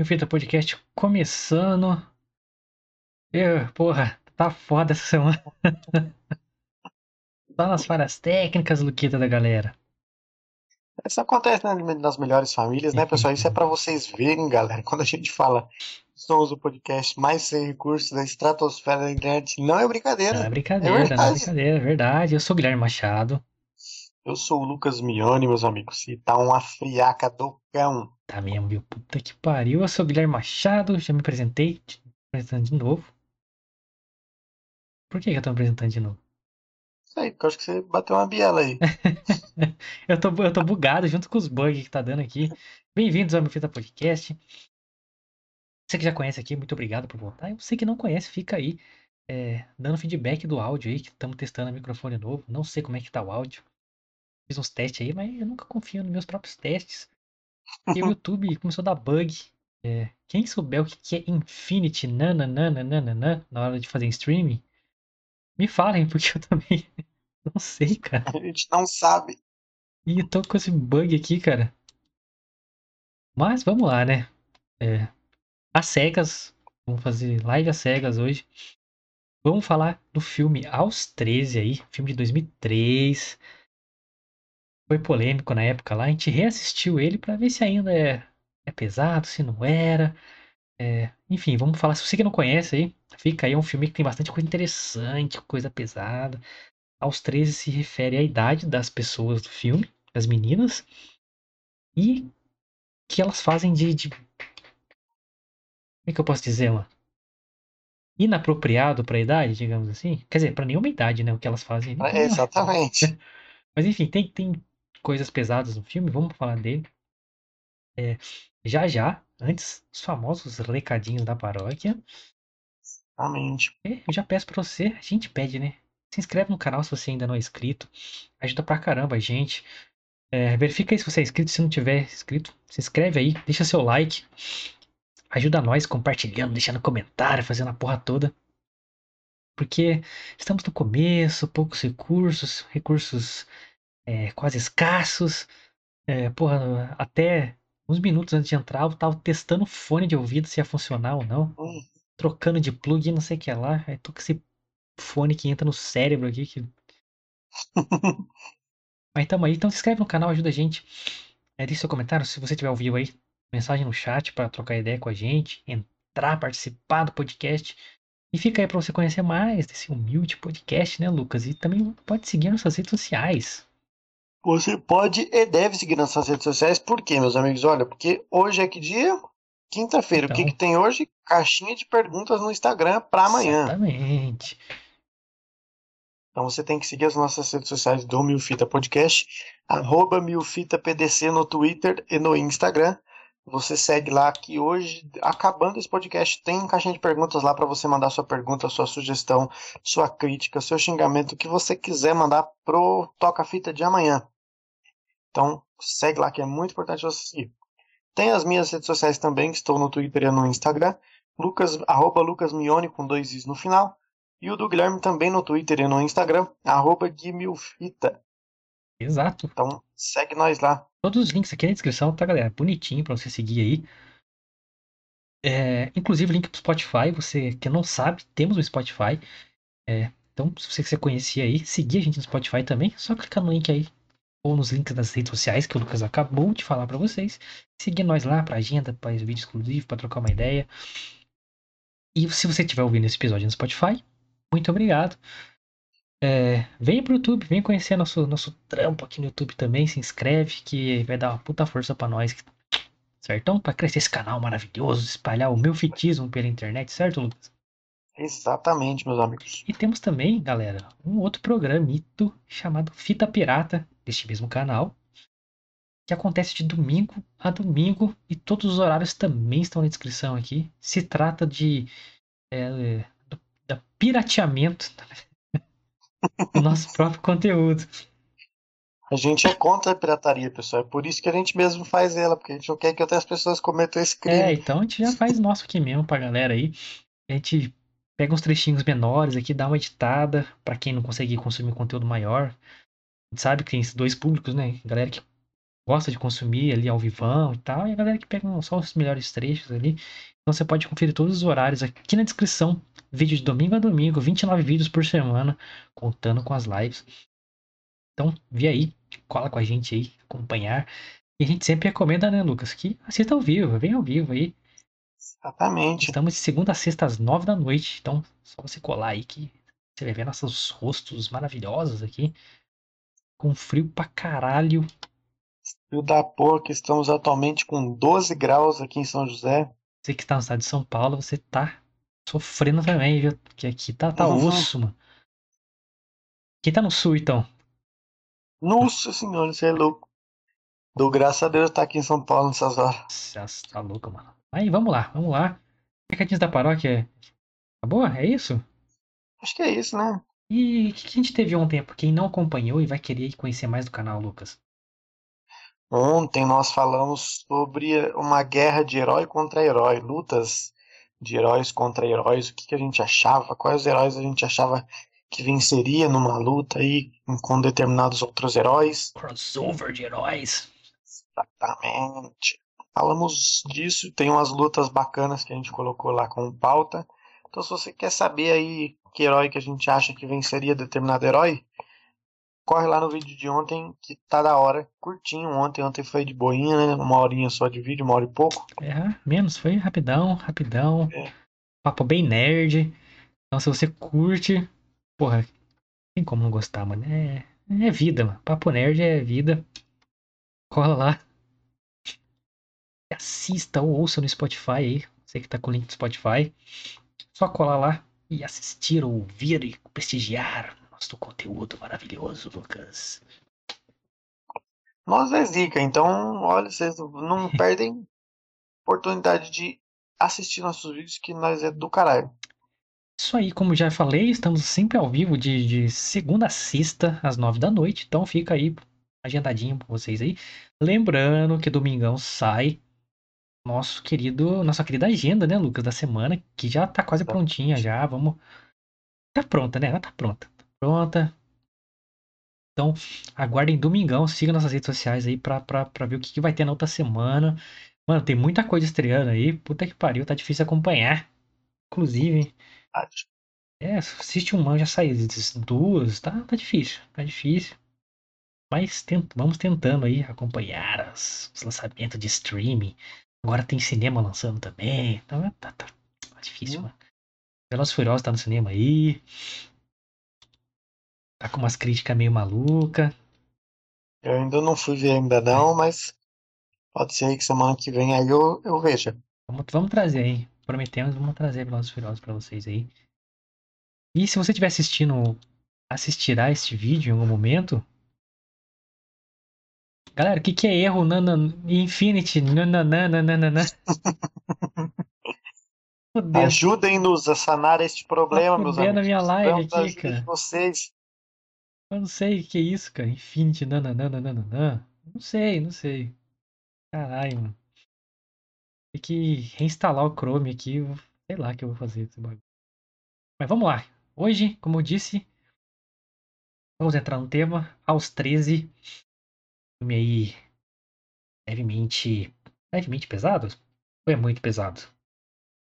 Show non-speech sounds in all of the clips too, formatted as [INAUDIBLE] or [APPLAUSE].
Meu Fita Podcast começando. Eu, porra, tá foda essa semana. [LAUGHS] Só nas falhas técnicas, Luquita da galera. Isso acontece né, nas melhores famílias, né, pessoal? Isso é pra vocês verem, galera. Quando a gente fala somos o podcast mais sem recursos da estratosfera da internet, não é brincadeira. Não é brincadeira, não é verdade. brincadeira, é verdade. Eu sou o Guilherme Machado. Eu sou o Lucas Mione, meus amigos, e tá uma friaca do cão. Tá mesmo, viu? Puta que pariu. Eu sou o Guilherme Machado, já me apresentei, te apresentando de novo. Por que, que eu tô me apresentando de novo? Aí, porque eu acho que você bateu uma biela aí. [LAUGHS] eu, tô, eu tô bugado junto com os bugs que tá dando aqui. Bem-vindos ao meu Fita Podcast. Você que já conhece aqui, muito obrigado por voltar. E você que não conhece, fica aí é, dando feedback do áudio aí, que estamos testando o microfone novo. Não sei como é que tá o áudio. Fiz uns testes aí, mas eu nunca confio nos meus próprios testes. E o YouTube começou a dar bug. É, quem souber o que é Infinity nananana na hora de fazer streaming, me falem, [LAUGHS] porque eu também não sei, cara. A gente não sabe. E eu tô com esse bug aqui, cara. Mas vamos lá, né? É, às cegas. Vamos fazer live às cegas hoje. Vamos falar do filme Aos 13 aí. Filme de 2003. Foi polêmico na época lá. A gente reassistiu ele pra ver se ainda é, é pesado, se não era. É, enfim, vamos falar. Se você que não conhece aí, fica aí. É um filme que tem bastante coisa interessante, coisa pesada. Aos 13 se refere à idade das pessoas do filme, das meninas. E que elas fazem de, de como é que eu posso dizer, mano? Inapropriado pra idade, digamos assim. Quer dizer, pra nenhuma idade, né? O que elas fazem. É, exatamente. [LAUGHS] Mas enfim, tem, tem coisas pesadas no filme, vamos falar dele. É, já já, antes, os famosos recadinhos da paróquia. Exatamente. É, eu já peço pra você, a gente pede, né? Se inscreve no canal se você ainda não é inscrito. Ajuda pra caramba a gente. É, verifica aí se você é inscrito. Se não tiver inscrito, se inscreve aí, deixa seu like. Ajuda nós compartilhando, deixando comentário, fazendo a porra toda. Porque estamos no começo, poucos recursos, recursos é, quase escassos. É, porra, até uns minutos antes de entrar, eu tava testando o fone de ouvido se ia funcionar ou não. Hum. Trocando de plug, não sei o que lá. Aí tô com esse fone que entra no cérebro aqui. Que... [LAUGHS] Mas tamo aí, então se inscreve no canal, ajuda a gente. É, deixa seu comentário se você tiver ao vivo aí mensagem no chat para trocar ideia com a gente, entrar, participar do podcast. E fica aí para você conhecer mais desse humilde podcast, né, Lucas? E também pode seguir nossas redes sociais. Você pode e deve seguir nossas redes sociais, por quê, meus amigos? Olha, porque hoje é que dia? Quinta-feira. Então. O que, que tem hoje? Caixinha de perguntas no Instagram para amanhã. Exatamente. Então você tem que seguir as nossas redes sociais do Milfita Podcast, arroba MilfitaPDC no Twitter e no Instagram. Você segue lá que hoje, acabando esse podcast, tem caixinha de perguntas lá para você mandar sua pergunta, sua sugestão, sua crítica, seu xingamento, o que você quiser mandar pro Toca Fita de amanhã. Então, segue lá que é muito importante você seguir. Tem as minhas redes sociais também, que estou no Twitter e no Instagram, Lucas, arroba Lucas Mione com dois is no final. E o do Guilherme também no Twitter e no Instagram, arroba Guimilfita. Exato. Então, segue nós lá. Todos os links aqui na descrição, tá, galera? Bonitinho pra você seguir aí. É, inclusive, link pro Spotify. Você que não sabe, temos um Spotify. É, então, se você quiser conhecer aí, seguir a gente no Spotify também, só clicar no link aí. Ou nos links das redes sociais que o Lucas acabou de falar pra vocês. Seguir nós lá pra agenda, para vídeo exclusivo, pra trocar uma ideia. E se você estiver ouvindo esse episódio no Spotify, muito obrigado. É, vem pro YouTube, vem conhecer nosso, nosso trampo aqui no YouTube também, se inscreve que vai dar uma puta força pra nós. Certão? Pra crescer esse canal maravilhoso, espalhar o meu fitismo pela internet, certo, Lucas? Exatamente, meus amigos. E temos também, galera, um outro programito chamado Fita Pirata, deste mesmo canal, que acontece de domingo a domingo e todos os horários também estão na descrição aqui. Se trata de é, do, da pirateamento [LAUGHS] do nosso próprio conteúdo. A gente é contra a pirataria, pessoal. É por isso que a gente mesmo faz ela, porque a gente não quer que outras pessoas cometam esse crime. É, então a gente já faz nosso aqui mesmo pra galera aí. A gente pega uns trechinhos menores aqui, dá uma editada pra quem não consegue consumir conteúdo maior. A sabe que tem esses dois públicos, né? Galera que gosta de consumir ali ao vivão e tal, e a galera que pega só os melhores trechos ali. Então você pode conferir todos os horários aqui na descrição. Vídeo de domingo a domingo, 29 vídeos por semana, contando com as lives. Então, vi aí, cola com a gente aí, acompanhar. E a gente sempre recomenda, né, Lucas, que assista ao vivo, vem ao vivo aí. Exatamente. Estamos de segunda a sexta às nove da noite, então só você colar aí que você vai ver nossos rostos maravilhosos aqui. Com frio pra caralho. Frio da porra, que estamos atualmente com 12 graus aqui em São José. Você que está no estado de São Paulo, você tá sofrendo também, viu? Porque aqui tá, tá Uhum. osso, mano. Quem tá no sul, então? Nossa senhora, você é louco. Dou graças a Deus estar aqui em São Paulo nessas horas. Nossa, tá louco, mano. Aí, vamos lá, vamos lá. Recadinhos da paróquia. Acabou? É isso? Acho que é isso, né? E o que a gente teve ontem? Pra quem não acompanhou e vai querer conhecer mais do canal, Lucas. Ontem nós falamos sobre uma guerra de herói contra herói, lutas de heróis contra heróis, o que, que a gente achava, quais heróis a gente achava que venceria numa luta aí com determinados outros heróis. Crossover de heróis. Exatamente. Falamos disso, tem umas lutas bacanas que a gente colocou lá como pauta. Então, se você quer saber aí que herói que a gente acha que venceria determinado herói, corre lá no vídeo de ontem que tá da hora, curtinho ontem, ontem foi de boinha, né? Uma horinha só de vídeo, uma hora e pouco. É, menos, foi rapidão, rapidão. É. Papo bem nerd. Então, se você curte, porra, tem como não gostar, mano. É, é vida, mano. Papo nerd é vida. Cola lá. Assista ou ouça no Spotify aí. Você que tá com o link do Spotify. Só colar lá e assistir, ouvir e prestigiar nosso conteúdo maravilhoso, Lucas. Nós é zica, então, olha, vocês não [LAUGHS] perdem oportunidade de assistir nossos vídeos que nós é do caralho. Isso aí, como já falei, estamos sempre ao vivo de, de segunda a sexta, às nove da noite. Então fica aí agendadinho pra vocês aí. Lembrando que domingão sai nosso querido, nossa querida agenda, né, Lucas, da semana, que já tá quase prontinha já. Vamos. Tá pronta, né? Ela tá pronta. Tá pronta. Então, aguardem domingão, siga nossas redes sociais aí pra, pra, pra ver o que, que vai ter na outra semana. Mano, tem muita coisa estreando aí. Puta que pariu, tá difícil acompanhar. Inclusive, é, assiste um já sai duas, tá, tá difícil, tá difícil. Mas tent, vamos tentando aí acompanhar as, os lançamentos de streaming. Agora tem cinema lançando também. Então tá, tá, tá difícil, Hum. mano. Velozes Furiosos tá no cinema aí. Tá com umas críticas meio maluca. Eu ainda não fui ver ainda não, mas pode ser que semana que vem aí eu, eu veja. Vamos, vamos trazer aí. Prometemos, vamos trazer Velozes Furiosos pra vocês aí. E se você estiver assistindo, assistirá este vídeo em algum momento, Galera, o que, que é erro? Nana, Infinity. Nananana. [LAUGHS] Ajudem-nos a sanar este problema, Tá meus amigos. a minha live aqui, cara. vocês. Eu não sei o que é isso, cara. Infinity. Nananana. Não sei, não sei. Caralho, mano. Tem que reinstalar o Chrome aqui. Sei lá o que eu vou fazer bagulho. Mas vamos lá. Hoje, como eu disse, vamos entrar no tema. Aos 13. Filme aí levemente. Levemente pesado? Ou é muito pesado?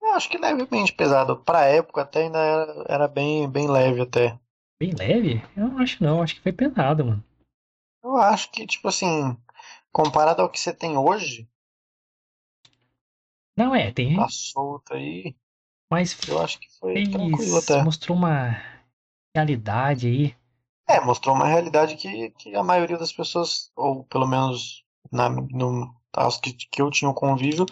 Eu acho que levemente pesado. Pra época até ainda era, era bem, bem leve até. Bem leve? Eu não acho não, acho que foi pesado, mano. Eu acho que, tipo assim, comparado ao que você tem hoje, Não é, tem. tá solto aí, Mas eu acho que foi tranquilo até. mostrou uma realidade aí. É, mostrou uma realidade que, que a maioria das pessoas, ou pelo menos na, no, as que, que eu tinha o convívio,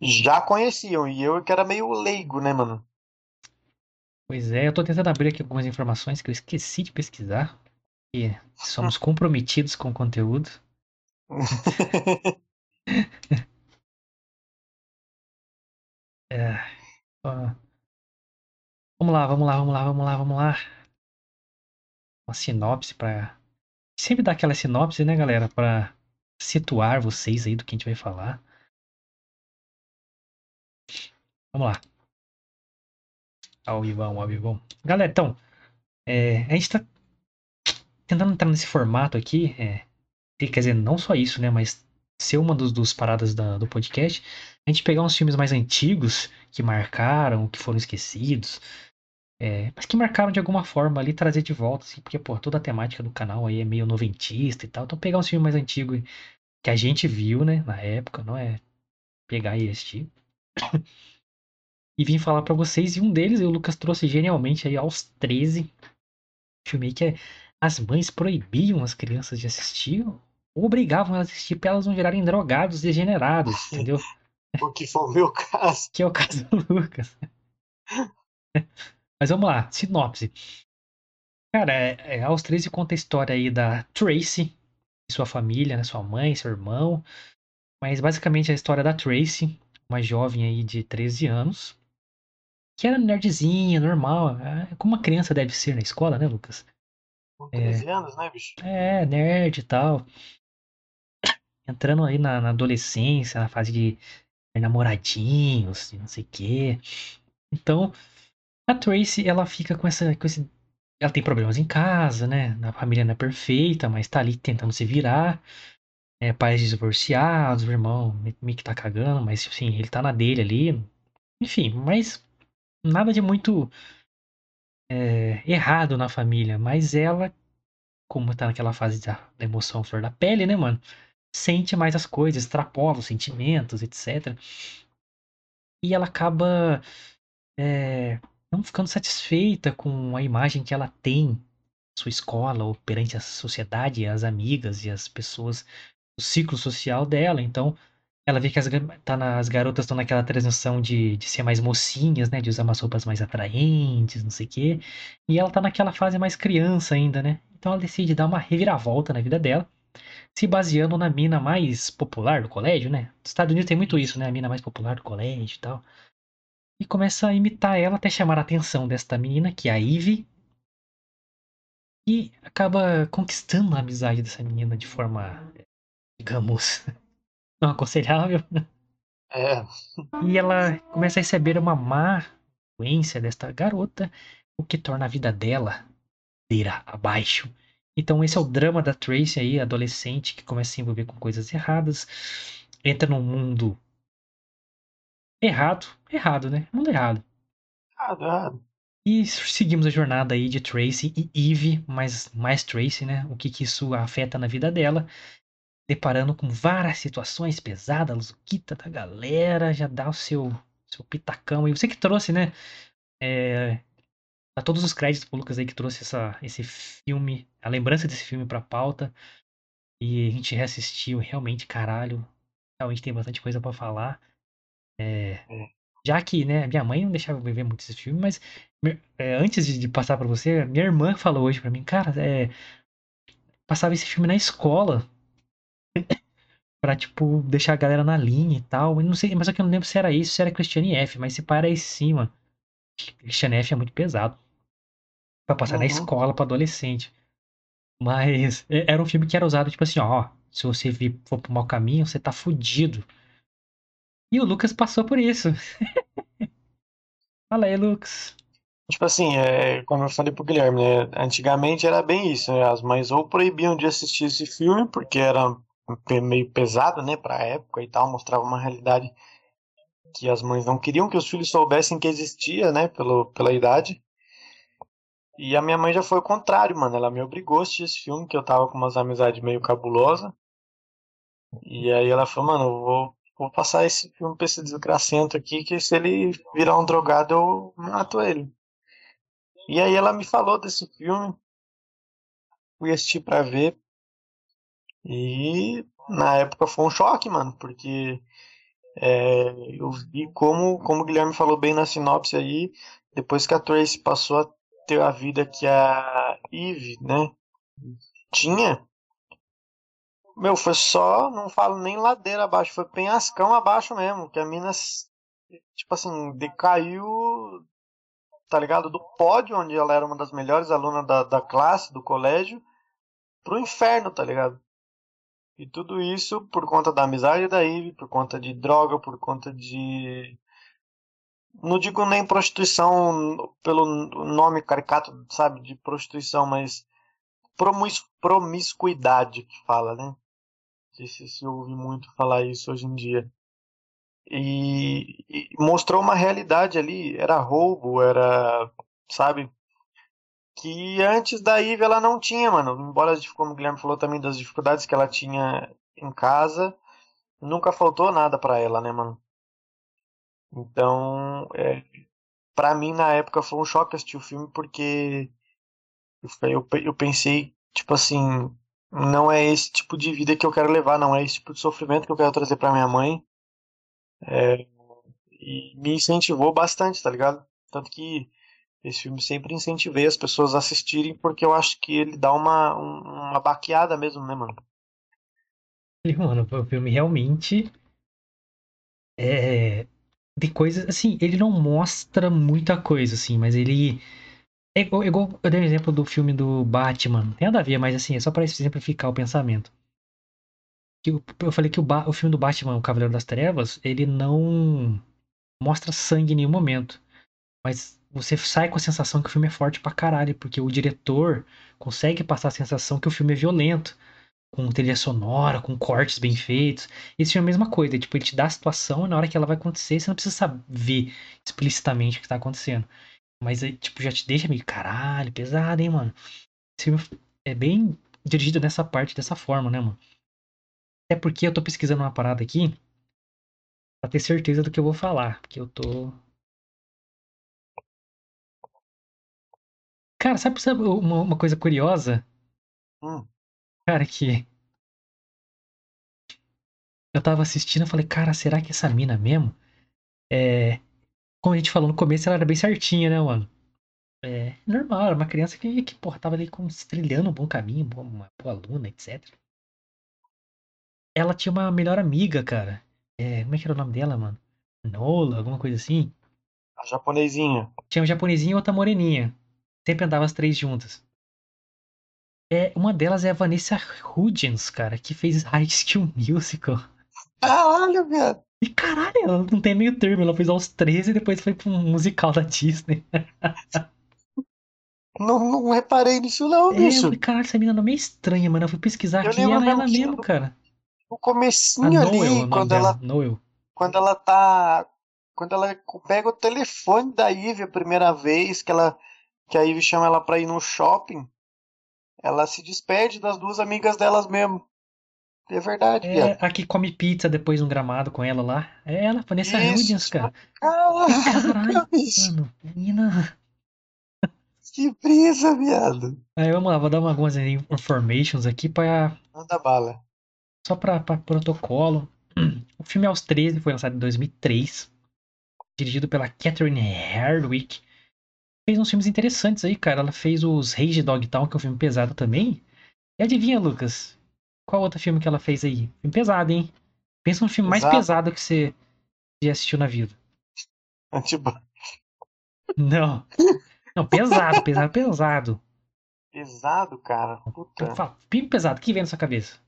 já conheciam. E eu que era meio leigo, né, mano? Pois é, eu tô tentando abrir aqui algumas informações que eu esqueci de pesquisar. E somos [LAUGHS] comprometidos com o conteúdo. [LAUGHS] É. Vamos lá, vamos lá, vamos lá, vamos lá, vamos lá. Uma sinopse pra. Sempre dá aquela sinopse, né, galera? Pra situar vocês aí do que a gente vai falar. Vamos lá. Ao vivão, ao vivão. Galera, então. é, a gente tá tentando entrar nesse formato aqui. É, quer dizer, não só isso, né? Mas ser uma dos, dos paradas da, do podcast, a gente pegar uns filmes mais antigos que marcaram, que foram esquecidos, é, mas que marcaram de alguma forma ali, trazer de volta, assim, porque, pô, toda a temática do canal aí é meio noventista e tal, então pegar uns filmes mais antigos que a gente viu, né, na época, não é pegar e assistir. [COUGHS] e vim falar para vocês, e um deles o Lucas trouxe genialmente aí aos 13, filme que é as mães proibiam as crianças de assistir, ou obrigavam a assistir para elas não virarem drogados degenerados, [LAUGHS] entendeu? O que foi o meu caso. Que é o caso do Lucas. [LAUGHS] Mas vamos lá, sinopse. Cara, é, é, aos 13 conta a história aí da Tracy e sua família, né? Sua mãe, seu irmão. Mas basicamente a história da Tracy, uma jovem aí de 13 anos, que era nerdzinha, normal, é, como uma criança deve ser na escola, né, Lucas? Com 13 é, anos, né, bicho? É, nerd e tal. Entrando aí na, na adolescência, na fase de namoradinhos, não sei o quê. Então, a Tracy, ela fica com essa com esse ela tem problemas em casa, né? A família não é perfeita, mas tá ali tentando se virar. É, pais divorciados, o irmão meio que tá cagando, mas assim, ele tá na dele ali. Enfim, mas nada de muito é, errado na família. Mas ela, como tá naquela fase da, da emoção flor da pele, né, mano? Sente mais as coisas, extrapola os sentimentos, etc. E ela acaba é, não ficando satisfeita com a imagem que ela tem sua escola ou perante a sociedade, as amigas e as pessoas, o ciclo social dela. Então, ela vê que as, tá na, as garotas estão naquela transição de, de ser mais mocinhas, né? De usar umas roupas mais atraentes, não sei o quê. E ela tá naquela fase mais criança ainda, né? Então ela decide dar uma reviravolta na vida dela, se baseando na mina mais popular do colégio, né? Nos Estados Unidos tem muito isso, né? A mina mais popular do colégio e tal e começa a imitar ela até chamar a atenção desta menina, que é a Ivy. E acaba conquistando a amizade dessa menina de forma, digamos, [LAUGHS] não aconselhável. É. E ela começa a receber uma má influência desta garota, o que torna a vida dela beira abaixo. Então esse é o drama da Tracy aí, adolescente que começa a se envolver com coisas erradas, entra num mundo Errado. Errado, né? Mundo errado. Errado, errado. E seguimos a jornada aí de Tracy e Eve, mas mais Tracy, né? O que, que isso afeta na vida dela. Deparando com várias situações pesadas, Luquita da galera, já dá o seu, seu pitacão. E você que trouxe, né? É, a todos os créditos pro Lucas aí que trouxe essa, esse filme, a lembrança desse filme pra pauta. E a gente reassistiu, realmente, caralho. Realmente tem bastante coisa para falar. É, é. Já que, né, minha mãe não deixava eu ver muito esse filme, mas é, antes de, de passar para você, minha irmã falou hoje para mim, cara, é, passava esse filme na escola [COUGHS] pra, tipo, deixar a galera na linha e tal. Eu não sei, mas só que eu não lembro se era isso, se era Christiane F, mas se para aí cima. Christiane F é muito pesado. Pra passar uhum. na escola pra adolescente. Mas é, era um filme que era usado, tipo assim, ó, se você for pro mau caminho, você tá fudido. E o Lucas passou por isso. [LAUGHS] Fala aí, Lucas. Tipo assim, é, como eu falei pro Guilherme, né, antigamente era bem isso, né, as mães ou proibiam de assistir esse filme porque era meio pesado, né, pra época e tal, mostrava uma realidade que as mães não queriam que os filhos soubessem que existia, né, pelo, pela idade. E a minha mãe já foi o contrário, mano, ela me obrigou a assistir esse filme, que eu tava com umas amizades meio cabulosas. E aí ela falou, mano, eu vou vou passar esse filme pra esse desgracento aqui, que se ele virar um drogado eu mato ele. E aí ela me falou desse filme, fui assistir pra ver, e na época foi um choque, mano, porque é, eu vi como, como o Guilherme falou bem na sinopse aí, depois que a Tracy passou a ter a vida que a Eve, né, tinha, meu, foi só, não falo nem ladeira abaixo, foi penhascão abaixo mesmo, que a mina, tipo assim, decaiu, tá ligado? Do pódio, onde ela era uma das melhores alunas da, da classe, do colégio, pro inferno, tá ligado? E tudo isso por conta da amizade da Ivy, por conta de droga, por conta de. Não digo nem prostituição pelo nome caricato, sabe, de prostituição, mas promiscuidade que fala, né? Sei se se ouve muito falar isso hoje em dia. E, e mostrou uma realidade ali, era roubo, era, sabe, que antes da Eve ela não tinha, mano. Embora, como o Guilherme falou também das dificuldades que ela tinha em casa, nunca faltou nada para ela, né, mano? Então, é, para mim na época foi um choque assistir o filme porque eu, eu pensei, tipo assim, não é esse tipo de vida que eu quero levar, não é esse tipo de sofrimento que eu quero trazer para minha mãe. É, e me incentivou bastante, tá ligado? Tanto que esse filme sempre incentivei as pessoas a assistirem porque eu acho que ele dá uma, uma baqueada mesmo, né, mano? Mano, o filme realmente é de coisas assim, ele não mostra muita coisa assim, mas ele é igual, é igual eu dei um exemplo do filme do Batman, tem nada a ver, mas assim, é só para exemplificar o pensamento. Eu, eu falei que o, o filme do Batman, o Cavaleiro das Trevas, ele não mostra sangue em nenhum momento. Mas você sai com a sensação que o filme é forte pra caralho, porque o diretor consegue passar a sensação que o filme é violento com trilha sonora, com cortes bem feitos. Esse filme é a mesma coisa, tipo, ele te dá a situação e na hora que ela vai acontecer, você não precisa saber explicitamente o que tá acontecendo. Mas, tipo, já te deixa meio, caralho, pesado, hein, mano. Esse filme é bem dirigido nessa parte, dessa forma, né, mano? É porque eu tô pesquisando uma parada aqui pra ter certeza do que eu vou falar, porque eu tô... Cara, sabe, sabe uma, uma coisa curiosa? Hum. Cara, que. Eu tava assistindo e falei, cara, será que essa mina mesmo? É. Como a gente falou no começo, ela era bem certinha, né, mano? É. Normal, era uma criança que, que porra, tava ali com, trilhando um bom caminho, uma boa aluna, etc. Ela tinha uma melhor amiga, cara. É, como é que era o nome dela, mano? Nola, alguma coisa assim. A japonesinha. Tinha um japonesinho e outra moreninha. Sempre andava as três juntas. É, uma delas é a Vanessa Hudgens, cara, que fez High School Musical. Caralho, velho. E caralho, ela não tem meio termo, ela fez aos 13 e depois foi pro um musical da Disney. [LAUGHS] Não, não reparei nisso não, é, bicho. Eu falei, caralho, essa menina não é meio estranha, mano. Eu fui pesquisar eu aqui e ela é ela mesmo, cara. No comecinho ali, Noel, quando ela... Noel. Quando ela tá... Quando ela pega o telefone da Ivy a primeira vez, que ela... Que a Ivy chama ela pra ir no shopping ela se despede das duas amigas delas mesmo. É verdade, É, a que come pizza depois no gramado com ela lá. É ela, Vanessa Hudgens, cara. Caralho, mano. Menina. Que brisa, viado. Aí vamos lá, vou dar algumas informations aqui pra. Manda bala. Só pra, pra protocolo. [CLEARS THROAT] O filme Aos 13 foi lançado em 2003. Dirigido pela Catherine Hardwick fez uns filmes interessantes aí, cara. Ela fez os Reis de Dogtown, que é um filme pesado também. E adivinha, Lucas? Qual outro filme que ela fez aí? Filme pesado, hein? Pensa um filme pesado. mais pesado que você já assistiu na vida. [LAUGHS] Tipo... Não. Não, pesado, pesado, pesado. Pesado, cara? Puta. Filme pesado, que vem na sua cabeça?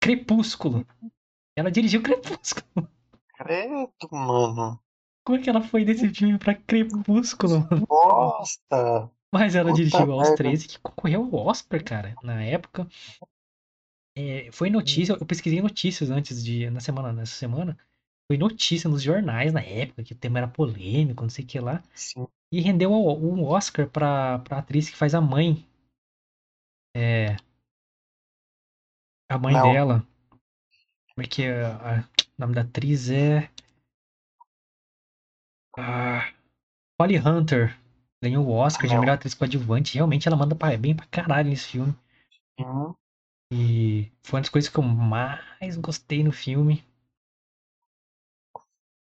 Crepúsculo. Ela dirigiu Crepúsculo. Credo, mano. Como é que ela foi desse filme pra Crepúsculo? Bosta! Mas ela Puta dirigiu aos 13, que concorreu ao Oscar, cara, na época. É, foi notícia, eu pesquisei notícias antes de. Na semana, nessa semana. Foi notícia nos jornais na época, que o tema era polêmico, não sei o que lá. Sim. E rendeu um Oscar pra, pra atriz que faz a mãe. É. A mãe não. dela. Como é que é? o nome da atriz é. Ah, Holly Hunter ganhou o Oscar de melhor atriz coadjuvante. Realmente ela manda bem pra caralho nesse filme. Uhum. E foi uma das coisas que eu mais gostei no filme.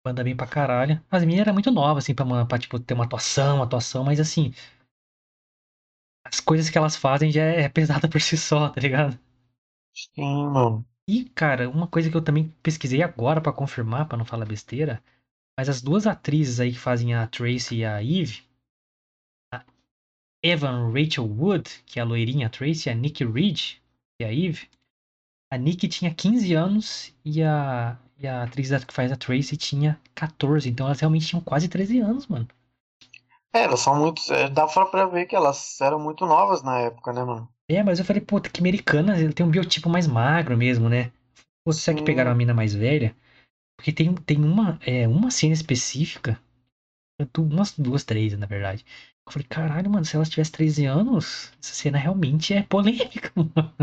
Manda bem pra caralho. As meninas eram muito novas, assim, pra, pra tipo, ter uma atuação, uma atuação, mas assim. As coisas que elas fazem já é pesada por si só, tá ligado? Sim, mano. E, cara, uma coisa que eu também pesquisei agora para confirmar, para não falar besteira, mas as duas atrizes aí que fazem a Tracy e a Eve, a Evan Rachel Wood, que é a loirinha a Tracy, e a Nick Reed, é a Eve, a Nick tinha 15 anos e a, e a atriz que faz a Tracy tinha 14. Então elas realmente tinham quase 13 anos, mano. É, elas são muito. É, dá pra ver que elas eram muito novas na época, né, mano? É, mas eu falei, pô, que americana, ele tem um biotipo mais magro mesmo, né? Pô, será que pegaram uma mina mais velha? Porque tem, tem uma, é, uma cena específica, umas duas, três, na verdade. Eu falei, caralho, mano, se ela tivesse 13 anos, essa cena realmente é polêmica, [LAUGHS] mano.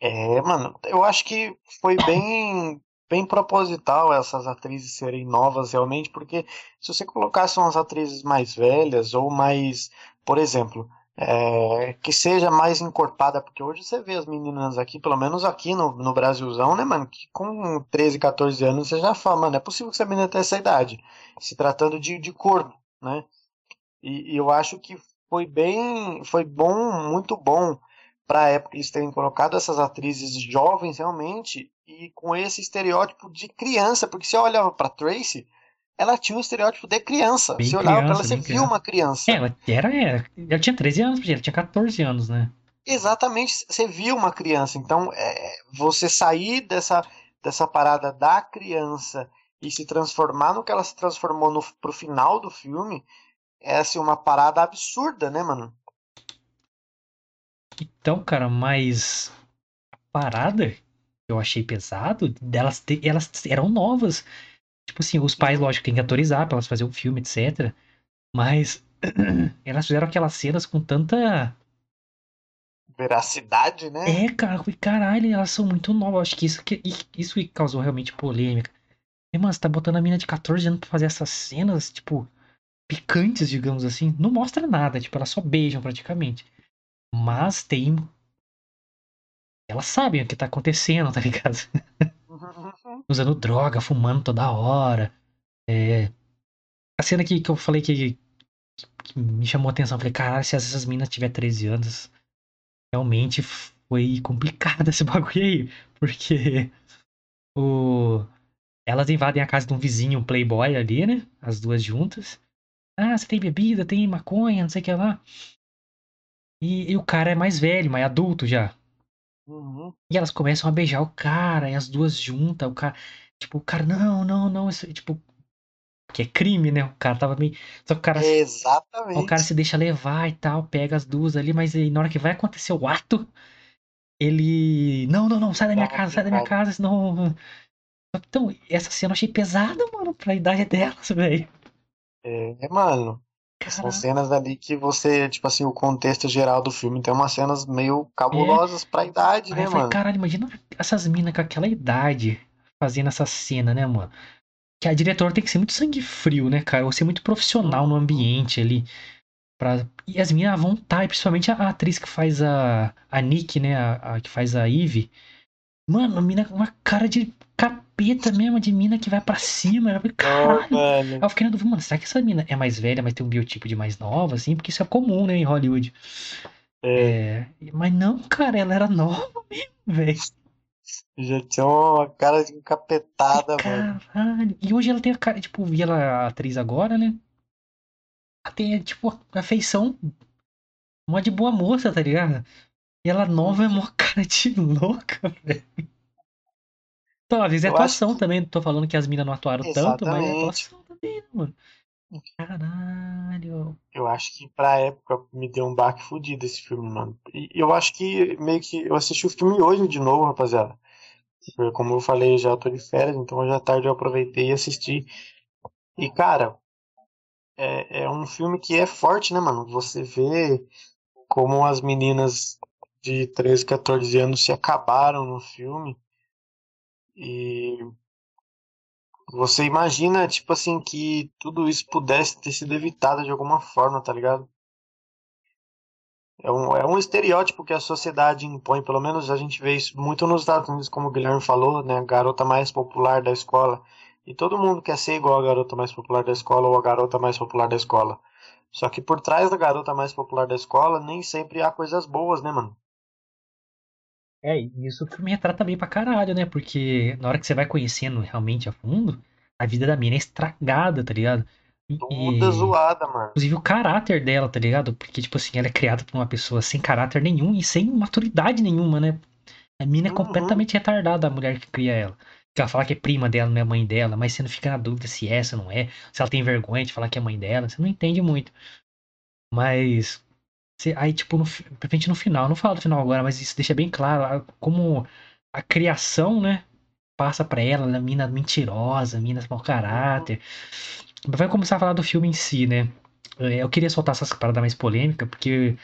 É, mano, eu acho que foi bem, bem proposital essas atrizes serem novas realmente, porque se você colocasse umas atrizes mais velhas ou mais, por exemplo, é, que seja mais encorpada, porque hoje você vê as meninas aqui, pelo menos aqui no, no Brasilzão, né, mano, que com 13, 14 anos você já fala, mano, é possível que essa menina tenha essa idade, se tratando de, de corpo, né? E, e eu acho que foi bem, foi bom, muito bom para a época eles terem colocado essas atrizes jovens realmente e com esse estereótipo de criança, porque você olhava para Tracy, ela tinha um estereótipo de criança. Bem você olhava para ela, você viu criança. uma criança. É, ela era, era. Ela tinha 13 anos, ela tinha 14 anos, né? Exatamente, você viu uma criança. Então, é, você sair dessa, dessa parada da criança e se transformar no que ela se transformou no, pro final do filme é assim, uma parada absurda, né, mano? Então, cara, mas a parada que eu achei pesado, delas te- elas eram novas. Tipo assim, os pais, lógico, têm que autorizar pra elas fazer o filme, etc. Mas [CLEARS THROAT] elas fizeram aquelas cenas com tanta. Veracidade, né? É, cara, falei, caralho, elas são muito novas. Acho que isso que isso que causou realmente polêmica. E, mano, você tá botando a mina de 14 anos pra fazer essas cenas, tipo, picantes, digamos assim. Não mostra nada, tipo, elas só beijam praticamente. Mas tem. Elas sabem o que tá acontecendo, tá ligado? [LAUGHS] Usando droga, fumando toda hora. É. A cena que, que eu falei que, que me chamou a atenção, eu falei, caralho, se essas minas tiver 13 anos, realmente foi complicado [LAUGHS] esse bagulho aí. Porque o. Elas invadem a casa de um vizinho, um playboy ali, né? As duas juntas. Ah, você tem bebida, tem maconha, não sei o que lá. E, e o cara é mais velho, mais adulto já. Uhum. E elas começam a beijar o cara, e as duas juntas, o cara. Tipo, o cara, não, não, não. Isso, tipo. Que é crime, né? O cara tava meio. Só que o cara, Exatamente. o cara se deixa levar e tal, pega as duas ali, mas aí, na hora que vai acontecer o ato, ele. Não, não, não, sai da minha casa, sai da minha casa, senão. Então, essa cena eu achei pesada, mano, pra idade [LAUGHS] delas, velho. É, mano. São cenas ali que você, tipo assim, o contexto geral do filme tem umas cenas meio cabulosas pra idade, Aí né, eu falei, mano? caralho, imagina essas minas com aquela idade fazendo essa cena, né, mano? Que a diretora tem que ser muito sangue frio, né, cara? Ou ser muito profissional no ambiente ali. Pra... E as minas à vontade, principalmente a, atriz que faz a, a Nick, né? A, a que faz a Eve. Mano, a mina com uma cara de capeta mesmo, de mina que vai pra cima. Eu falei, caralho. Mano. eu fiquei na dúvida, mano, será que essa mina é mais velha, mas tem um biotipo de mais nova, assim? Porque isso é comum, né, em Hollywood. É, É... Mas não, cara, ela era nova mesmo, velho. já tinha uma cara de encapetada, Ai, mano. Caralho. E hoje ela tem a cara, tipo, vi ela a atriz agora, né? Ela tem, tipo, a feição mó de boa moça, tá ligado? E ela nova é mó cara de louca, [LAUGHS] velho. Então, às vezes é Eu atuação também. Não tô falando que as minas não atuaram tanto, mas é Exatamente. atuação também, né, mano? Caralho. Eu acho que pra época me deu um baque fudido esse filme, mano. E eu acho que meio que eu assisti o filme hoje de novo, rapaziada. Porque, Como eu falei, já tô de férias, então hoje à tarde eu aproveitei e assisti. E, cara, é, é um filme que é forte, né, mano? Você vê como as meninas de 13, 14 anos se acabaram no filme. E você imagina, tipo assim, que tudo isso pudesse ter sido evitado de alguma forma, tá ligado? É um, é um estereótipo que a sociedade impõe, pelo menos a gente vê isso muito nos Estados Unidos, como o Guilherme falou, né? A garota mais popular da escola. E todo mundo quer ser igual a garota mais popular da escola ou a garota mais popular da escola. Só que por trás da garota mais popular da escola, nem sempre há coisas boas, né, mano? É, e isso que me retrata bem pra caralho, né? Porque na hora que você vai conhecendo realmente a fundo, a vida da mina é estragada, tá ligado? E, Toda zoada, mano. inclusive o caráter dela, tá ligado? Porque, tipo assim, ela é criada por uma pessoa sem caráter nenhum e sem maturidade nenhuma, né? A mina é Uhum. completamente retardada, a mulher que cria ela. Que ela fala que é prima dela, não é mãe dela, mas você não fica na dúvida se é, se não é, se ela tem vergonha de falar que é mãe dela, você não entende muito. Mas Você- aí, tipo, no, repente no final, não falo do final agora, mas isso deixa bem claro a- como a criação, né? Passa pra ela, ela é mina mentirosa, mina mau caráter. Vai começar a falar do filme em si, né? É, Eu queria soltar essas paradas mais polêmicas, porque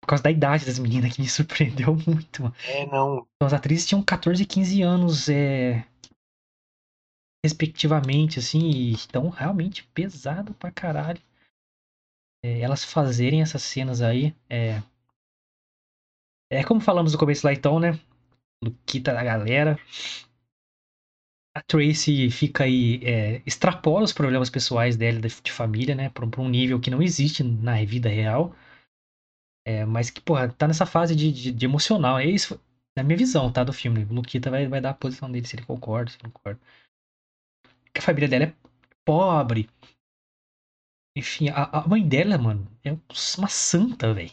por causa da idade das meninas que me [LAUGHS] surpreendeu muito, mano. É, não. Então, as atrizes tinham 14 e 15 anos, é, respectivamente, assim, e estão realmente pesado pra caralho. É, elas fazerem essas cenas aí, é... É como falamos no começo lá, então, né? Luquita da galera. A Tracy fica aí, é, extrapola os problemas pessoais dela de, família, né? Pra, um- nível que não existe na vida real. É, mas que, porra, tá nessa fase de, de, de emocional. É isso, na minha visão, tá? Do filme. Luquita vai, vai dar a posição dele, se ele concorda, se não concorda. Que a família dela é pobre. Enfim, a, a mãe dela, mano, é uma santa, velho.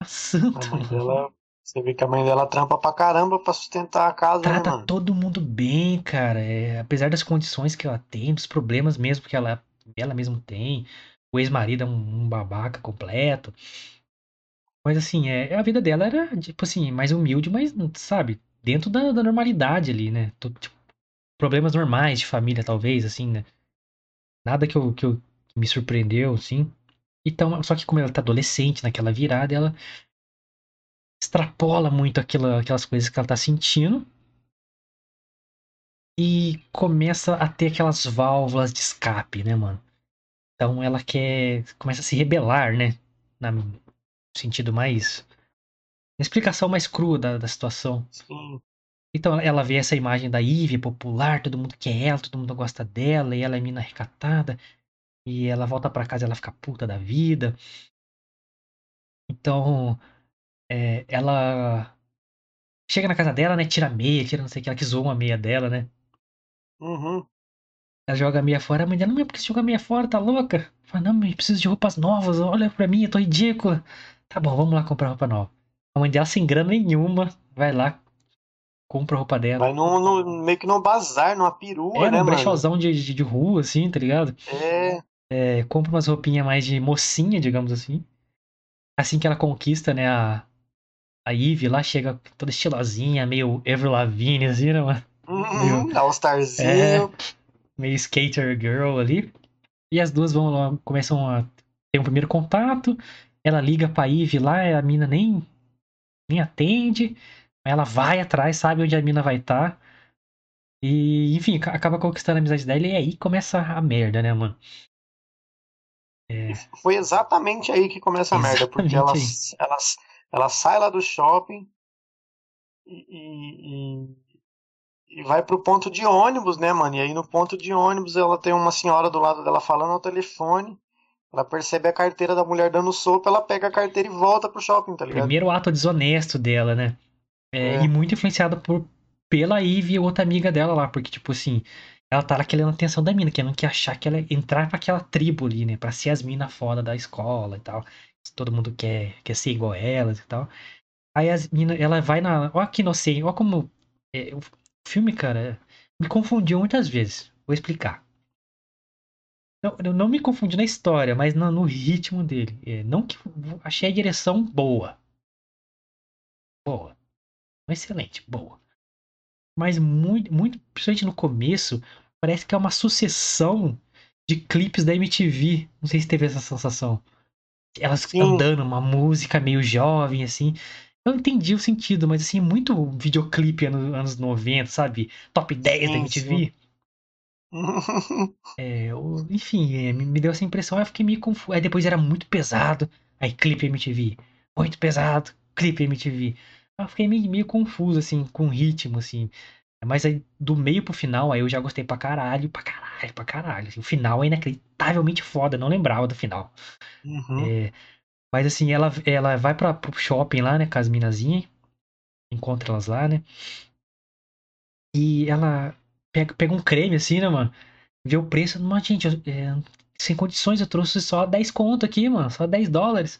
Uma santa, A mãe mano. dela. Você vê que a mãe dela trampa pra caramba pra sustentar a casa, né, Trata mano? todo mundo bem, cara. É, apesar das condições que ela tem, dos problemas mesmo que ela, ela mesma tem. O ex-marido é um, um babaca completo. Mas assim, é, a vida dela era, tipo assim, mais humilde, mas, sabe, dentro da, da normalidade ali, né? Tipo, problemas normais de família, talvez, assim, né? Nada que eu, que eu que me surpreendeu, assim. Então, só que como ela tá adolescente naquela virada, ela extrapola muito aquela, aquelas coisas que ela tá sentindo e começa a ter aquelas válvulas de escape, né, mano? Então ela quer. começa a se rebelar, né? Na, no sentido mais. Na explicação mais crua da, da situação. Sim. Então ela vê essa imagem da Ivy popular, todo mundo quer ela, todo mundo gosta dela, e ela é mina recatada. E ela volta pra casa e ela fica puta da vida. Então. é, ela. Chega na casa dela, né? Tira a meia, tira não sei o que, ela que zoou uma meia dela, né? Uhum. Ela joga a meia fora, a mãe dela, não é porque você joga a meia fora, tá louca? Fala, não, eu preciso de roupas novas, olha pra mim, eu tô ridícula. Tá bom, vamos lá comprar roupa nova. A mãe dela, sem grana nenhuma, vai lá, compra a roupa dela. Vai no, no- meio que num bazar, numa perua, É, né, num mano? brechózão de, de, de rua, assim, tá ligado? É. É, compra umas roupinhas mais de mocinha, digamos assim. Assim que ela conquista, né, a, a Eve lá, chega toda estilosinha, meio Avril Lavigne, assim, né, mano? Uhum. All Starzinho. É. meio skater girl ali. E as duas vão lá, começam a ter um primeiro contato. Ela liga pra Eve lá, a mina nem, nem atende. Ela vai atrás, sabe onde a mina vai estar. E, enfim, ca- acaba conquistando a amizade dela e aí começa a merda, né, mano? É, E foi exatamente aí que começa a merda, porque ela, Exatamente ela, ela sai lá do shopping e, e, e- vai pro ponto de ônibus, né, mano? E aí no ponto de ônibus ela tem uma senhora do lado dela falando ao telefone. Ela percebe a carteira da mulher dando sopa, ela pega a carteira e volta pro shopping, tá ligado? primeiro ato desonesto dela, né? É, É. E muito influenciado por, pela Eve e outra amiga dela lá, porque, tipo assim, ela tá lá querendo a atenção da mina, querendo que achar que ela entrar pra aquela tribo ali, né? Pra ser as minas foda da escola e tal. Todo mundo quer, quer ser igual a elas e tal. Aí as minas, ela vai na. Ó, que inocente, ó, como. é, o filme, cara, me confundiu muitas vezes. Vou explicar. Não, eu não me confundi na história, mas no, no ritmo dele. É, não que achei a direção boa. Boa. Excelente, boa. Mas muito, muito, principalmente no começo, parece que é uma sucessão de clipes da MTV. Não sei se teve essa sensação. Elas Sim. andando, uma música meio jovem, assim. Eu entendi o sentido, mas assim, muito videoclipe anos, anos 90, sabe? Top 10 da Sim, MTV. [LAUGHS] É, o- enfim, é, me, deu essa impressão, aí eu fiquei meio confuso. Aí depois era muito pesado, aí clipe MTV. Muito pesado, clipe MTV. Aí eu fiquei meio, meio confuso, assim, com o ritmo, assim. Mas aí, do meio pro final, aí eu já gostei pra caralho, pra caralho, pra caralho. assim. o final é inacreditavelmente foda, não lembrava do final. Uhum. É, mas assim, ela, ela vai pra, pro shopping lá, né, com as minazinhas. Encontra elas lá, né? E ela pega, pega um creme, assim, né, mano? Vê o preço. Mas, gente, eu- é, sem condições, eu trouxe só 10 conto aqui, mano. Só 10 dólares.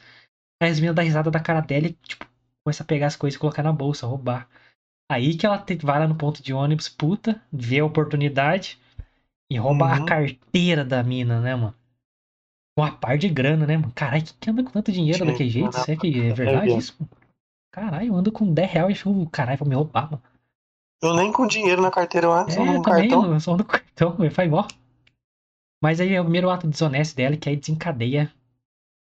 Aí as meninas dão risada da cara dela e, tipo, começa a pegar as coisas e colocar na bolsa, roubar. Aí que ela te- vai lá no ponto de ônibus, puta, vê a oportunidade e rouba a Uhum. carteira da mina, né, mano? Com a par de grana, né, mano? Caralho, que anda com tanto dinheiro Sim, daquele jeito? Será que é é verdade mesmo. isso? mano? Caralho, eu ando com 10 reais e o caralho vai me roubar, mano. Eu nem com dinheiro na carteira eu só É, também, cartão. eu só ando com cartão, velho, faz mó. Mas aí é o primeiro ato desonesto dela, que aí desencadeia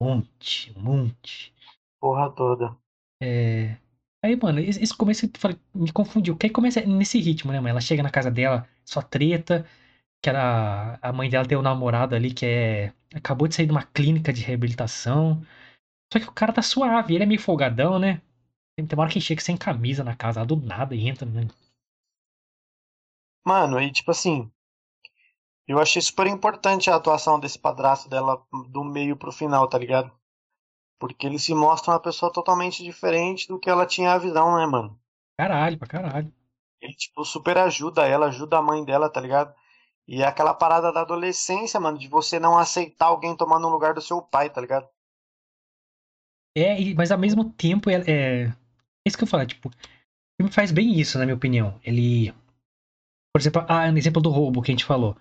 um monte, um monte. Porra toda. É... Aí, mano, esse começo eu falei, me confundiu. Que aí começa nesse ritmo, né, mano? Ela chega na casa dela, só treta, que era, a mãe dela tem um namorado ali que é. Acabou de sair de uma clínica de reabilitação. Só que o cara tá suave, ele é meio folgadão, né? Tem uma hora que chega sem camisa na casa, do nada, e entra, né? Mano, aí tipo assim, eu achei super importante a atuação desse padrasto dela do meio pro final, tá ligado? Porque ele se mostra uma pessoa totalmente diferente do que ela tinha a visão, né, mano? Caralho, pra caralho. Ele, tipo, super ajuda ela, ajuda a mãe dela, tá ligado? E é aquela parada da adolescência, mano, de você não aceitar alguém tomando o lugar do seu pai, tá ligado? É, mas ao mesmo tempo, é, é, é isso que eu falo, tipo, o filme faz bem isso, na minha opinião. Ele, por exemplo, ah, no exemplo do roubo que a gente falou,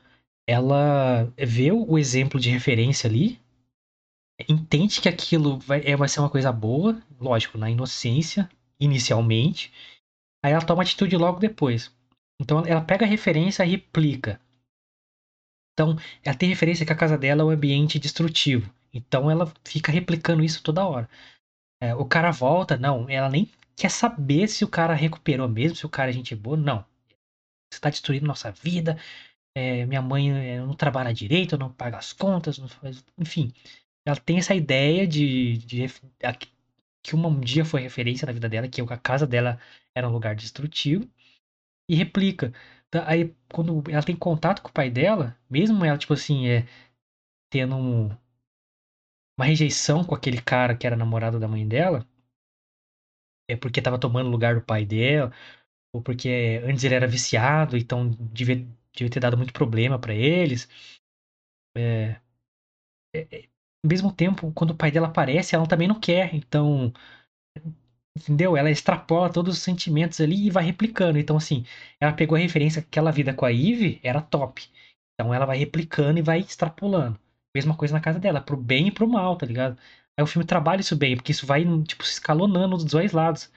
ela vê o exemplo de referência ali, entende que aquilo vai, é, vai ser uma coisa boa, lógico, na inocência, inicialmente, aí ela toma atitude logo depois. Então ela pega a referência e replica. Então, ela tem referência que a casa dela é um ambiente destrutivo. Então ela fica replicando isso toda hora. É, o cara volta, não, ela nem quer saber se o cara recuperou mesmo, se o cara é gente boa, não. Você tá destruindo nossa vida, é, minha mãe é, não trabalha direito, não paga as contas, faz... enfim. Ela tem essa ideia de, de ref- a- que uma- um dia foi referência na vida dela, que a casa dela era um lugar destrutivo, e replica. Tá, Aí, quando ela tem contato com o pai dela, mesmo ela, tipo assim, é, tendo um- uma rejeição com aquele cara que era namorado da mãe dela, é porque tava tomando o lugar do pai dela, ou porque antes ele era viciado, então devia, devia ter dado muito problema pra eles. É, é, é, ao mesmo tempo, quando o pai dela aparece, ela também não quer, então, entendeu? Ela extrapola todos os sentimentos ali e vai replicando. Então, assim, ela pegou a referência que aquela vida com a Eve era top. Então ela vai replicando e vai extrapolando. Mesma coisa na casa dela, pro bem e pro mal, tá ligado? Aí o filme trabalha isso bem, porque isso vai, tipo, se escalonando dos dois lados.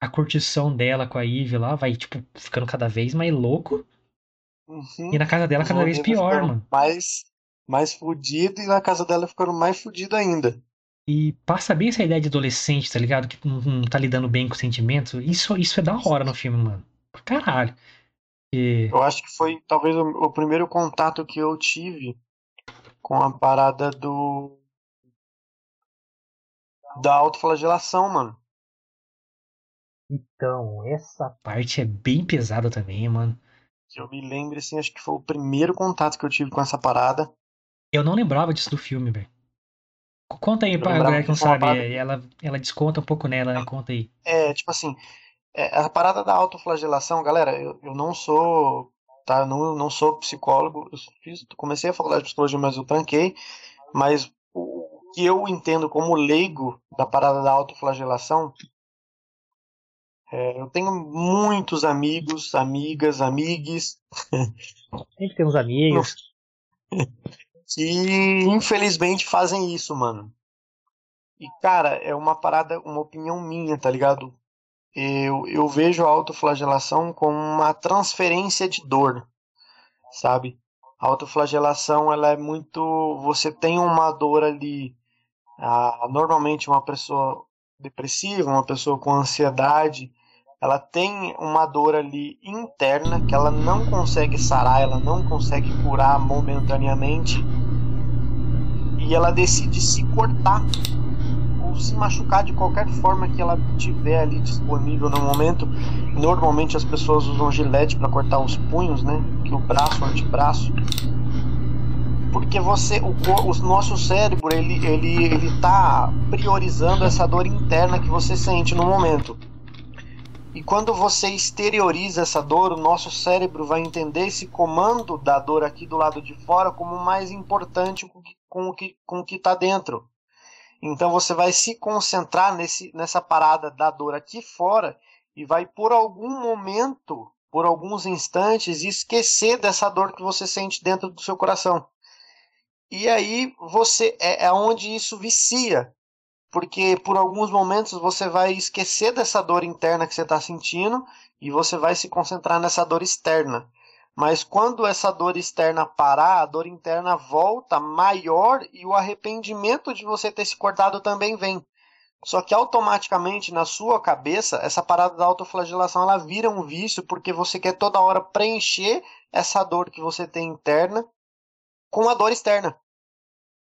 A curtição dela com a Eve lá vai, tipo, ficando cada vez mais louco. Uhum. E na casa dela Os cada vez pior, mano. Mais, mais fudido e na casa dela ficando mais fudido ainda. E passa bem essa ideia de adolescente, tá ligado? Que não, não tá lidando bem com sentimentos. Isso, isso é da hora no filme, mano. Pra caralho. E, Eu acho que foi talvez o, o primeiro contato que eu tive com a parada do. da autoflagelação, mano. então, essa parte é bem pesada também, mano. Que eu me lembro, assim, acho que foi o primeiro contato que eu tive com essa parada. Eu não lembrava disso do filme, velho. Conta aí pra galera que não que sabe. parada é, Ela, ela desconta um pouco nela, né? Conta aí. É, tipo assim, é, a parada da autoflagelação, galera, eu, eu não sou, tá, eu não, não sou psicólogo, eu fiz, comecei a faculdade de psicologia, mas eu tranquei, mas o que eu entendo como leigo da parada da autoflagelação, é, eu tenho muitos amigos, amigas, amigues, tem uns amigos. [LAUGHS] que infelizmente fazem isso, mano. E, cara, é uma parada, uma opinião minha, tá ligado? Eu, eu vejo a autoflagelação como uma transferência de dor, sabe? A autoflagelação, ela é muito. Você tem uma dor ali. Ah, normalmente, uma pessoa depressiva, uma pessoa com ansiedade, ela tem uma dor ali interna que ela não consegue sarar, ela não consegue curar momentaneamente. E ela decide se cortar ou se machucar de qualquer forma que ela tiver ali disponível no momento. Normalmente as pessoas usam gilete para cortar os punhos, né? Que o braço, o antebraço. Porque você, o, o nosso cérebro, ele, ele, ele tá priorizando essa dor interna que você sente no momento. Quando você exterioriza essa dor, o nosso cérebro vai entender esse comando da dor aqui do lado de fora como mais importante com o que com o que está dentro. Então você vai se concentrar nesse, nessa parada da dor aqui fora e vai por algum momento, por alguns instantes, esquecer dessa dor que você sente dentro do seu coração. E aí você é, é onde isso vicia. Porque por alguns momentos você vai esquecer dessa dor interna que você está sentindo e você vai se concentrar nessa dor externa. Mas quando essa dor externa parar, a dor interna volta maior e o arrependimento de você ter se cortado também vem. Só que automaticamente na sua cabeça, essa parada da autoflagelação ela vira um vício porque você quer toda hora preencher essa dor que você tem interna com a dor externa.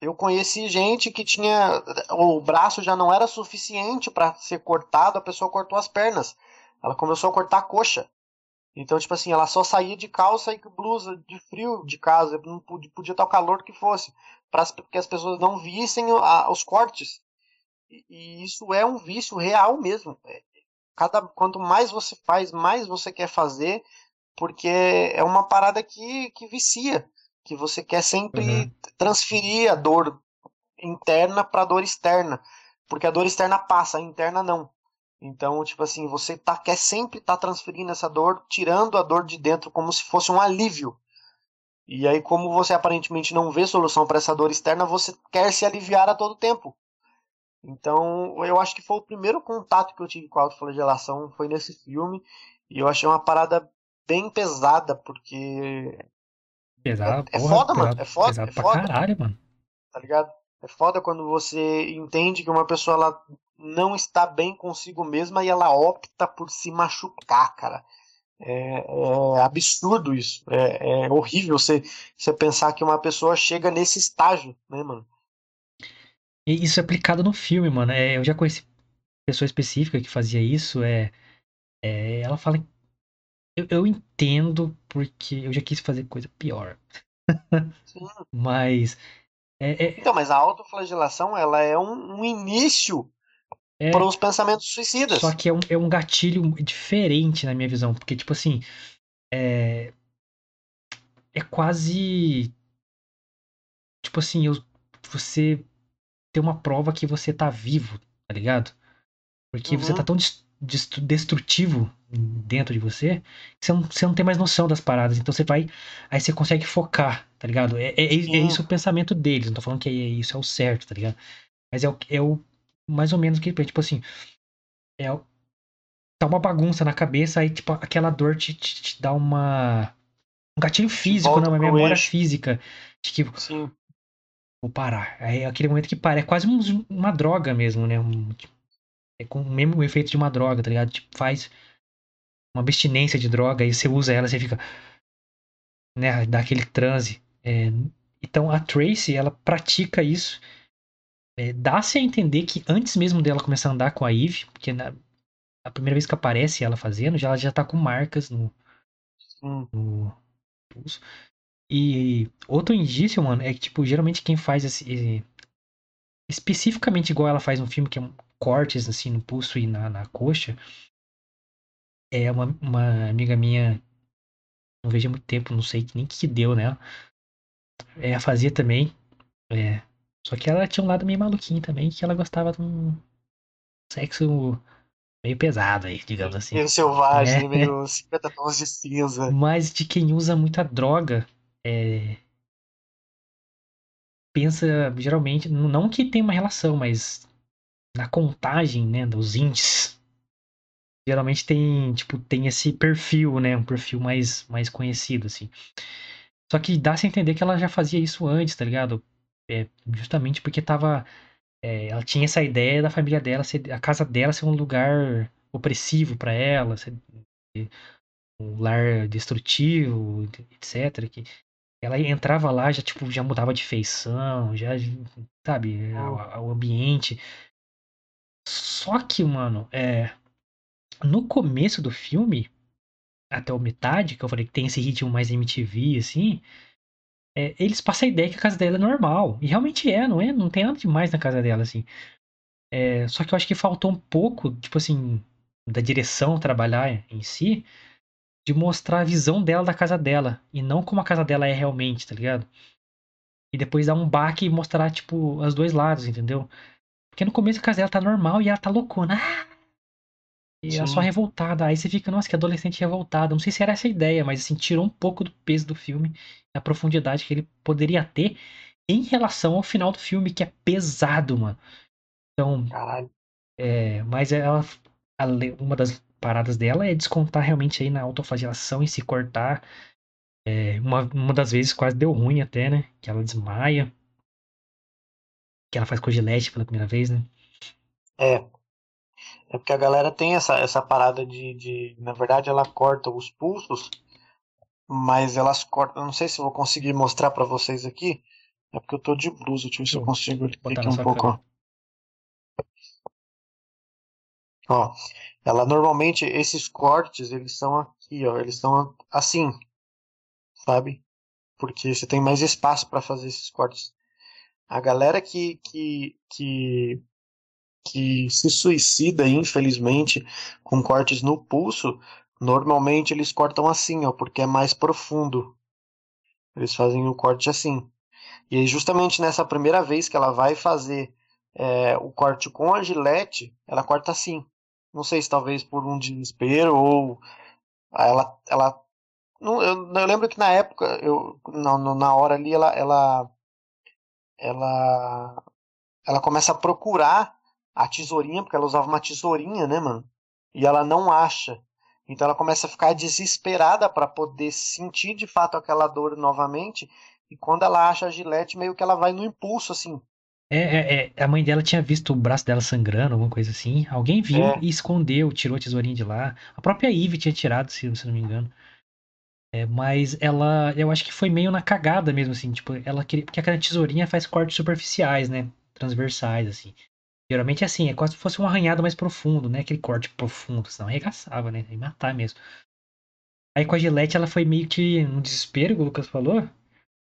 Eu conheci gente que tinha. O braço já não era suficiente para ser cortado, a pessoa cortou as pernas. Ela começou a cortar a coxa. Então, tipo assim, ela só saía de calça e blusa de frio de casa. Não podia, podia estar o calor que fosse. Para que as pessoas não vissem a, os cortes. E, e, isso é um vício real mesmo. É, cada, quanto mais você faz, mais você quer fazer. Porque é uma parada que, que vicia que você quer sempre uhum. transferir a dor interna para a dor externa, porque a dor externa passa, a interna não. Então, tipo assim, você tá, quer sempre estar tá transferindo essa dor, tirando a dor de dentro como se fosse um alívio. E aí, como você aparentemente não vê solução para essa dor externa, você quer se aliviar a todo tempo. Então, eu acho que foi o primeiro contato que eu tive com a autoflagelação, foi nesse filme. E eu achei uma parada bem pesada, porque Pesado, é, é porra, foda, mano. É foda. Pesado é pra foda, caralho, mano. Tá ligado? É foda quando você entende que uma pessoa ela não está bem consigo mesma e ela opta por se machucar, cara. É, é absurdo isso. É, é, horrível você, você pensar que uma pessoa chega nesse estágio, né, mano? E isso é aplicado no filme, mano. É, eu já conheci pessoa específica que fazia isso. É, é ela fala eu, eu entendo porque eu já quis fazer coisa pior. [LAUGHS] [LAUGHS] mas. É, é... Então, mas a autoflagelação ela é um, um início é... para os pensamentos suicidas. Só que é um, é um gatilho diferente na minha visão. Porque, tipo assim. É, é quase. Tipo assim, eu, você tem uma prova que você tá vivo, tá ligado? Porque uhum. você tá uhum. tão destrutivo dentro de você, você não, você não tem mais noção das paradas. Então você vai. Aí você consegue focar, tá ligado? É, é, é isso o pensamento deles. Não tô falando que é isso é o certo, tá ligado? Mas é o, é o mais ou menos que, tipo assim. É o, tá uma bagunça na cabeça, aí, tipo, aquela dor te, te, te dá uma. Um gatilho físico, não, uma memória eixo. física. De que. Sim. Vou parar. Aí é aquele momento que para. É quase um, uma droga mesmo, né? Um, tipo, é com o mesmo efeito de uma droga, tá ligado? Tipo, faz uma abstinência de droga e você usa ela, você fica. Né, dá aquele transe. É, então a Tracy, ela pratica isso. É, Dá-se a entender que antes mesmo dela começar a andar com a Eve, porque na, a primeira vez que aparece ela fazendo, já, ela já tá com marcas no, hum. no pulso. E outro indício, mano, é que, tipo, geralmente quem faz esse. Especificamente igual ela faz no filme, que é cortes assim no pulso e na, na coxa. É uma, uma amiga minha, não vejo há muito tempo, não sei nem o que, que deu nela. É, fazia também. É, só que ela tinha um lado meio maluquinho também, que ela gostava de um sexo meio pesado aí, digamos assim. Meio selvagem, é. meio 50 tons de cinza. Mas de quem usa muita droga, é... pensa geralmente, não que tem uma relação, mas na contagem, né, dos índices, geralmente tem, tipo, tem esse perfil, né, um perfil mais, mais conhecido, assim. Só que dá-se a entender que ela já fazia isso antes, tá ligado? É, justamente porque tava, é, ela tinha essa ideia da família dela, ser, a casa dela ser um lugar opressivo para ela, ser, um lar destrutivo, etc. Que ela entrava lá já tipo já mudava de feição, já sabe, o, o ambiente só que, mano, é. No começo do filme, até o metade, que eu falei que tem esse ritmo mais MTV, assim. É, eles passam a ideia que a casa dela é normal. E realmente é, não é? Não tem nada demais na casa dela, assim. É, só que eu acho que faltou um pouco, tipo assim, da direção trabalhar em si, de mostrar a visão dela da casa dela. E não como a casa dela é realmente, tá ligado? E depois dar um baque e mostrar, tipo, os dois lados, entendeu? Porque no começo a casa dela tá normal e ela tá loucona. Ah! E ela só revoltada. Aí você fica, nossa, que adolescente revoltada. Não sei se era essa a ideia, mas assim, tirou um pouco do peso do filme, da profundidade que ele poderia ter. em relação ao final do filme, que é pesado, mano. Então, Caralho. é, mas ela, ale- uma das paradas dela é descontar realmente aí na autoflagelação e se cortar. É, uma, uma das vezes quase deu ruim até, né? Que ela desmaia. Que ela faz com gilete pela primeira vez, né? É. É porque a galera tem essa, essa parada de, de. Na verdade, ela corta os pulsos, mas elas cortam. Eu não sei se eu vou conseguir mostrar pra vocês aqui. É porque eu tô de blusa. Deixa eu ver se eu consigo botar aqui um pouco. Ó. Ó, ela normalmente, esses cortes, eles são aqui, ó. Eles são assim, sabe? Porque você tem mais espaço pra fazer esses cortes. A galera que, que, que, que se suicida, infelizmente, com cortes no pulso, normalmente eles cortam assim, ó, porque é mais profundo. Eles fazem o corte assim. E aí, justamente nessa primeira vez que ela vai fazer é, o corte com a gilete, ela corta assim. Não sei se talvez por um desespero ou ela, ela não, eu, eu lembro que na época, eu, na, na hora ali, ela, ela, ela, ela começa a procurar a tesourinha, porque ela usava uma tesourinha, né, mano? E ela não acha. Então ela começa a ficar desesperada para poder sentir de fato aquela dor novamente. E quando ela acha a gilete, meio que ela vai no impulso, assim. É, é, é, a mãe dela tinha visto o braço dela sangrando, alguma coisa assim. Alguém viu É. e escondeu, tirou a tesourinha de lá. A própria Eve tinha tirado, se, se não me engano. É, mas ela, eu acho que foi meio na cagada mesmo, assim. Tipo, ela queria. Porque aquela tesourinha faz cortes superficiais, né? Transversais, assim. Geralmente é assim, é quase se fosse um arranhado mais profundo, né? Aquele corte profundo, senão arregaçava, né? Ia matar mesmo. Aí com a Gillette ela foi meio que no desespero, o Lucas falou.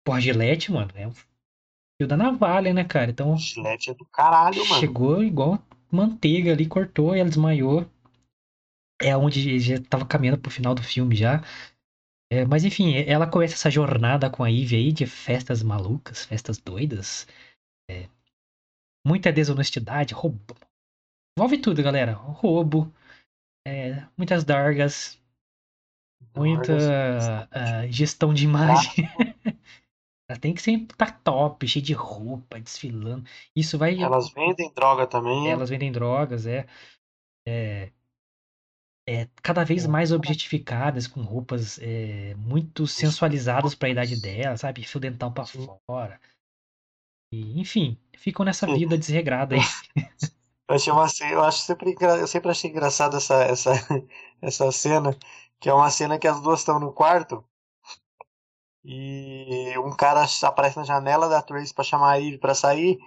Pô, a Gillette, mano, é um fio da navalha, né, cara? Então Gilete é do caralho, mano. chegou igual manteiga ali, cortou e ela desmaiou. É onde já tava caminhando pro final do filme já. É, mas enfim, ela começa essa jornada com a Eve aí de festas malucas, festas doidas. É, muita desonestidade, roubo. Envolve tudo, galera. Roubo, é, muitas dargas, muita ah, gestão de imagem. [LAUGHS] Ela tem que sempre estar top, cheio de roupa, desfilando. Isso vai. Elas vendem droga também. Elas vendem drogas, é. É, é cada vez mais objetificadas, com roupas é, muito sensualizadas para a idade dela, sabe? Fio dental para fora. E, enfim, ficam nessa vida desregrada aí. [LAUGHS] Eu, achei uma, eu acho sempre, eu sempre achei engraçado essa, essa, [LAUGHS] essa cena, que é uma cena que as duas estão no quarto e um cara aparece na janela da Trace pra chamar a Eve pra sair,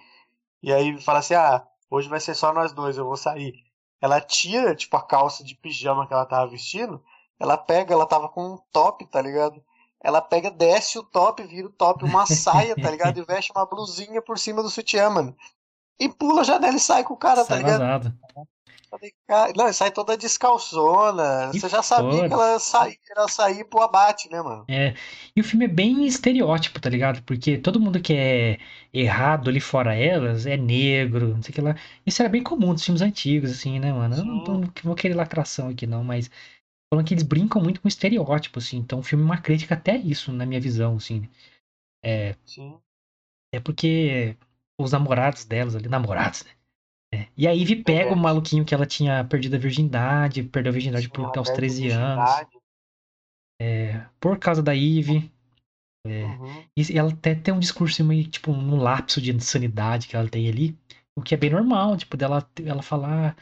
e aí fala assim: Ah, hoje vai ser só nós dois, eu vou sair. Ela tira, tipo, a calça de pijama que ela tava vestindo, ela pega, ela tava com um top, tá ligado? Ela pega, desce o top, vira o top, uma saia, tá ligado? E veste uma blusinha por cima do sutiã, mano. E pula a janela e sai com o cara, tá Sai ligado? vazado. Não, sai toda descalçona. Você já sabia foda. que ela saía, ela saía pro abate, né, mano? É, e o filme é bem estereótipo, tá ligado? Porque todo mundo que é errado ali fora elas é negro, não sei o que lá. Isso era bem comum nos filmes antigos, assim, né, mano? Eu não, não vou querer lacração aqui, não, mas falando que eles brincam muito com estereótipo, assim. Então o filme é uma crítica até isso, na minha visão, assim. Sim. É porque os namorados delas ali, namorados, né? É. E a Ivy pega É. o maluquinho que ela tinha perdido a virgindade, perdeu a virgindade por os perde a 13 anos, virgindade. por causa da Ivy. Uhum. E ela até tem um discurso meio, tipo, um lapso de insanidade que ela tem ali, o que é bem normal, tipo, dela ela falar,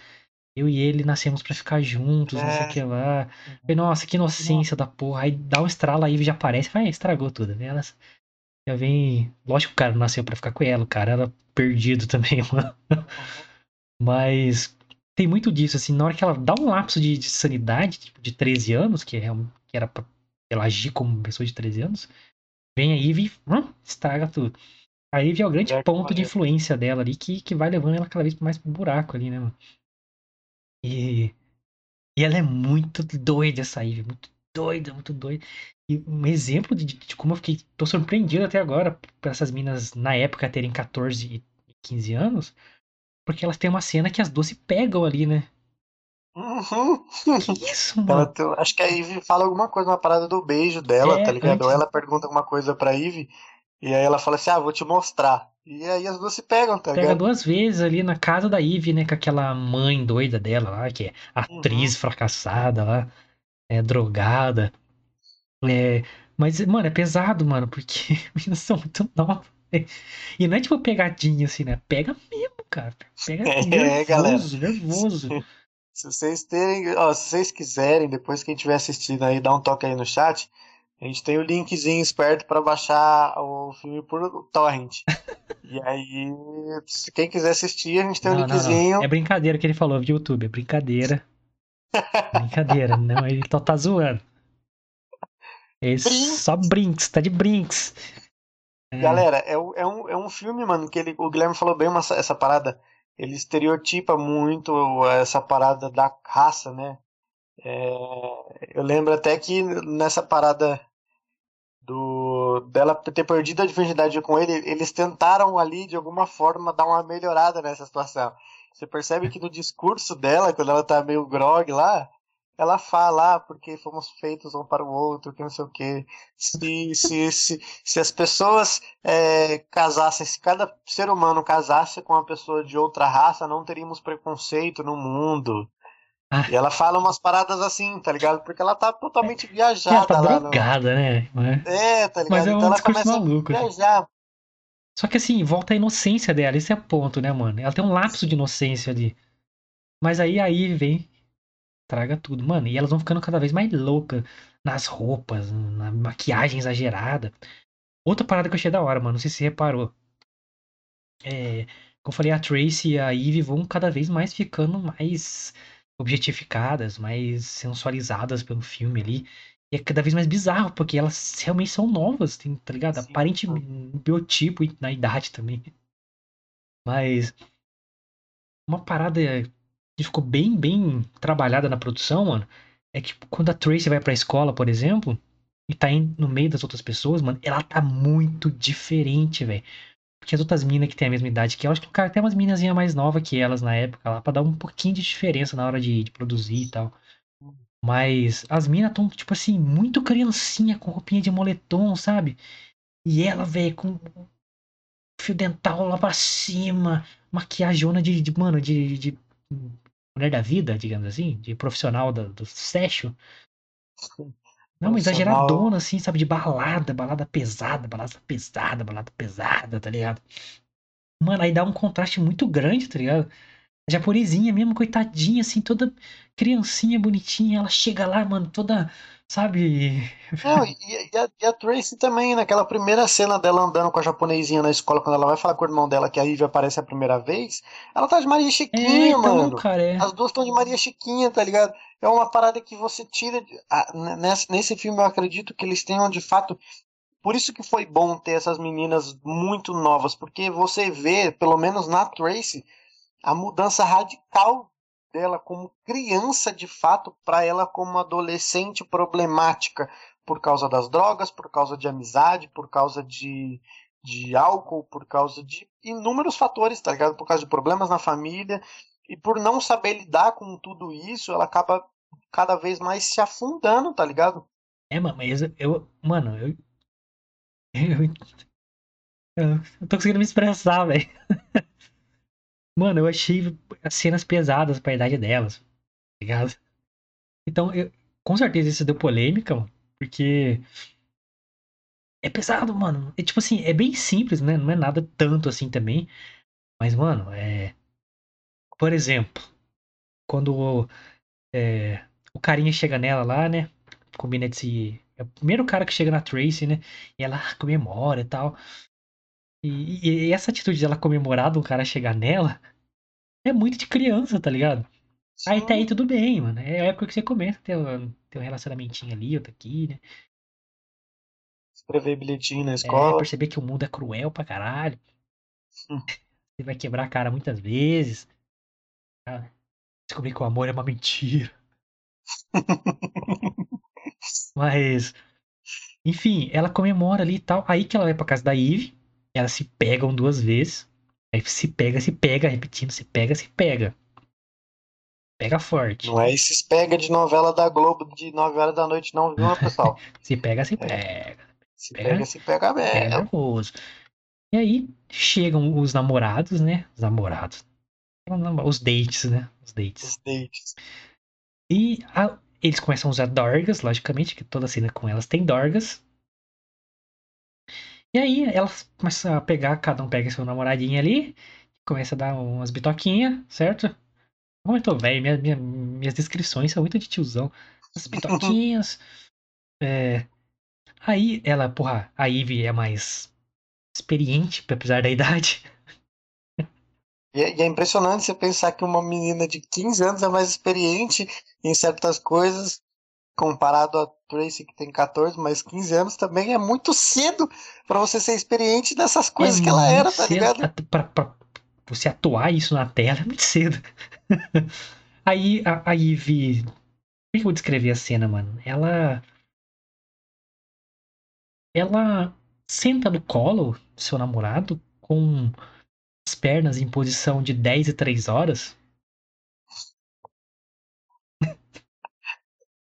eu e ele nascemos pra ficar juntos, não sei o É. que lá. Falei, Nossa, que inocência da porra. Aí dá um estralo, a Ivy já aparece, vai, estragou tudo, né? Ela já vem. Lógico que o cara nasceu pra ficar com ela, o cara era perdido [LAUGHS] também, mano. Mas tem muito disso, assim, na hora que ela dá um lapso de, de sanidade, tipo, de 13 anos, que, é, que era pra ela agir como uma pessoa de 13 anos, vem a Eve e hum, estraga tudo. A Eve é o grande É ponto de influência dela ali, que, que vai levando ela cada vez mais pro buraco ali, né, mano? E, e ela é muito doida, essa Eve, muito doida, muito doida. E um exemplo de, de como eu fiquei, tô surpreendido até agora por essas minas na época terem 14 e 15 anos, porque elas têm uma cena que as duas se pegam ali, né? Uhum. Que isso, Ela [LAUGHS] mano? tem- acho que a Ivy fala alguma coisa, uma parada do beijo dela, É, tá ligado? Ou antes- ela pergunta alguma coisa pra Ivy E aí ela fala assim: ah, vou te mostrar. E aí as duas se pegam, tá Pega ligado? duas vezes ali na casa da Eve, né? Com aquela mãe doida dela lá, que é atriz Uhum. fracassada lá, é drogada. É, mas, mano, é pesado, mano, porque [LAUGHS] as meninas são muito novas. né? E não é tipo pegadinha assim, né? Pega mesmo, cara. Pega [LAUGHS] É, galera. nervoso, nervoso. [LAUGHS] Se vocês terem, ó, se vocês quiserem, depois quem estiver assistindo aí, dá um toque aí no chat. A gente tem o linkzinho esperto para baixar o filme por torrent. E aí, se quem quiser assistir, a gente tem o Não, não, linkzinho. não. É brincadeira que ele falou de YouTube, é brincadeira. Brincadeira, não, ele só tá zoando. É Brinks. só brinks, tá de brinks. É, Galera, é, é um, é um filme, mano, que ele, o Guilherme falou bem uma- essa parada. Ele estereotipa muito essa parada da raça, né? É, eu lembro até que nessa parada do dela ter perdido a virgindade com ele, eles tentaram ali de alguma forma dar uma melhorada nessa situação. Você percebe que no discurso dela, quando ela tá meio grog lá, ela fala, ah, porque fomos feitos um para o outro, que não sei o quê. Se, se, se, se as pessoas é, casassem, se cada ser humano casasse com uma pessoa de outra raça, não teríamos preconceito no mundo. Ah. E ela fala umas paradas assim, tá ligado? Porque ela tá totalmente ela viajada tá lá no. drogada, né? É, tá ligado? Mas é um então ela começa maluco. a viajar. Só que assim, volta a inocência dela, esse é o ponto, né, mano? Ela tem um lapso de inocência ali. Mas aí aí vem, traga tudo, mano. E elas vão ficando cada vez mais loucas nas roupas, na maquiagem exagerada. Outra parada que eu achei da hora, mano, não sei se você reparou. É, como eu falei, a Tracy e a Eve vão cada vez mais ficando mais objetificadas, mais sensualizadas pelo filme ali. E é cada vez mais bizarro, porque elas realmente são novas, tá ligado? Sim. Aparente no biotipo e na idade também. Mas uma parada que ficou bem, bem trabalhada na produção, mano, é que quando a Tracy vai pra escola, por exemplo, e tá no meio das outras pessoas, mano, ela tá muito diferente, velho. Porque as outras minas que tem a mesma idade que ela, acho que o cara tem umas minazinhas mais novas que elas na época lá, pra dar um pouquinho de diferença na hora de, de produzir e tal. Mas as minas tão, tipo assim, muito criancinha, com roupinha de moletom, sabe? E ela, velho, com fio dental lá pra cima, maquiageona de, de mano, de, de mulher da vida, digamos assim, de profissional da- do sexo. Não, exageradona, assim, sabe? De balada, balada pesada, balada pesada, balada pesada, tá ligado? Mano, aí dá um contraste muito grande, tá ligado? A japonesinha mesmo, coitadinha, assim, toda criancinha bonitinha, ela chega lá, mano, toda, sabe? Não, [LAUGHS] e, a, e a Tracy também, naquela primeira cena dela andando com a japonesinha na escola, quando ela vai falar com o irmão dela que a Ivy aparece a primeira vez, ela tá de Maria É, Chiquinha, então, mano. cara, é. As duas estão de Maria Chiquinha, tá ligado? É uma parada que você tira. de- n- nesse, nesse filme eu acredito que eles tenham de fato. Por isso que foi bom ter essas meninas muito novas, porque você vê, pelo menos na Tracy, a mudança radical dela como criança de fato para ela como adolescente problemática por causa das drogas, por causa de amizade, por causa de, de álcool, por causa de inúmeros fatores, tá ligado? Por causa de problemas na família. E por não saber lidar com tudo isso, ela acaba cada vez mais se afundando, tá ligado? É, mas eu, eu- mano, eu, [LAUGHS] eu, eu não tô conseguindo me expressar, velho. [LAUGHS] Mano, eu achei as cenas pesadas pra idade delas, tá ligado? Então, eu, com certeza isso deu polêmica, mano, porque é pesado, mano. É tipo assim, é bem simples, né? Não é nada tanto assim também. Mas, mano, é. Por exemplo, quando é, o carinha chega nela lá, né? Combina de se. É o primeiro cara que chega na Tracy, né? E ela ah, comemora e tal. E, e- essa atitude dela comemorar do cara chegar nela é muito de criança, tá ligado? Aí tá aí tudo bem, mano. É a época que você começa a ter, um- ter um relacionamentinho ali, outro aqui, né? Escrever bilhetinho na É, escola. perceber que o mundo é cruel pra caralho. Hum. Você vai quebrar a cara muitas vezes. tá? Descobrir que o amor é uma mentira. [LAUGHS] Mas, enfim, ela comemora ali e tal. Aí que ela vai pra casa da Eve. Elas se pegam duas vezes. Aí se pega, se pega, repetindo, se pega, se pega. Pega forte. Não é esses pega de novela da Globo de 9 horas da noite, não, viu, pessoal? [LAUGHS] Se pega, se É. pega. Se Pega- pega, se pega mesmo. nervoso. E aí chegam os namorados, né? Os namorados. Os dates, né? Os dates. Os dates. E a- eles começam a usar dorgas, logicamente, que toda cena com elas tem dorgas. E aí elas começam a pegar, cada um pega seu namoradinho ali, começa a dar umas bitoquinhas, certo? Como eu tô velho, minha, minha- minhas descrições são muito de tiozão. As bitoquinhas. [LAUGHS] é, Aí ela, porra, a Ivy é mais experiente, apesar da idade. E é, e é impressionante você pensar que uma menina de 15 anos é mais experiente em certas coisas, comparado a Tracy que tem 14, mas 15 anos também é muito cedo pra você ser experiente nessas coisas É que ela era, tá ligado? Pra, pra você atuar isso na tela é muito cedo. [LAUGHS] Aí a, a Ivy. Como é que eu vou descrever a cena, mano? Ela. Ela senta no colo do seu namorado com as pernas em posição de 10 e 3 horas. [LAUGHS]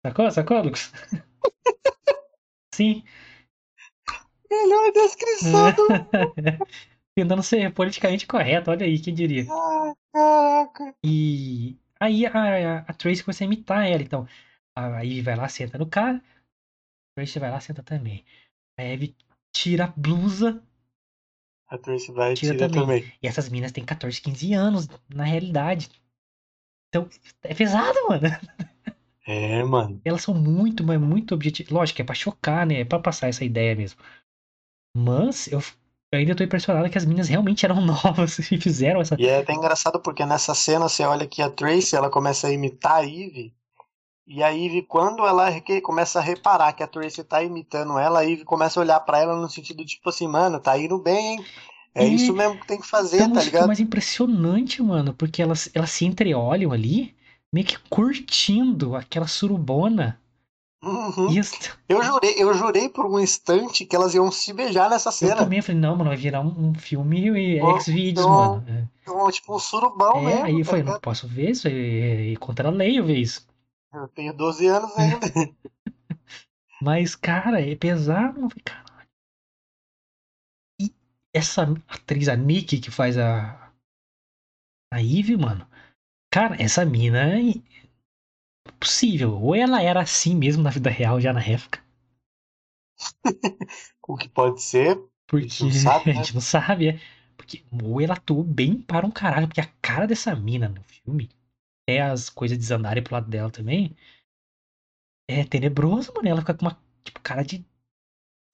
Sacou? Sacou, Lucas? [LAUGHS] Sim. Melhor descrição do. [LAUGHS] Tentando ser politicamente correto, olha aí, quem diria. Ai, caraca. E aí a, a, Tracy começa a imitar ela. Então, a Ivy vai lá, senta no cara. A Tracy vai lá, senta também. A Ivy tira a blusa. A Tracy vai Tira tira também. também. E essas minas têm 14, 15 anos, na realidade. Então, é pesado, mano. [LAUGHS] É, mano. Elas são muito, mas muito objetivas. Lógico, é pra chocar, né? É pra passar essa ideia mesmo. Mas eu, ainda tô impressionado que as minas realmente eram [LAUGHS] novas e fizeram essa. E é até engraçado porque nessa cena você olha que a Tracy ela começa a imitar a Eve. E a Eve, quando ela começa a reparar que a Tracy tá imitando ela, a Eve começa a olhar pra ela no sentido tipo assim, mano, tá indo bem, hein? É É. isso mesmo que tem que fazer, Então tá ligado? mais impressionante, mano, porque elas, elas se entreolham ali, meio que curtindo aquela surubona. Uhum. E Eu jurei, eu jurei por um instante que elas iam se beijar nessa eu cena. também falei, não, mano, vai virar um, um filme Ó, X-Videos, então, mano. É. Então, tipo um surubão É, mesmo. aí eu tá falei, não posso ver isso, é, é contra a lei eu ver isso. Eu tenho 12 anos ainda. [LAUGHS] Mas, cara, é pesado, eu falei, caralho. E essa atriz, a Nick, que faz a. A Eve, mano. Cara, essa mina é possível. Ou ela era assim mesmo na vida real, já na época. [LAUGHS] o que pode ser. Porque gente não sabe, [LAUGHS] a né? gente não sabe, é. Porque ou ela atuou bem para um caralho. Porque a cara dessa mina no filme, até as coisas desandarem pro lado dela também, é tenebroso, mano. Ela fica com uma tipo, cara de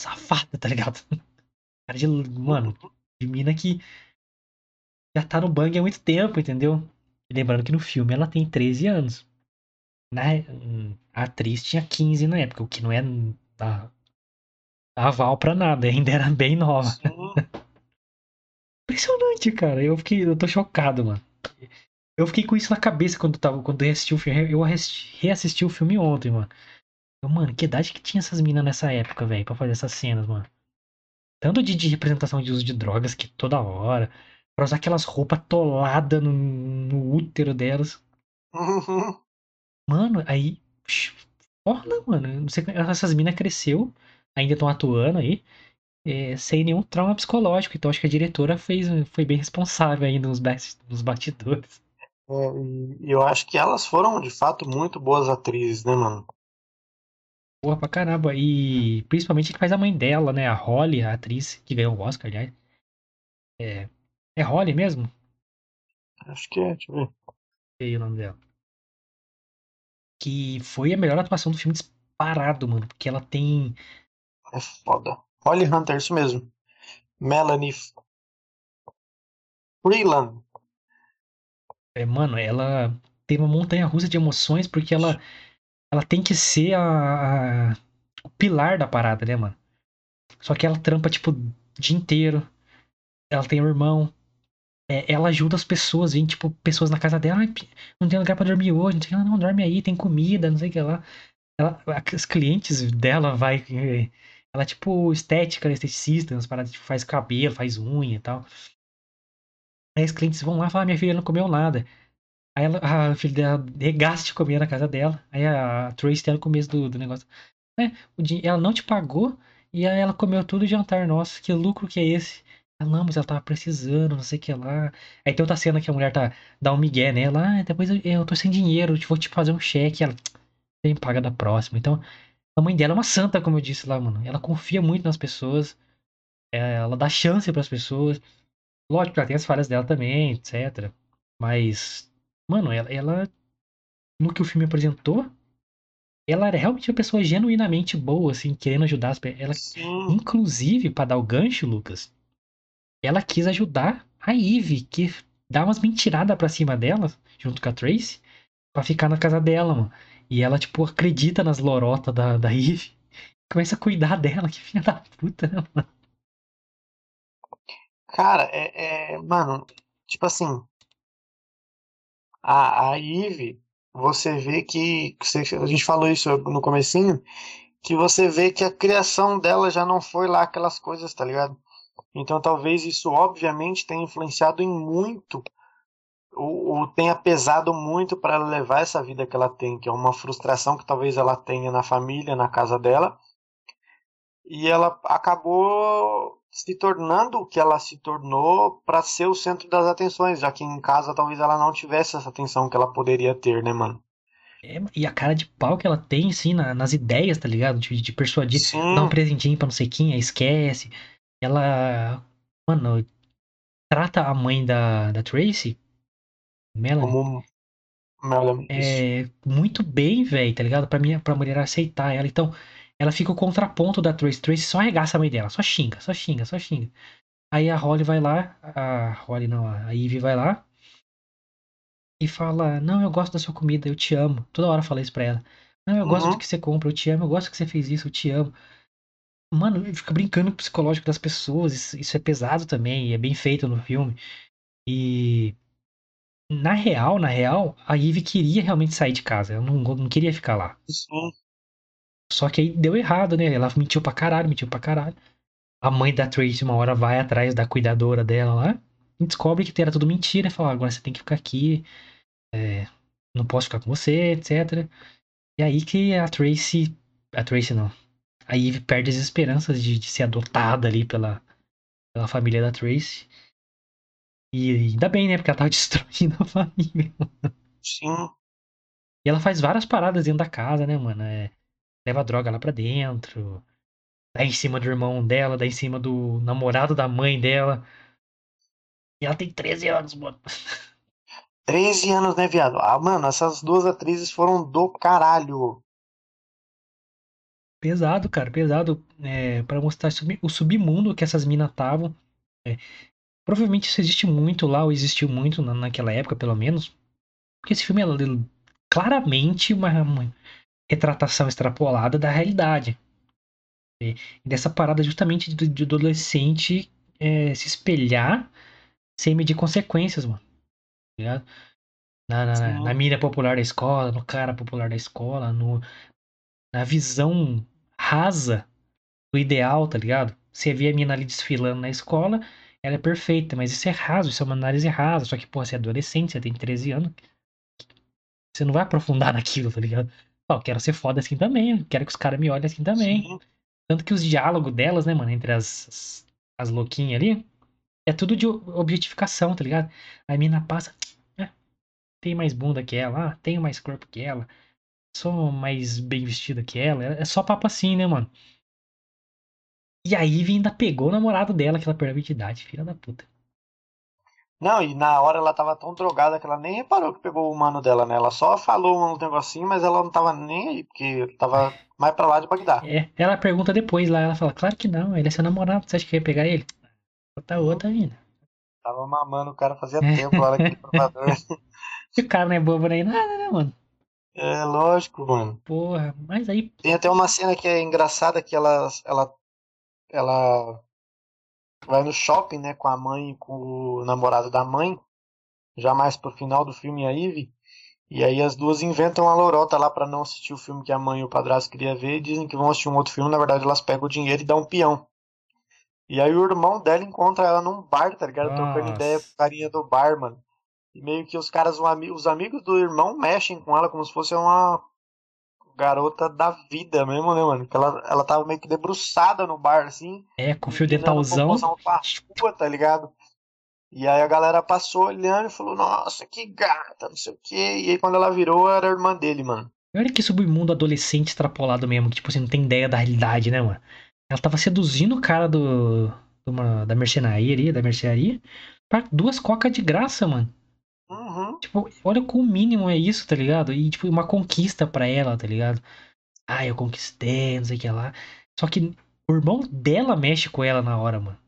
safada, tá ligado? [LAUGHS] Cara de, mano, de mina que já tá no bang há muito tempo, entendeu? E lembrando que no filme ela tem 13 anos. Né? A atriz tinha 15 na época, o que não é da aval pra nada, [LAUGHS] ainda era bem nova. Impressionante, cara. Eu fiquei, eu tô chocado, mano. Eu fiquei com isso na cabeça quando tava, quando eu assisti o filme. Eu assisti- reassisti o filme ontem, mano. Eu, mano, que idade que tinha essas minas nessa época, velho, pra fazer essas cenas, mano. Tanto de, de representação de uso de drogas que toda hora. Pra usar aquelas roupas atoladas no, no útero delas. Uhum. Mano, aí. Foda, mano. Não sei, como- essas minas cresceu, ainda estão atuando aí, é, sem nenhum trauma psicológico. Então acho que a diretora fez, foi bem responsável aí nos, nos batidores. É, e eu acho que elas foram de fato muito boas atrizes, né, mano? Porra pra caramba. E principalmente que faz a mãe dela, né? A Holly, a atriz que ganhou o Oscar, aliás. É, é Holly mesmo? Acho que é, deixa eu ver. Sei o nome dela. Que foi a melhor atuação do filme disparado, mano. Porque ela tem. É foda. Holly Hunter, isso mesmo. Melanie Freeland. É, mano, ela tem uma montanha russa de emoções porque ela, ela tem que ser a, a- o pilar da parada, né, mano? Só que ela trampa, tipo, o dia inteiro. Ela tem um irmão. É, ela ajuda as pessoas, vem, tipo, pessoas na casa dela. Pi- não tem lugar pra dormir hoje. Não sei o que. Ela, não, dorme aí, tem comida, não sei o que lá. Ela, as clientes dela vai. eh, Ela tipo estética, esteticista, umas paradas, tipo, faz cabelo, faz unha e tal. Aí os clientes vão lá e falam, "Ah, minha filha não comeu nada. Aí ela, a filha dela regaça de comer na casa dela. Aí a Tracy tem no começo do, do negócio. É, ela não te pagou E aí ela comeu tudo o jantar. Nossa, que lucro que é esse? Ela, não, mas ela tava precisando, não sei o que lá. Aí tem outra cena que a mulher tá, dá um migué nela. Ah, depois eu, eu tô sem dinheiro, vou te fazer um cheque. Ela, tem paga da próxima. Então, a mãe dela é uma santa, como eu disse lá, mano. Ela confia muito nas pessoas. É, ela dá chance para as pessoas. Lógico ela tem as falhas dela também, etc. Mas, mano, ela, ela no que o filme apresentou, ela era realmente uma pessoa genuinamente boa, assim, querendo ajudar as pessoas. Ela, Sim. inclusive, para dar o gancho, Lucas, ela quis ajudar a Eve, que dá umas mentiradas pra cima dela, junto com a Tracy, pra ficar na casa dela, mano. E ela, tipo, acredita nas lorotas da, da Eve. Começa a cuidar dela, que filha da puta, né, mano? Cara, é, é- Mano, tipo assim. A, a Eve, você vê que. a gente falou isso no comecinho. Que você vê que a criação dela já não foi lá aquelas coisas, tá ligado? Então talvez isso, obviamente, tenha influenciado em muito. Ou, ou tenha pesado muito para ela levar essa vida que ela tem, que é uma frustração que talvez ela tenha na família, na casa dela. E ela acabou se tornando o que ela se tornou para ser o centro das atenções, já que em casa talvez ela não tivesse essa atenção que ela poderia ter, né, mano? É, e a cara de pau que ela tem, assim, na- nas ideias, tá ligado? De, de persuadir, Sim, dá um presentinho pra não sei quem, esquece. Ela, mano, trata a mãe da, da Tracy, Melanie, como Melanie, isso. é, muito bem, velho, tá ligado? Pra, minha, pra mulher aceitar ela. Então, ela fica o contraponto da Tracy. Tracy só arregaça a mãe dela, só xinga, só xinga, só xinga. Aí a Holly vai lá, a Holly não, a Ivy vai lá e fala: Não, eu gosto da sua comida, eu te amo. Toda hora fala isso pra ela. Não, eu gosto Uhum. do que você compra, eu te amo, eu gosto que você fez isso, eu te amo. Mano, fica brincando com o psicológico das pessoas, isso, isso é pesado também, e é bem feito no filme. E na real, na real, a Ivy queria realmente sair de casa, ela não, não queria ficar lá. Sim, Só que aí deu errado, né? Ela mentiu pra caralho, mentiu pra caralho. A mãe da Tracy uma hora vai atrás da cuidadora dela lá e descobre que era tudo mentira. Fala, agora você tem que ficar aqui, é, não posso ficar com você, etc. E aí que a Tracy. A Tracy não. A Eve perde as esperanças de, de ser adotada ali pela, pela família da Tracy. E ainda bem, né? Porque ela tava [LAUGHS] destruindo a família. sim. E ela faz várias paradas dentro da casa, né, mano? É, leva droga lá pra dentro. Dá em cima do irmão dela, dá em cima do namorado da mãe dela. E ela tem 13 anos, mano. 13 anos, né, viado? Ah, mano, essas duas atrizes foram do caralho. Pesado, cara, pesado. É, para mostrar sub- o submundo que essas minas estavam. É, provavelmente isso existe muito lá, ou existiu muito na, naquela época, pelo menos. Porque esse filme é claramente uma, uma retratação extrapolada da realidade. E dessa parada justamente de, de adolescente é, se espelhar sem medir consequências, mano. Tá? Na, na, na mina popular da escola, no cara popular da escola, no, na visão rasa do ideal, tá ligado? Você vê a mina ali desfilando na escola, ela é perfeita, mas isso é raso, isso é uma análise rasa. Só que, pô, você é adolescente, você tem 13 anos, você não vai aprofundar [LAUGHS] naquilo, tá ligado? Eu quero ser foda assim também, quero que os caras me olhem assim também. Sim. Tanto que os diálogos delas, né, mano, entre as, as, as louquinhas ali, é tudo de objetificação, tá ligado? A mina passa, "É, tem mais bunda que ela, ah, tenho mais corpo que ela, sou mais bem vestida que ela. É só papo assim, né, mano? E a Ivy ainda pegou o namorado dela, que ela perdeu a identidade, filha da puta. Não, e na hora ela tava tão drogada que ela nem reparou que pegou o mano dela, né? Ela só falou um negocinho, mas ela não tava nem aí, porque tava mais pra lá de Bagdá. É, ela pergunta depois lá, ela fala, claro que não, ele é seu namorado, você acha que ia pegar ele? Outra outra, mina. Tava mamando o cara fazia É. [LAUGHS] tempo, lá aquele provador. E o cara não é bobo nem nada, né, mano? É lógico, mano. Porra, mas aí, Tem até uma cena que é engraçada que ela, ela, ela vai no shopping, né, com a mãe e com o namorado da mãe, já mais pro final do filme a Ivy, e aí as duas inventam a lorota lá pra não assistir o filme que a mãe e o padrasto queria ver, e dizem que vão assistir um outro filme, na verdade elas pegam o dinheiro e dão um peão. E aí o irmão dela encontra ela num bar, tá ligado? Trocando Nossa. ideia com o carinha do bar, mano. E meio que os caras, os amigos do irmão mexem com ela como se fosse uma garota da vida mesmo, né, mano? Que ela, ela tava meio que debruçada no bar, assim. É, com fio dentalzão. Rua, tá ligado? E aí a galera passou olhando e falou, nossa, que gata, não sei o quê. E aí quando ela virou, era a irmã dele, mano. Olha que submundo adolescente extrapolado mesmo, que tipo assim, não tem ideia da realidade, né, mano? Ela tava seduzindo o cara do, do da mercenaria da mercearia, pra duas cocas de graça, mano. Uhum. Tipo, olha o mínimo é isso, tá ligado? E, tipo, uma conquista pra ela, tá ligado? Ah, eu conquistei, não sei o que lá. Só que o irmão dela mexe com ela na hora, mano.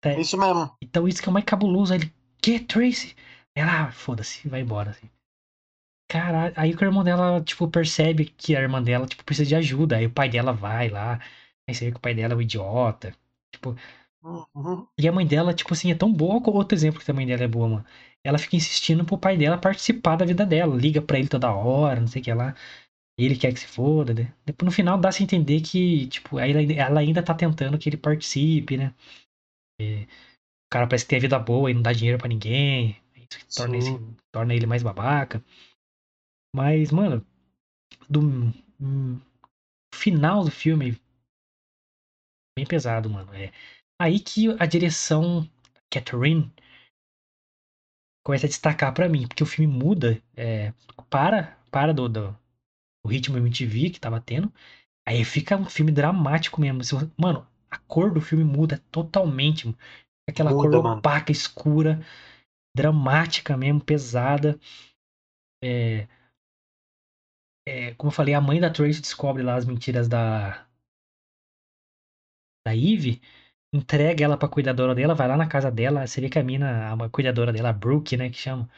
Tá? Isso mesmo. Então isso que é o mais cabuloso. Ele, que, Tracy? Ela, ah, foda-se, vai embora, assim. Caralho, aí o irmão dela, tipo, percebe que a irmã dela, tipo, precisa de ajuda. Aí o pai dela vai lá. Aí você vê que o pai dela é um idiota. Tipo. Uhum. E a mãe dela, tipo assim, é tão boa como outro exemplo que a mãe dela é boa, mano. Ela fica insistindo pro pai dela participar da vida dela. Liga pra ele toda hora, não sei o que lá. Ele quer que se foda, né? Depois, no final dá-se entender que, tipo, ela ainda tá tentando que ele participe, né? E o cara parece que tem a vida boa e não dá dinheiro para ninguém. Isso torna, esse, torna ele mais babaca. Mas, mano, do hum, final do filme, bem pesado, mano. É aí que a direção Catherine começa a destacar para mim, porque o filme muda, é, para, para do, do, do ritmo MTV que tava tendo, aí fica um filme dramático mesmo. Mano, a cor do filme muda totalmente. Aquela muda, cor opaca, escura, dramática mesmo, pesada. É, é, como eu falei, a mãe da Tracy descobre lá as mentiras da da Eve, entrega ela pra cuidadora dela, vai lá na casa dela, você vê que a mina, a cuidadora dela, a Brooke, né, que chama.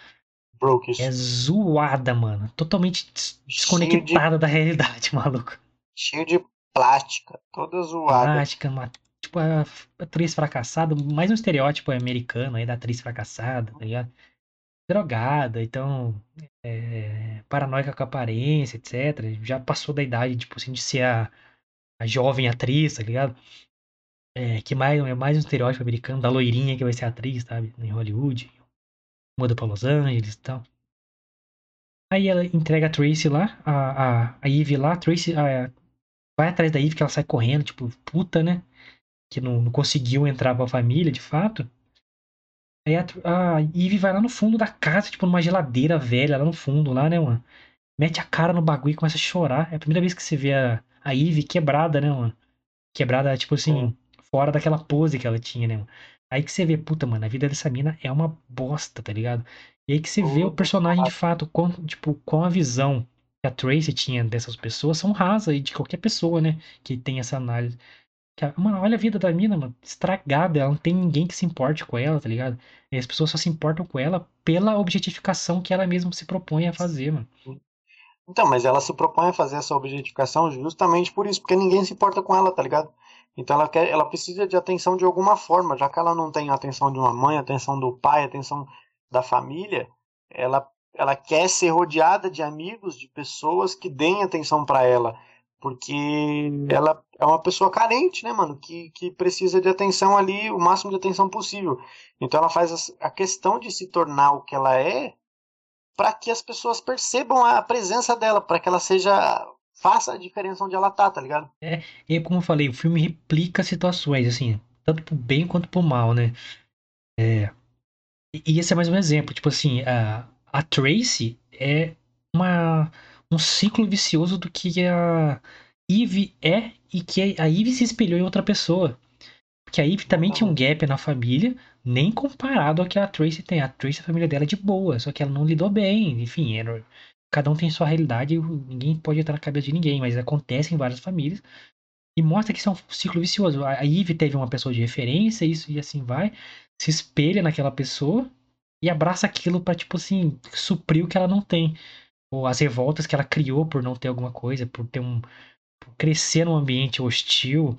Brooke. É zoada, mano. Totalmente desconectada de... da realidade, [LAUGHS] maluco. Cheio de plástica, toda zoada. Plástica, uma, tipo, a atriz fracassada, mais um estereótipo americano aí da atriz fracassada, tá ligado? drogada, então é, paranoica com a aparência, etc. Já passou da idade, tipo assim, de ser a, a jovem atriz, tá ligado? É, que mais, é mais um estereótipo americano da loirinha que vai ser atriz, sabe? Em Hollywood. Muda pra Los Angeles e tal. Aí ela entrega a Tracy lá, a, a, a Eve lá, a Tracy a, vai atrás da Eve que ela sai correndo, tipo, puta, né? Que não, não conseguiu entrar pra família, de fato. Aí a, a Eve vai lá no fundo da casa, tipo, numa geladeira velha lá no fundo, lá, né, mano? Mete a cara no bagulho e começa a chorar. É a primeira vez que você vê a, a Eve quebrada, né, mano? Quebrada, tipo assim, fora daquela pose que ela tinha, né, mano? Aí que você vê, puta, mano, a vida dessa mina é uma bosta, tá ligado? E aí que você vê o personagem de fato, com, tipo, com a visão que a Tracy tinha dessas pessoas são rasa e de qualquer pessoa, né? Que tem essa análise. Mano, olha a vida da mina, mano, estragada. Ela não tem ninguém que se importe com ela, tá ligado? E as pessoas só se importam com ela pela objetificação que ela mesma se propõe a fazer, mano. Então, mas ela se propõe a fazer essa objetificação justamente por isso, porque ninguém se importa com ela, tá ligado? Então ela quer, ela precisa de atenção de alguma forma, já que ela não tem a atenção de uma mãe, a atenção do pai, a atenção da família, ela ela quer ser rodeada de amigos, de pessoas que deem atenção para ela porque ela é uma pessoa carente, né, mano? Que, que precisa de atenção ali, o máximo de atenção possível. Então ela faz a questão de se tornar o que ela é para que as pessoas percebam a presença dela, para que ela seja. Faça a diferença onde ela tá, tá ligado? É, e como eu falei, o filme replica situações, assim, tanto pro bem quanto pro mal, né? É. E esse é mais um exemplo, tipo assim, a, a Tracy é uma um ciclo vicioso do que a Eve é e que a Eve se espelhou em outra pessoa. Porque a Eve também tinha um gap na família, nem comparado ao que a Tracy tem. A Tracy, a família dela é de boa, só que ela não lidou bem. Enfim, era, cada um tem sua realidade, ninguém pode entrar na cabeça de ninguém, mas acontece em várias famílias. E mostra que isso é um ciclo vicioso. A Eve teve uma pessoa de referência, isso e assim vai, se espelha naquela pessoa e abraça aquilo para tipo assim, suprir o que ela não tem ou as revoltas que ela criou por não ter alguma coisa, por ter um. Por crescer num ambiente hostil,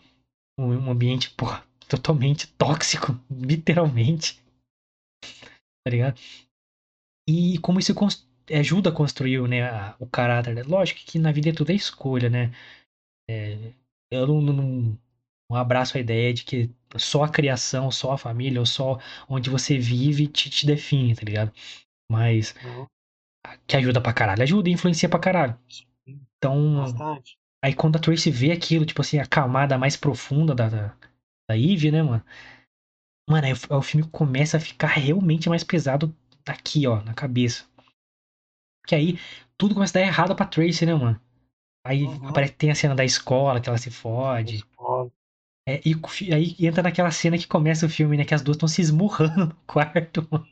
um, ambiente, porra, [LAUGHS] totalmente tóxico, literalmente. [LAUGHS] Tá ligado? E como isso ajuda a construir né, a, o caráter. Né? Lógico que na vida tudo é escolha, né? É, eu não, não, não abraço a ideia de que só a criação, só a família, ou só onde você vive te, te define, tá ligado? Mas uhum que ajuda pra caralho. Ajuda e influencia pra caralho. Então, Bastante. aí quando a Tracy vê aquilo, tipo assim, a camada mais profunda da, da, da Eve, né, mano? Mano, aí o, o filme começa a ficar realmente mais pesado aqui, ó, na cabeça. Porque aí tudo começa a dar errado pra Tracy, né, mano? Aí Uhum. aparece, tem a cena da escola, que ela se fode. Escola. É, e o aí entra naquela cena que começa o filme, né? Que as duas estão se esmurrando [LAUGHS] no quarto, mano.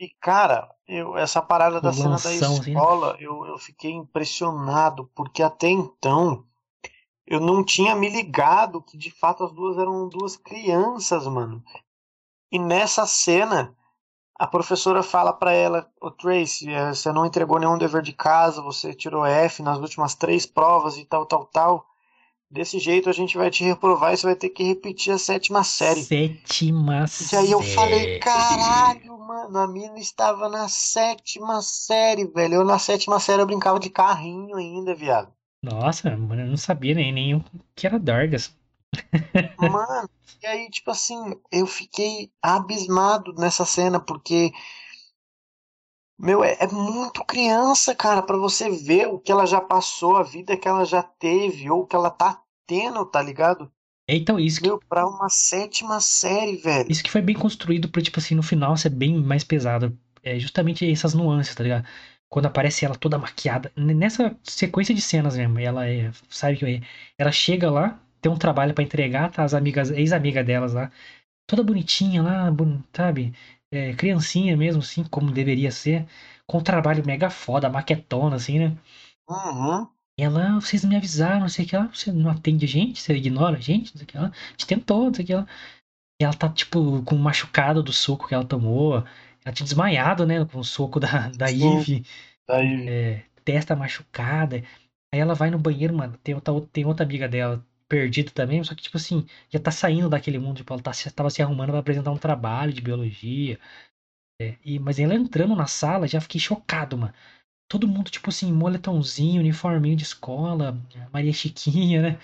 E, cara, eu, essa parada da O cena da lanção, assim, né? escola, eu, eu fiquei impressionado, porque até então eu não tinha me ligado que de fato as duas eram duas crianças, mano. E nessa cena, a professora fala pra ela: Ô Tracy, eh, você não entregou nenhum dever de casa, você tirou F nas últimas três provas e tal, tal, tal. Desse jeito a gente vai te reprovar e você vai ter que repetir a sétima série. Sétima E aí eu falei, série. caralho, mano, a mina estava na sétima série, velho. Eu na sétima série eu brincava de carrinho ainda, viado. Nossa, mano, eu não sabia nem, nem o que era Dorgas. Mano, e aí, tipo assim, eu fiquei abismado nessa cena, porque, meu, é, é muito criança, cara, pra você ver o que ela já passou, a vida que ela já teve, ou que ela tá tendo, tá ligado? Então, isso que, Meu, pra uma sétima série, velho. isso que foi bem construído pra, tipo assim, no final ser bem mais pesado. É justamente essas nuances, tá ligado? Quando aparece ela toda maquiada. Nessa sequência de cenas mesmo, ela é. Sabe que ela chega lá, tem um trabalho pra entregar, tá? As amigas, ex-amiga delas lá, toda bonitinha lá, sabe? É, criancinha mesmo, assim, como deveria ser. Com um trabalho mega foda, maquetona, assim, né? Uhum. E ela, vocês me avisaram, não sei o que lá, você não atende a gente, você ignora a gente, não sei o que lá, a gente tentou, não sei o que lá. E ela tá, tipo, com machucado do soco que ela tomou. Ela tinha desmaiado, né, com o soco da, da Sim. Eve, Daí, é, testa machucada. Aí ela vai no banheiro, mano, tem outra, tem outra amiga dela perdida também, só que, tipo assim, já tá saindo daquele mundo, tipo, ela tá, tava se arrumando pra apresentar um trabalho de biologia. É, e, mas ela entrando na sala, já fiquei chocado, mano. Todo mundo, tipo assim, moletãozinho, uniforminho de escola, Maria Chiquinha, né?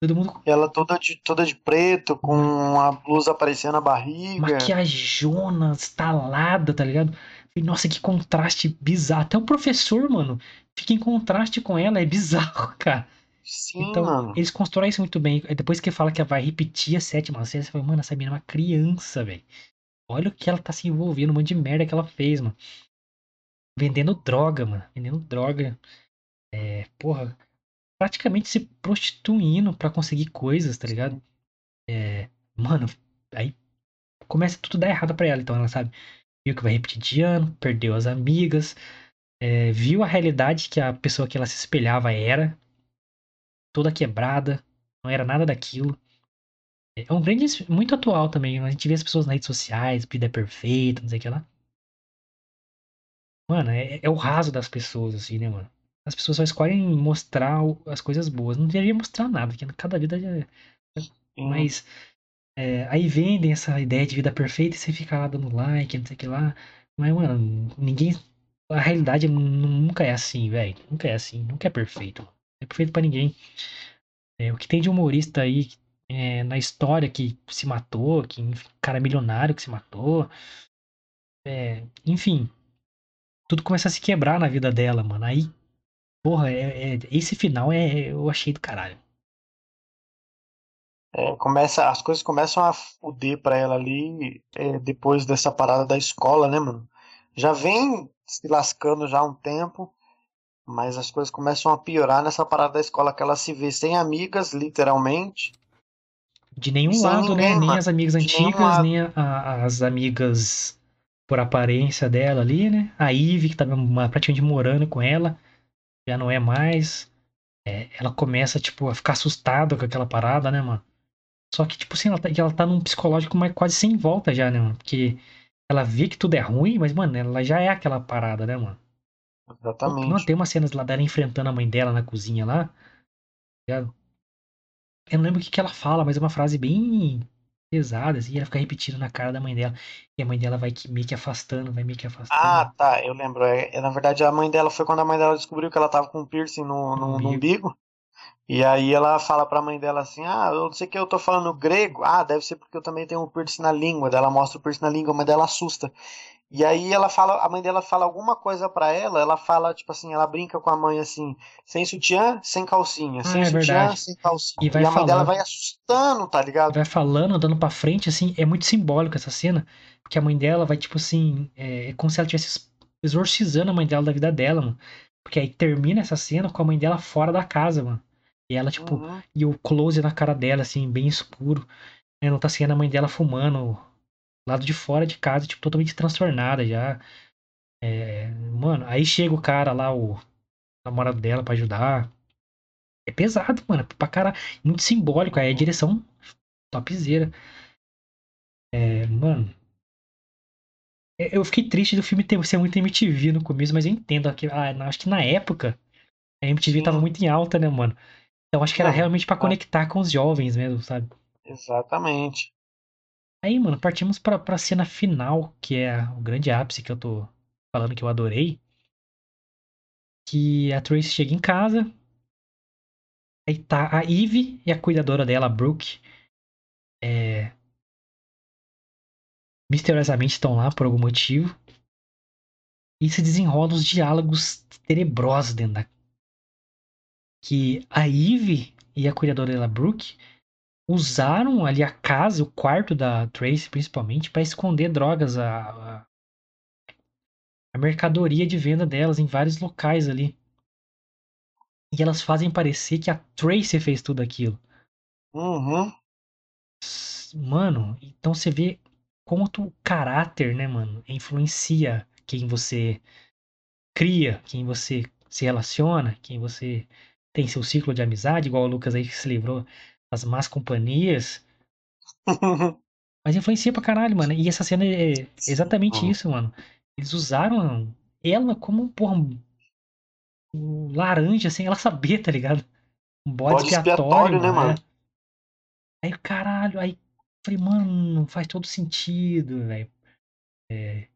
Todo mundo ela toda de, toda de preto, com a blusa aparecendo a barriga. maquiajona, estalada, tá ligado? E, nossa, que contraste bizarro. Até o professor, mano, fica em contraste com ela, é bizarro, [LAUGHS] cara. Sim, Então, mano. eles constroem isso muito bem. Depois que fala que vai repetir a sétima série, você fala, mano, essa menina é uma criança, velho. Olha o que ela tá se envolvendo, um monte de merda que ela fez, mano. Vendendo droga, mano. Vendendo droga. É, porra. Praticamente se prostituindo pra conseguir coisas, tá ligado? É, mano, aí começa tudo a dar errado pra ela. Então ela sabe, viu que vai repetir de ano, perdeu as amigas, é, viu a realidade que a pessoa que ela se espelhava era, toda quebrada, não era nada daquilo. É um grande, muito atual também. A gente vê as pessoas nas redes sociais, vida é perfeita, não sei o que lá. Mano, é, é o raso das pessoas, assim, né, mano? As pessoas só escolhem mostrar as coisas boas. Não deveria mostrar nada, porque cada vida é. Sim. Mas. é, aí vendem essa ideia de vida perfeita e você fica lá dando like, não sei o que lá. Mas, mano, ninguém. A realidade nu- nunca é assim, velho. Nunca é assim. Nunca é perfeito. É perfeito pra ninguém. É, o que tem de humorista aí é, na história que se matou, que enfim, cara milionário que se matou. É, enfim. Tudo começa a se quebrar na vida dela, mano. Aí, porra, é, é- esse final é, eu achei do caralho. É, começa, as coisas começam a fuder pra ela ali é, depois dessa parada da escola, né, mano? Já vem se lascando já há um tempo, mas as coisas começam a piorar nessa parada da escola que ela se vê sem amigas, literalmente. De nenhum Sem lado, né? ninguém, Nem mano. as amigas antigas, nem a- a- as amigas por aparência dela ali, né? A Ivy, que tava uma- praticamente morando com ela, já não é mais. É, ela começa, tipo, a ficar assustada com aquela parada, né, mano? Só que, tipo assim, ela tá, ela tá num psicológico mais quase sem volta já, né, mano? Porque ela vê que tudo é ruim, mas, mano, ela já é aquela parada, né, mano? Não, Exatamente. tem umas cenas lá dela enfrentando a mãe dela na cozinha lá. ligado? Eu não lembro o que, que ela fala, mas é uma frase bem pesada, assim, e ela fica repetindo na cara da mãe dela. E a mãe dela vai que- meio que afastando, vai meio que afastando. Ah, tá, eu lembro. É, é, na verdade, a mãe dela foi quando a mãe dela descobriu que ela tava com um piercing no, no, no umbigo. E aí ela fala pra mãe dela assim: Ah, eu não sei que eu tô falando grego. Ah, deve ser porque eu também tenho um piercing na língua. Daí ela mostra o piercing na língua, mas dela assusta. E aí ela fala, a mãe dela fala alguma coisa para ela, ela fala, tipo assim, ela brinca com a mãe assim, sem sutiã, sem calcinha, Ah, sem é sutiã, verdade. sem calcinha. E vai a mãe dela falando. vai assustando, tá ligado? vai falando, andando pra frente, assim, é muito simbólico essa cena, porque a mãe dela vai, tipo assim, é, é como se ela estivesse exorcizando a mãe dela da vida dela, mano. Porque aí termina essa cena com a mãe dela fora da casa, mano. E ela, tipo, Uhum. e o close na cara dela, assim, bem escuro. Aí não tá sendo a mãe dela fumando lado de fora de casa, tipo, totalmente transtornada já. É, mano, aí chega o cara lá, o namorado dela pra ajudar. É pesado, mano, pra caralho. Muito simbólico, aí a direção topzera. É, mano. é, Eu fiquei triste do filme ter, ser muito MTV no começo, mas eu entendo. que- ah, acho que na época a MTV tava Sim. muito em alta, né, mano? Então acho que era Não, realmente pra tá. conectar com os jovens mesmo, sabe? Exatamente. Aí, mano, partimos pra, pra cena final, que é o grande ápice que eu tô falando que eu adorei. Que a Tracy chega em casa. Aí tá a Eve e a cuidadora dela, a Brooke. É... Misteriosamente estão lá por algum motivo. E se desenrolam os diálogos tenebrosos dentro da. Que a Eve e a cuidadora dela, Brooke, usaram ali a casa, o quarto da Tracy, principalmente, pra esconder drogas, a, a, a mercadoria de venda delas em vários locais ali. E elas fazem parecer que a Tracy fez tudo aquilo. Uhum. Mano, então você vê como o caráter, né, mano, influencia quem você cria, quem você se relaciona, quem você tem seu ciclo de amizade, igual o Lucas aí que se livrou das más companhias. [LAUGHS] Mas influencia pra caralho, mano. E essa cena é exatamente Sim. isso, mano. Eles usaram ela como, porra, um, laranja, sem ela saber, tá ligado? Um bode, Bode expiatório, expiatório, né, mano. mano? é. Aí, caralho, aí falei, mano, não faz todo sentido, velho. É,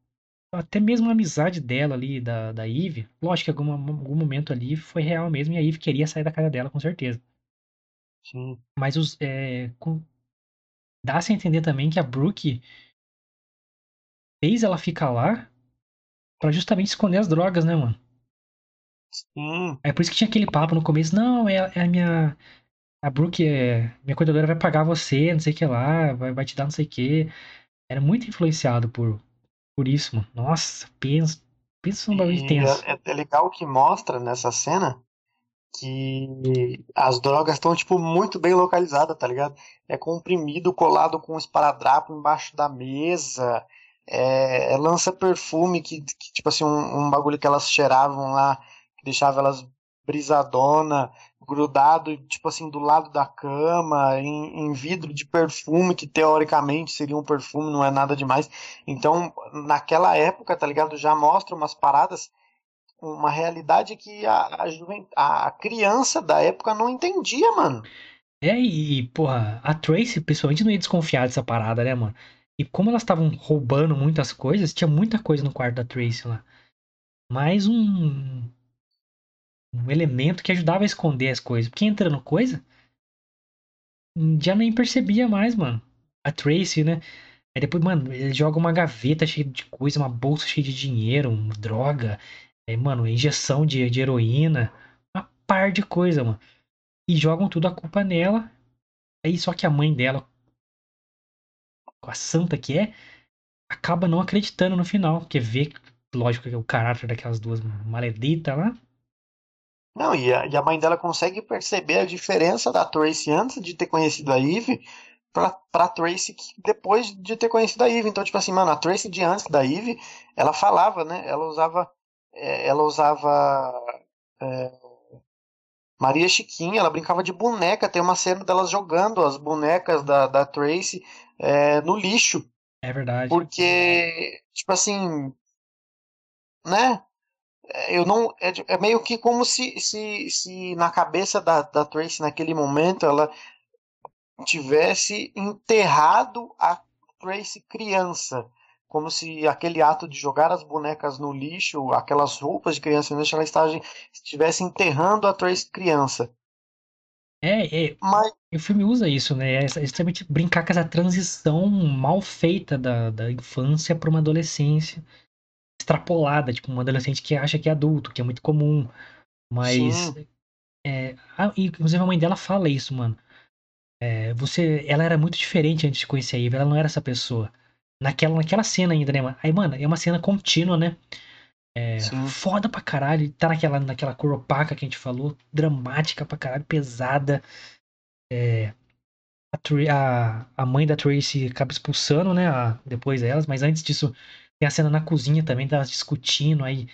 até mesmo a amizade dela ali, da, da Eve, lógico que em algum, algum momento ali foi real mesmo, e a Eve queria sair da casa dela, com certeza. Sim. Mas os, é, com- dá-se a entender também que a Brooke fez ela ficar lá pra justamente esconder as drogas, né, mano? Sim. É por isso que tinha aquele papo no começo, não, é, é a minha. A Brooke, é, minha cuidadora vai pagar você, não sei o que lá, vai, vai te dar não sei o que. Era muito influenciado por, por isso, mano. Nossa, pensa, pensa num bagulho tenso. é, é legal que mostra nessa cena que as drogas estão, tipo, muito bem localizadas, tá ligado? É comprimido colado com um esparadrapo embaixo da mesa. É, é lança-perfume que, que, tipo assim, um, um bagulho que elas cheiravam lá, que deixava elas brisadona, grudado, tipo assim, do lado da cama, em, em vidro de perfume, que teoricamente seria um perfume, não é nada demais. Então, naquela época, tá ligado? Já mostra umas paradas uma realidade que a, a, a criança da época não entendia, mano. É, e, porra, a Tracy, principalmente, não ia desconfiar dessa parada, né, mano? E como elas estavam roubando muitas coisas, tinha muita coisa no quarto da Tracy lá. Mais um, um elemento que ajudava a esconder as coisas. Porque entrando coisa, já nem percebia mais, mano. A Tracy, né? Aí depois, mano, ele joga uma gaveta cheia de coisa, uma bolsa cheia de dinheiro, uma droga, é, mano, injeção de, de heroína, uma par de coisa, mano. E jogam tudo a culpa nela. Aí só que a mãe dela, com a santa que é, acaba não acreditando no final, porque vê, lógico, é o caráter daquelas duas maleditas lá. Não, e a, e a mãe dela consegue perceber a diferença da Tracy antes de ter conhecido a Eve pra, pra Tracy depois de ter conhecido a Eve. Então, tipo assim, mano, a Tracy de antes da Eve, ela falava, né? Ela usava. É, ela usava. É, Maria Chiquinha, ela brincava de boneca. Tem uma cena delas jogando as bonecas da, da Tracy é, no lixo. É verdade. Porque, tipo assim, né? Eu não. É, é, meio que como se, se, se na cabeça da, da Tracy naquele momento ela tivesse enterrado a Tracy criança. Como se aquele ato de jogar as bonecas no lixo, aquelas roupas de criança no lixo, ela estivesse enterrando a Tracy criança. É, é, Mas, e o filme usa isso, né? É exatamente brincar com essa transição mal feita da, da infância para uma adolescência extrapolada, tipo, um adolescente que acha que é adulto, que é muito comum. Mas. É, a- inclusive a mãe dela fala isso, mano. É, você, ela era muito diferente antes de conhecer a Eve, ela não era essa pessoa. Naquela, naquela cena ainda, né, mano? Aí, mano, é uma cena contínua, né? É, sim. foda pra caralho. Tá naquela, naquela cor opaca que a gente falou, dramática pra caralho, pesada. A, Tra- a, a mãe da Tracy acaba expulsando, né? a- depois elas, mas antes disso, tem a cena na cozinha também, delas discutindo. Aí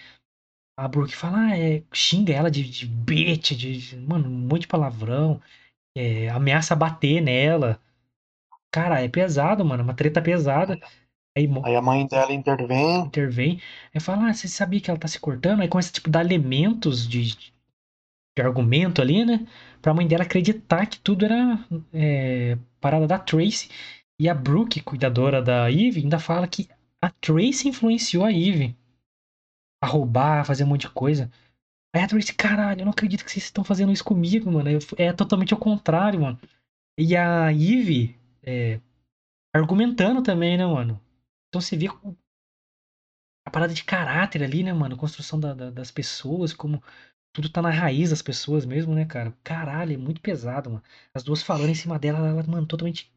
a Brooke fala, ah, é, xinga ela de, de bitch, de, de- mano, um monte de palavrão. é, ameaça bater nela. Cara, é pesado, mano. Uma treta pesada. Aí Aí a mãe dela intervém. intervém. Aí fala, ah, você sabia que ela tá se cortando? Aí começa, tipo, dar elementos de, de argumento ali, né? Pra mãe dela acreditar que tudo era é, parada da Tracy. E a Brooke, cuidadora da Eve, ainda fala que a Tracy influenciou a Eve a roubar, a fazer um monte de coisa. Aí a Tracy, caralho, eu não acredito que vocês estão fazendo isso comigo, mano. É totalmente ao contrário, mano. E a Eve é, argumentando também, né, mano? Então você vê a parada de caráter ali, né, mano? Construção da- da- das pessoas, como tudo tá na raiz das pessoas mesmo, né, cara? Caralho, é muito pesado, mano. As duas falando em cima dela, ela, mano, totalmente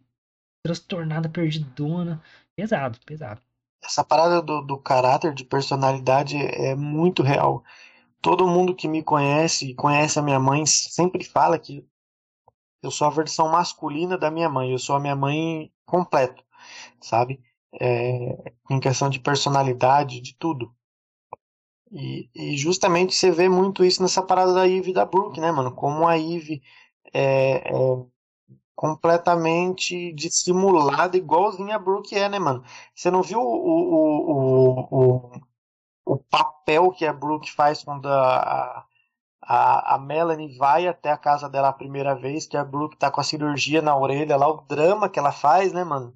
transtornada, perdidona. Pesado, pesado. Essa parada do, do caráter, de personalidade, é muito real. Todo mundo que me conhece e conhece a minha mãe sempre fala que eu sou a versão masculina da minha mãe. Eu sou a minha mãe completo, sabe? É, em questão de personalidade, de tudo. E, e justamente você vê muito isso nessa parada da Eve e da Brooke, né, mano? Como a Eve é, é completamente dissimulada, igualzinha a Brooke é, né, mano? Você não viu o, o, o, o, o papel que a Brooke faz quando a, a, a Melanie vai até a casa dela a primeira vez, que a Brooke tá com a cirurgia na orelha lá, o drama que ela faz, né, mano?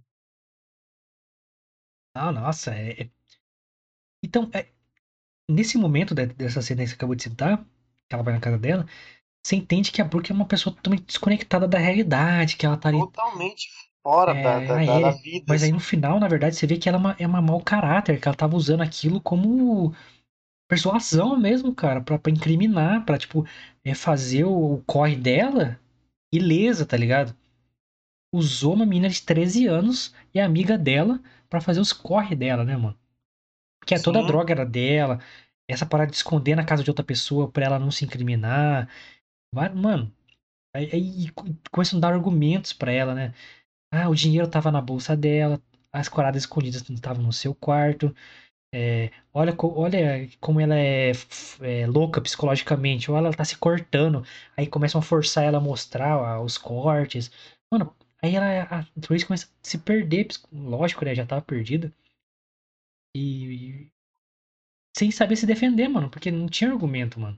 Ah, nossa, é. é- Então, é, nesse momento de- dessa cena que você acabou de citar, que ela vai na casa dela, você entende que a Brooke é uma pessoa totalmente desconectada da realidade, que ela tá ali. Totalmente fora da, É, da, da, da é. vida. Mas aí assim. no final, na verdade, você vê que ela é uma, é uma mau caráter, que ela tava usando aquilo como persuasão mesmo, cara, pra, pra incriminar, pra, tipo, é, fazer o, o corre dela ilesa, tá ligado? Usou uma menina de 13 anos e a amiga dela pra fazer os corre dela, né, mano? Porque toda a droga era dela, essa parada de esconder na casa de outra pessoa pra ela não se incriminar. Mano, aí, aí começam a dar argumentos pra ela, né? Ah, o dinheiro tava na bolsa dela, as coradas escondidas estavam no seu quarto. É, olha, olha como ela é, é louca psicologicamente. Olha, ela tá se cortando. Aí começam a forçar ela a mostrar ah, os cortes. Mano, aí ela, a Tracy começa a se perder. Lógico, né? Já tava perdida. E, sem saber se defender, mano, porque não tinha argumento, mano.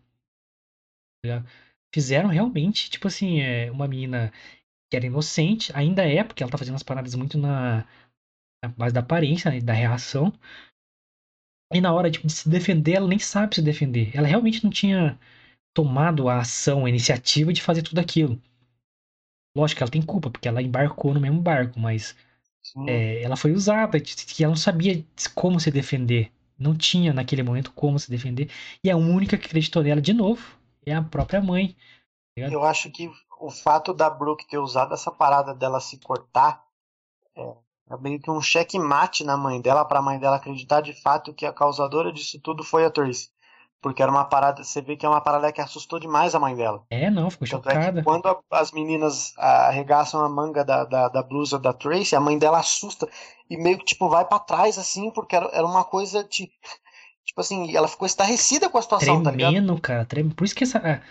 Fizeram realmente, tipo assim, é, uma menina que era inocente, ainda é, porque ela tá fazendo as paradas muito na, na base da aparência, né, da reação. E na hora tipo, de se defender, ela nem sabe se defender. Ela realmente não tinha tomado a ação, a iniciativa de fazer tudo aquilo. Lógico que ela tem culpa, porque ela embarcou no mesmo barco, mas é, ela foi usada, que ela não sabia como se defender. Não tinha naquele momento como se defender. E a única que acreditou nela de novo é a própria mãe. tá? Eu acho que o fato da Brooke ter usado essa parada dela se cortar é meio que um checkmate na mãe dela, pra mãe dela acreditar de fato que a causadora disso tudo foi a Tracy. Porque era uma parada, você vê que é uma parada que assustou demais a mãe dela. É, não, ficou Tanto é chocada. quando a- as meninas arregaçam a manga da, da, da blusa da Tracy, a mãe dela assusta e meio que tipo vai pra trás assim, porque era, era uma coisa de. Tipo assim, ela ficou estarrecida com a situação, tá ligado? Tremendo, cara. Trem... Por isso que essa,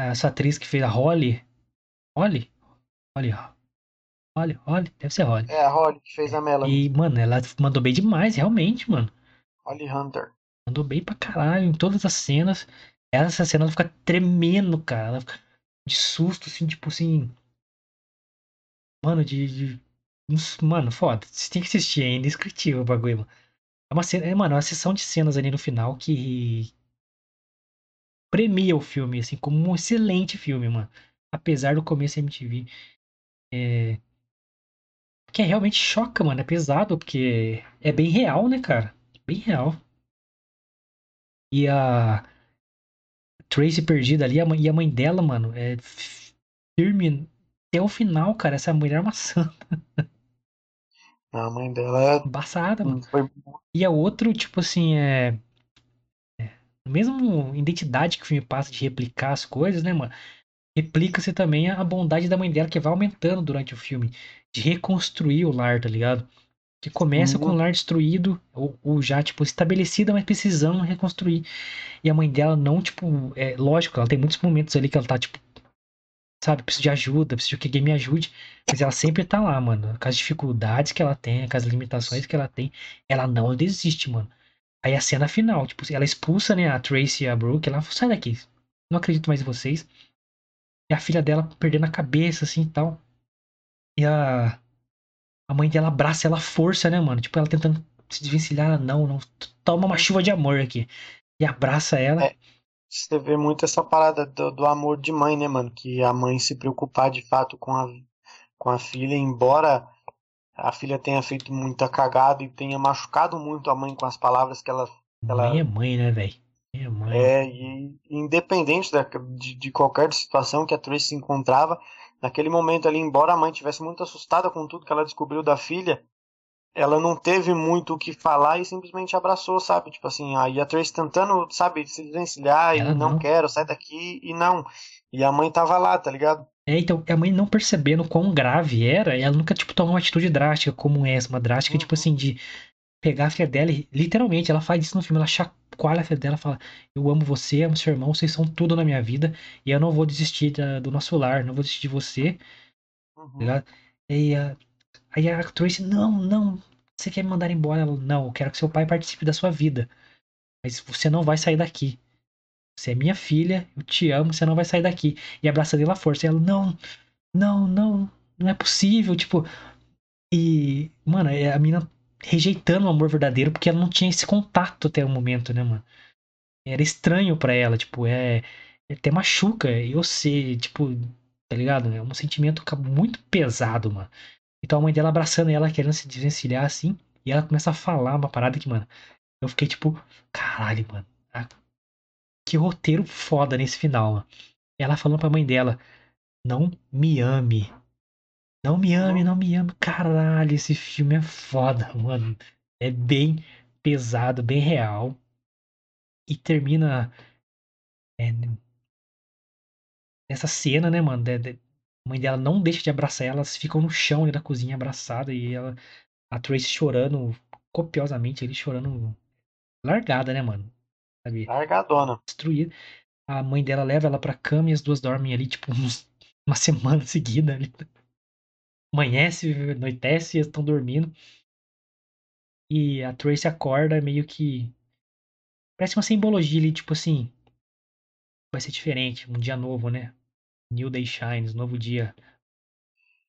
essa atriz que fez a Holly. Holly? Holly, Holly, Holly, deve ser Holly. É a Holly que fez a Melanie, E, mano, ela mandou bem demais, realmente, mano. Holly Hunter. Mandou bem pra caralho em todas as cenas. Essa cena ela fica tremendo, cara. Ela fica de susto, assim, tipo assim. Mano, de. de- Mano, foda. Você tem que assistir, é indescritível o bagulho, mano. É uma cena, é, mano, é uma sessão de cenas ali no final que premia o filme, assim, como um excelente filme, mano. apesar do começo MTV. É... Que realmente choca, mano. É pesado, porque é bem real, né, cara? Bem real. E a Tracy perdida ali, e a mãe dela, mano, é firme até o final, cara. Essa mulher é uma santa. [LAUGHS] A mãe dela é. Embaçada, mano. Foi... E a outro, tipo assim, é. é... Mesmo identidade que o filme passa de replicar as coisas, né, mano? Replica-se também a bondade da mãe dela, que vai aumentando durante o filme. De reconstruir o lar, tá ligado? Que começa com o lar destruído, ou, ou, já, tipo, estabelecida, mas precisando reconstruir. E a mãe dela não, tipo, é lógico, ela tem muitos momentos ali que ela tá, tipo, sabe, preciso de ajuda, preciso que alguém me ajude. Mas ela sempre tá lá, mano. Com as dificuldades que ela tem, com as limitações que ela tem, ela não desiste, mano. Aí a cena final, tipo, ela expulsa, né, a Tracy e a Brooke, ela sai daqui. Não acredito mais em vocês. E a filha dela perdendo a cabeça, assim, e tal. E a... A mãe dela abraça ela força, né, mano? Tipo, ela tentando se desvencilhar. Não, não. Toma uma chuva de amor aqui. E abraça ela. É, você vê muito essa parada do, do, amor de mãe, né, mano? Que a mãe se preocupar de fato com a, com a filha, embora a filha tenha feito muita cagada e tenha machucado muito a mãe com as palavras que ela. Que ela... Mãe é mãe, né, velho? É, mãe. é, e independente da, de, de qualquer situação que a Tracy se encontrava, naquele momento ali, embora a mãe tivesse muito assustada com tudo que ela descobriu da filha, ela não teve muito o que falar e simplesmente abraçou, sabe? Tipo assim, aí a Trace tentando, sabe, se desvencilhar e não, não quero, sai daqui e não. E a mãe tava lá, tá ligado? É, então, a mãe não percebendo quão grave era, ela nunca, tipo, tomou uma atitude drástica como essa, uma drástica, tipo uhum. tipo assim, de pegar a filha dela e, literalmente, ela faz isso no filme, ela chacoalha a filha dela, fala, eu amo você, amo seu irmão, vocês são tudo na minha vida, e eu não vou desistir da, do nosso lar, não vou desistir de você, tá uhum. tá ligado? E a, Aí a Tracy, não, não, você quer me mandar embora? Ela, não, eu quero que seu pai participe da sua vida. Mas você não vai sair daqui. Você é minha filha, eu te amo, você não vai sair daqui. E abraça dele à força. E ela, não, não, não, não é possível. Tipo, e, mano, é a mina rejeitando o amor verdadeiro porque ela não tinha esse contato até o momento, né, mano? Era estranho para ela, tipo, é. Até machuca eu sei, tipo, tá ligado? É um sentimento muito pesado, mano. Então a mãe dela abraçando ela, querendo se desvencilhar assim. E ela começa a falar uma parada que, mano. Eu fiquei tipo, caralho, mano. Que roteiro foda nesse final, mano. Ela falando pra mãe dela: Não me ame. Não me ame, não me ame. Caralho, esse filme é foda, [LAUGHS] mano. É bem pesado, bem real. E termina. É, nessa cena, né, mano? De, de, mãe dela não deixa de abraçar ela, elas ficam no chão ali da cozinha abraçada e ela a Tracy chorando copiosamente, ele chorando largada, né, mano? Sabe? Largadona. Destruída. A mãe dela leva ela pra cama e as duas dormem ali, tipo, [LAUGHS] uns, uma semana seguida. Ali. Amanhece, anoitece e estão dormindo. E a Tracy acorda meio que. Parece uma simbologia ali, tipo assim. Vai ser diferente, um dia novo, né? New Day Shines, novo dia.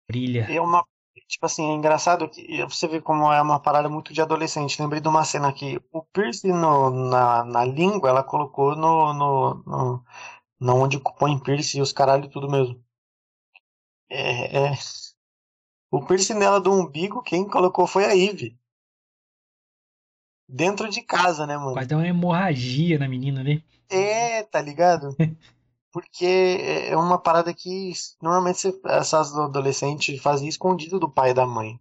Brilha. É uma. Tipo assim, é engraçado que você vê como é uma parada muito de adolescente. Lembrei de uma cena que o Pierce no, na, na língua ela colocou no, no, no, no onde põe Pierce e os caralho tudo mesmo. É, é, O piercing nela do umbigo, quem colocou foi a Eve. Dentro de casa, né, mano? Quase deu uma hemorragia na menina, né? É, tá ligado? [LAUGHS] porque é uma parada que normalmente essas adolescentes fazem escondido do pai e da mãe.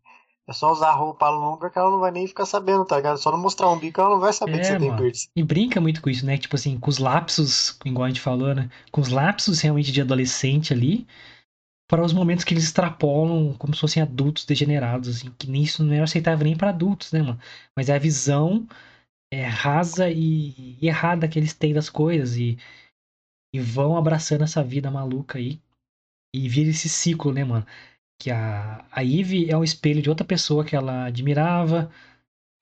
É só usar roupa longa que ela não vai nem ficar sabendo, tá ligado? Só não mostrar um bico ela não vai saber é, que você mano. tem piercing. E brinca muito com isso, né? Tipo assim, com os lapsos, igual a gente falou, né? Com os lapsos realmente de adolescente ali, para os momentos que eles extrapolam como se fossem adultos degenerados, assim, que nisso não era aceitável nem para adultos, né, mano? Mas é a visão é, rasa e, e errada que eles têm das coisas e e vão abraçando essa vida maluca aí. E vira esse ciclo, né, mano? Que a, a Eve é um espelho de outra pessoa que ela admirava.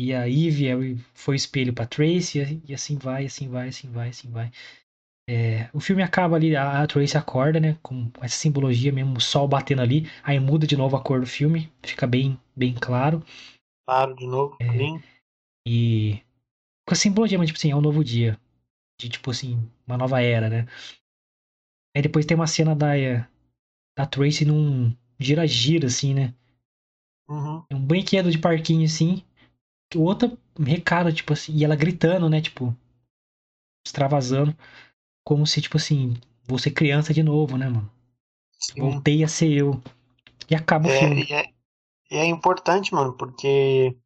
E a Eve é, foi espelho pra Tracy. E assim vai, assim vai, assim vai, assim vai. É, o filme acaba ali, a, a Tracy acorda, né? Com essa simbologia mesmo, o sol batendo ali. Aí muda de novo a cor do filme. Fica bem, bem claro. Claro, de novo, é. E com a simbologia, mas tipo assim, é um novo dia de tipo assim, uma nova era, né? Aí depois tem uma cena da, da Tracy num gira-gira, assim, né? Uhum. Um brinquedo de parquinho, assim. O outro recado, tipo assim, e ela gritando, né? Tipo, extravasando. Como se, tipo assim, vou ser criança de novo, né, mano? Sim. Voltei a ser eu. E acaba o É, filme. e é, e é importante, mano, porque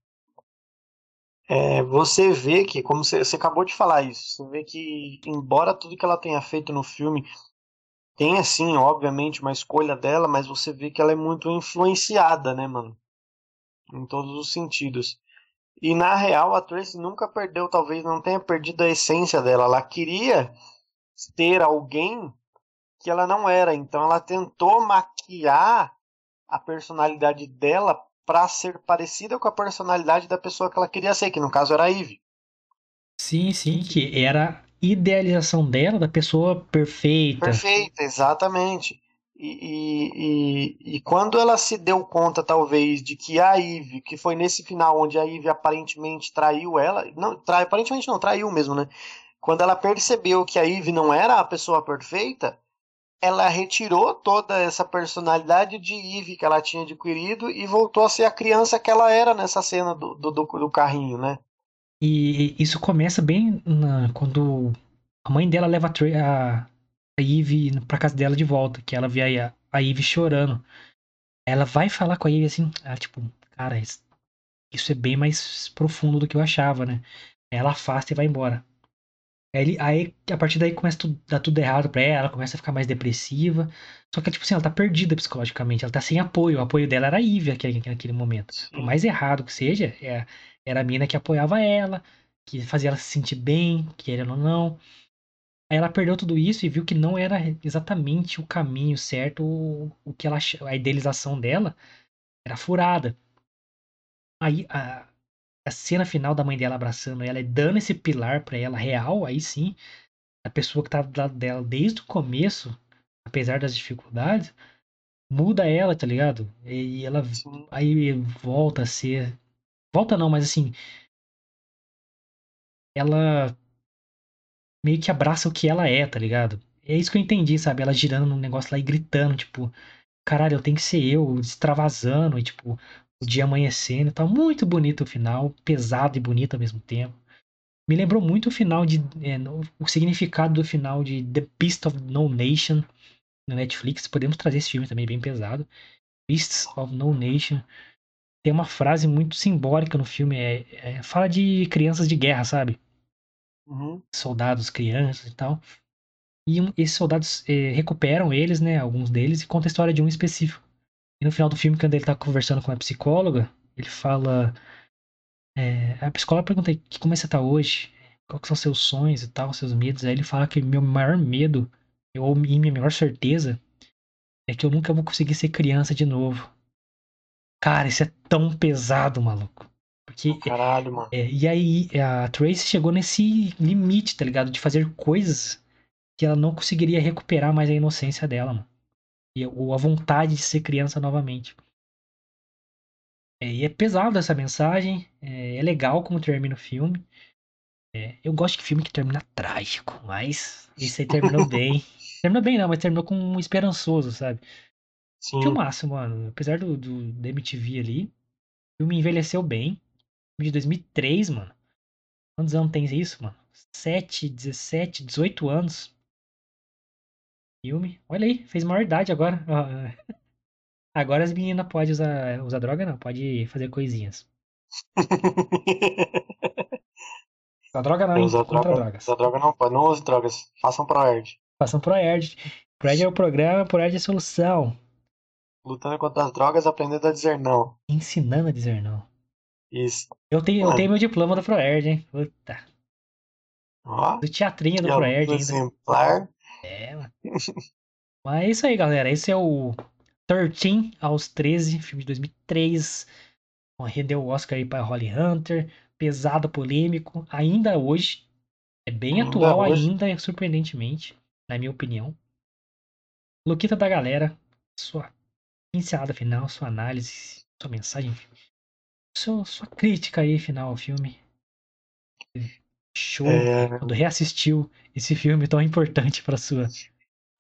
é, você vê que, como você, você acabou de falar isso, você vê que, embora tudo que ela tenha feito no filme tenha, sim, obviamente, uma escolha dela, mas você vê que ela é muito influenciada, né, mano? Em todos os sentidos. E na real, a Tracy nunca perdeu, talvez não tenha perdido a essência dela. Ela queria ser alguém que ela não era, então ela tentou maquiar a personalidade dela para ser parecida com a personalidade da pessoa que ela queria ser, que no caso era a Eve. Sim, sim, que era a idealização dela, da pessoa perfeita. Perfeita, exatamente. E, e, e, e quando ela se deu conta, talvez, de que a Eve, que foi nesse final onde a Eve aparentemente traiu ela, não, trai, aparentemente não, traiu mesmo, né? Quando ela percebeu que a Eve não era a pessoa perfeita, ela retirou toda essa personalidade de Eve que ela tinha adquirido e voltou a ser a criança que ela era nessa cena do, do, do, carrinho, né? E isso começa bem na- quando a mãe dela leva a, a Eve pra casa dela de volta, que ela vê a, a Eve chorando. Ela vai falar com a Eve assim, ah, tipo, cara, isso, isso é bem mais profundo do que eu achava, né? Ela afasta e vai embora. Aí, aí, a partir daí começa a dar tudo errado pra ela, ela começa a ficar mais depressiva. Só que, tipo assim, ela tá perdida psicologicamente, ela tá sem apoio. O apoio dela era a Eve naquele, naquele momento. Por mais errado que seja, é- era a mina que apoiava ela, que fazia ela se sentir bem, querendo ou não. Aí ela perdeu tudo isso e viu que não era exatamente o caminho certo, o, o que ela a idealização dela era furada. Aí a, a cena final da mãe dela abraçando ela e dando esse pilar pra ela real, aí sim, a pessoa que tá do lado dela desde o começo, apesar das dificuldades, muda ela, tá ligado? E ela Sim. aí volta a ser. Volta não, mas assim. Ela meio que abraça o que ela é, tá ligado? É isso que eu entendi, sabe? Ela girando num negócio lá e gritando, tipo, caralho, eu tenho que ser eu, extravasando, e tipo, o dia amanhecendo tal. Muito bonito o final, pesado e bonito ao mesmo tempo. Me lembrou muito o final de. é, o significado do final de The Beast of No Nation no Netflix. Podemos trazer esse filme também bem pesado. Beasts of No Nation. Tem uma frase muito simbólica no filme. É, é- fala de crianças de guerra, sabe? Uhum. Soldados, crianças e tal. E um- esses soldados eh, recuperam eles, né? Alguns deles, e conta a história de um específico. E no final do filme, quando ele tá conversando com a psicóloga, ele fala. é, a psicóloga pergunta "Que- como é que você tá hoje? Quais são seus sonhos e tal, seus medos? Aí ele fala que meu maior medo, ou minha maior certeza, é que eu nunca vou conseguir ser criança de novo. Cara, isso é tão pesado, maluco. Porque Caralho, mano. é, e aí a Tracy chegou nesse limite, tá ligado? De fazer coisas que ela não conseguiria recuperar mais a inocência dela, mano. E, ou a vontade de ser criança novamente. É, e é pesado essa mensagem. É, é legal como termina o filme. É, eu gosto de filme que termina trágico, mas esse aí terminou [LAUGHS] bem. Terminou bem não, mas terminou com um esperançoso, sabe? Sim. Filmaço, mano. Apesar do, do, da MTV ali, o filme envelheceu bem. Filme de 2003, mano. Quantos anos tem isso, mano? 7, 17, 18 anos. Filme. Olha aí, fez maior idade agora. [LAUGHS] Agora as meninas podem usar, usar droga, não. Pode fazer coisinhas. [LAUGHS] Usar droga não, hein? Usar Contra droga, drogas. usar droga não pode. Não use drogas. Façam ProErd. Façam pro ERD. Pro ERD é o programa, pro ERD é a solução. Lutando contra as drogas, aprendendo a dizer não. Ensinando a dizer não. Isso. Eu tenho, eu tenho meu diploma do ProErd, hein? Puta. Ó. Do teatrinho do ProErd exemplar. É, mano. Mas é isso aí, galera. Esse é o 13 aos 13, filme de 2003. Bom, Rendeu o Oscar aí pra Holly Hunter. Pesado, polêmico. Ainda hoje. É bem Ainda atual hoje. ainda, surpreendentemente. Na minha opinião. Luquita da galera. Sua pincelada final, sua análise, sua mensagem. Sua, sua crítica aí final ao filme. Show. É, Quando reassistiu esse filme tão importante pra sua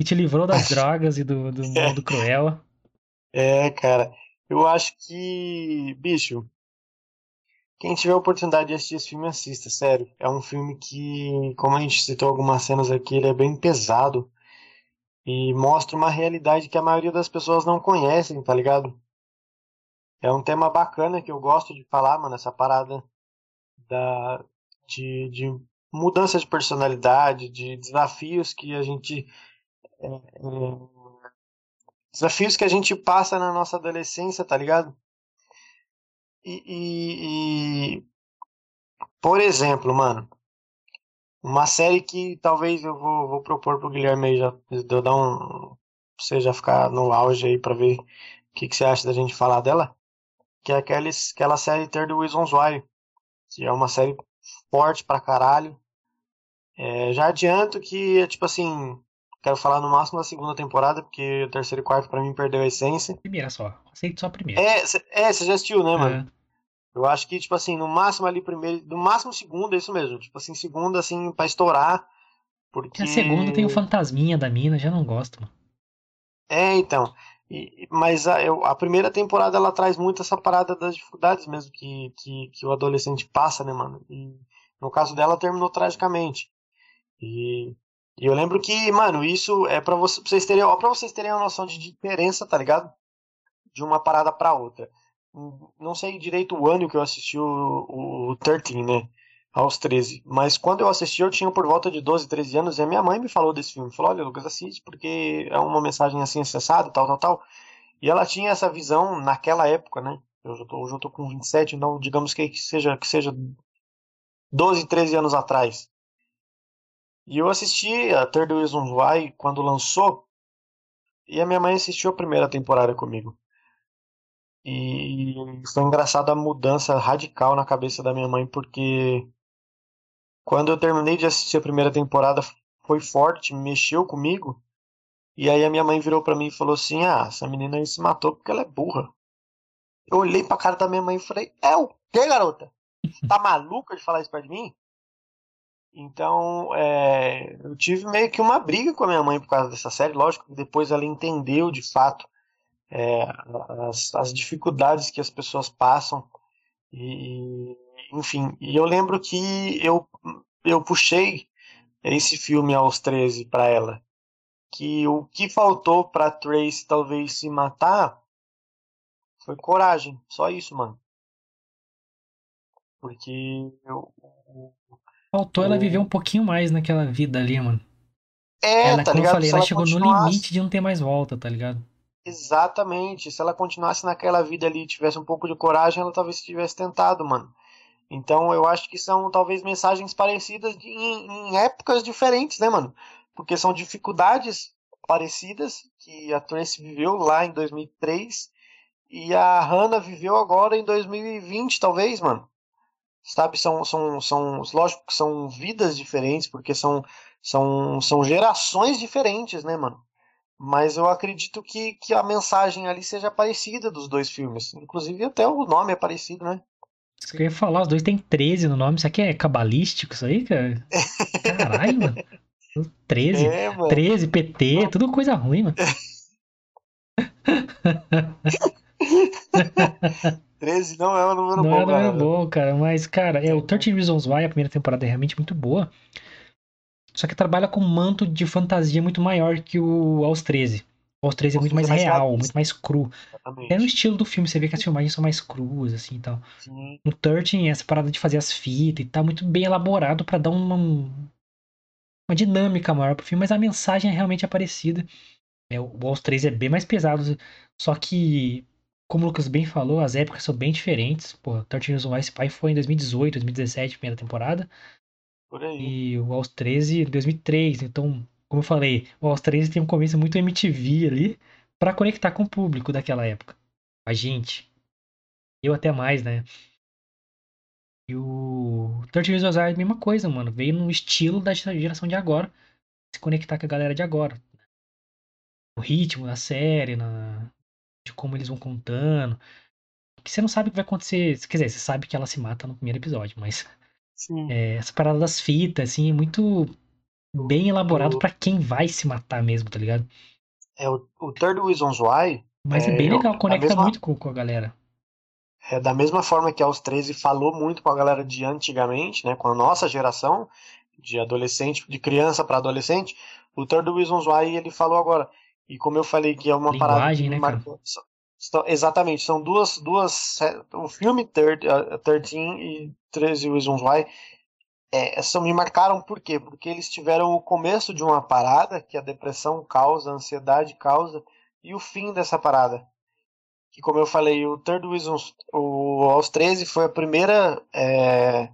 E te livrou das [LAUGHS] drogas e do, do mundo cruel. É, cara. Eu acho que, bicho, quem tiver a oportunidade de assistir esse filme, assista, sério. É um filme que, como a gente citou algumas cenas aqui, ele é bem pesado e mostra uma realidade que a maioria das pessoas não conhecem, tá ligado? É um tema bacana que eu gosto de falar, mano, essa parada da, de, de mudança de personalidade, de desafios que a gente. É, é, desafios que a gente passa na nossa adolescência, tá ligado? E, e, e, por exemplo, mano, uma série que talvez eu vou, vou propor pro Guilherme aí já, eu dar um. Você já ficar no auge aí pra ver o que, que você acha da gente falar dela. Que é aquela, aquela série Ter the Reasons Why. Que é uma série forte pra caralho. É, já adianto que, tipo assim, quero falar no máximo da segunda temporada, porque o terceiro e quarto pra mim perdeu a essência. Primeira só. Aceito só a primeira. É, você é, já assistiu, né, mano? É. Eu acho que, tipo assim, no máximo ali primeiro, no máximo segunda, é isso mesmo. Tipo assim, segunda, assim, pra estourar. Porque. A segunda tem o fantasminha da mina, já não gosto, mano. É, então. E, mas a, eu, a primeira temporada ela traz muito essa parada das dificuldades mesmo que, que, que o adolescente passa, né, mano? E no caso dela terminou tragicamente. E, e eu lembro que, mano, isso é para você, vocês terem, ó, pra vocês terem uma noção de diferença, tá ligado? De uma parada para outra não sei direito o ano que eu assisti o, o 13, né? Aos 13. Mas quando eu assisti, eu tinha por volta de 12, 13 anos, e a minha mãe me falou desse filme. Falou, olha, Lucas, assiste, porque é uma mensagem assim acessada, tal, tal, tal. E ela tinha essa visão naquela época, né? Eu já tô, hoje eu tô com 27, então digamos que seja, que seja 12, 13 anos atrás. E eu assisti a Third Reasons Why quando lançou, e a minha mãe assistiu a primeira temporada comigo. E foi engraçado a mudança radical na cabeça da minha mãe, porque quando eu terminei de assistir a primeira temporada foi forte, mexeu comigo. E aí a minha mãe virou para mim e falou assim: "Ah, essa menina aí se matou porque ela é burra". Eu olhei pra cara da minha mãe e falei: "É o quê, garota? Tá [LAUGHS] maluca de falar isso de mim?" Então, é, eu tive meio que uma briga com a minha mãe por causa dessa série. Lógico que depois ela entendeu de fato é, as, as, dificuldades que as pessoas passam. E, enfim, e eu lembro que eu, eu puxei esse filme aos 13 para ela. Que o que faltou para Trace talvez se matar foi coragem, só isso, mano. Porque eu, Faltou eu... ela viver um pouquinho mais naquela vida ali, mano. É, ela, tá como ligado? eu falei, ela, ela chegou continuasse... no limite de não ter mais volta, tá ligado? Exatamente. Se ela continuasse naquela vida ali, tivesse um pouco de coragem, ela talvez tivesse tentado, mano. Então eu acho que são talvez mensagens parecidas de, em, em, épocas diferentes, né, mano? Porque são dificuldades parecidas que a Tracy viveu lá em 2003 e a Hannah viveu agora em 2020, talvez, mano. Sabe, são, são, são, lógico que são vidas diferentes, porque são, são, são gerações diferentes, né, mano? Mas eu acredito que, que a mensagem ali seja parecida dos dois filmes. Inclusive até o nome é parecido, né? Isso que eu ia falar, os dois têm 13 no nome. Isso aqui é cabalístico, isso aí, cara? Caralho, mano. [LAUGHS] 13, é, mano. 13, PT, tudo coisa ruim, mano. [LAUGHS] 13 não é um número não bom, é um número bom, cara. Mas, cara, é, o 13 Reasons Why, a primeira temporada é realmente muito boa. Só que trabalha com um manto de fantasia muito maior que o Aos 13. O Aos 13 é muito mais real, muito mais cru. Exatamente. É no estilo do filme, você vê que as filmagens são mais cruas, assim e tal. Sim. No 13, essa parada de fazer as fitas e tá muito bem elaborado para dar uma, uma dinâmica maior pro filme, mas a mensagem é realmente é parecida. É, o Aos 13 é bem mais pesado, só que, como o Lucas bem falou, as épocas são bem diferentes. Pô, 13 Reasons Why Spy foi em 2018, 2017, primeira temporada. Por aí. E o Aos 13 2003. Então, como eu falei, o Aos 13 tem um começo muito MTV ali para conectar com o público daquela época. A gente. Eu até mais, né? E o 13 Reasons Why é a mesma coisa, mano. Veio no estilo da geração de agora. Se conectar com a galera de agora. O ritmo da série, na... de como eles vão contando. Que você não sabe o que vai acontecer. Quer dizer, você sabe que ela se mata no primeiro episódio, mas é, essa parada das fitas, assim, é muito. Bem elaborado do- pra quem vai se matar mesmo, tá ligado? É o, o Third Reasons Why Mas é, É, bem legal, conecta mesma- muito com, com a galera. é da mesma forma que aos 13 falou muito com a galera de antigamente, né, com a nossa geração, de adolescente, de criança para adolescente, o Third Reasons Why ele falou agora. E como eu falei que é uma parada Linguagem, me né, marcou. são- exatamente, são duas duas o filme Third, uh, 13 e 13 Reasons Why é, me marcaram por quê? Porque eles tiveram o começo de uma parada que a depressão causa, a ansiedade causa, e o fim dessa parada. Que como eu falei, o Third Reasons, o aos 13 foi a primeira é,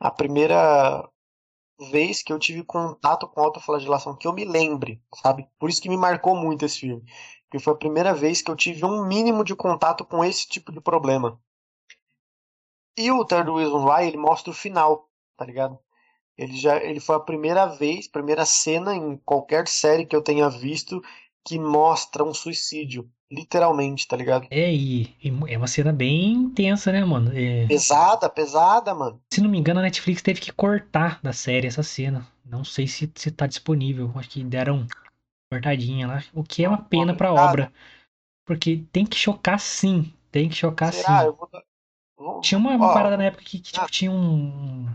a primeira vez que eu tive contato com autoflagelação, que eu me lembre, sabe? Por isso que me marcou muito esse filme. Porque foi a primeira vez que eu tive um mínimo de contato com esse tipo de problema. E o Third Reasons Why, ele mostra o final, tá ligado? Ele já ele foi a primeira vez, primeira cena em qualquer série que eu tenha visto que mostra um suicídio, literalmente, tá ligado? É, e, e é uma cena bem intensa, né, mano? É, Pesada, pesada, mano. se não me engano, a Netflix teve que cortar da série essa cena. Não sei se, se tá disponível. Acho que deram cortadinha lá. O que é uma pena pra obra. Porque tem que chocar sim. Tem que chocar Será? sim. Eu vou vou- Tinha uma, uma Ó, parada na época que, que, tipo, ah. tinha um.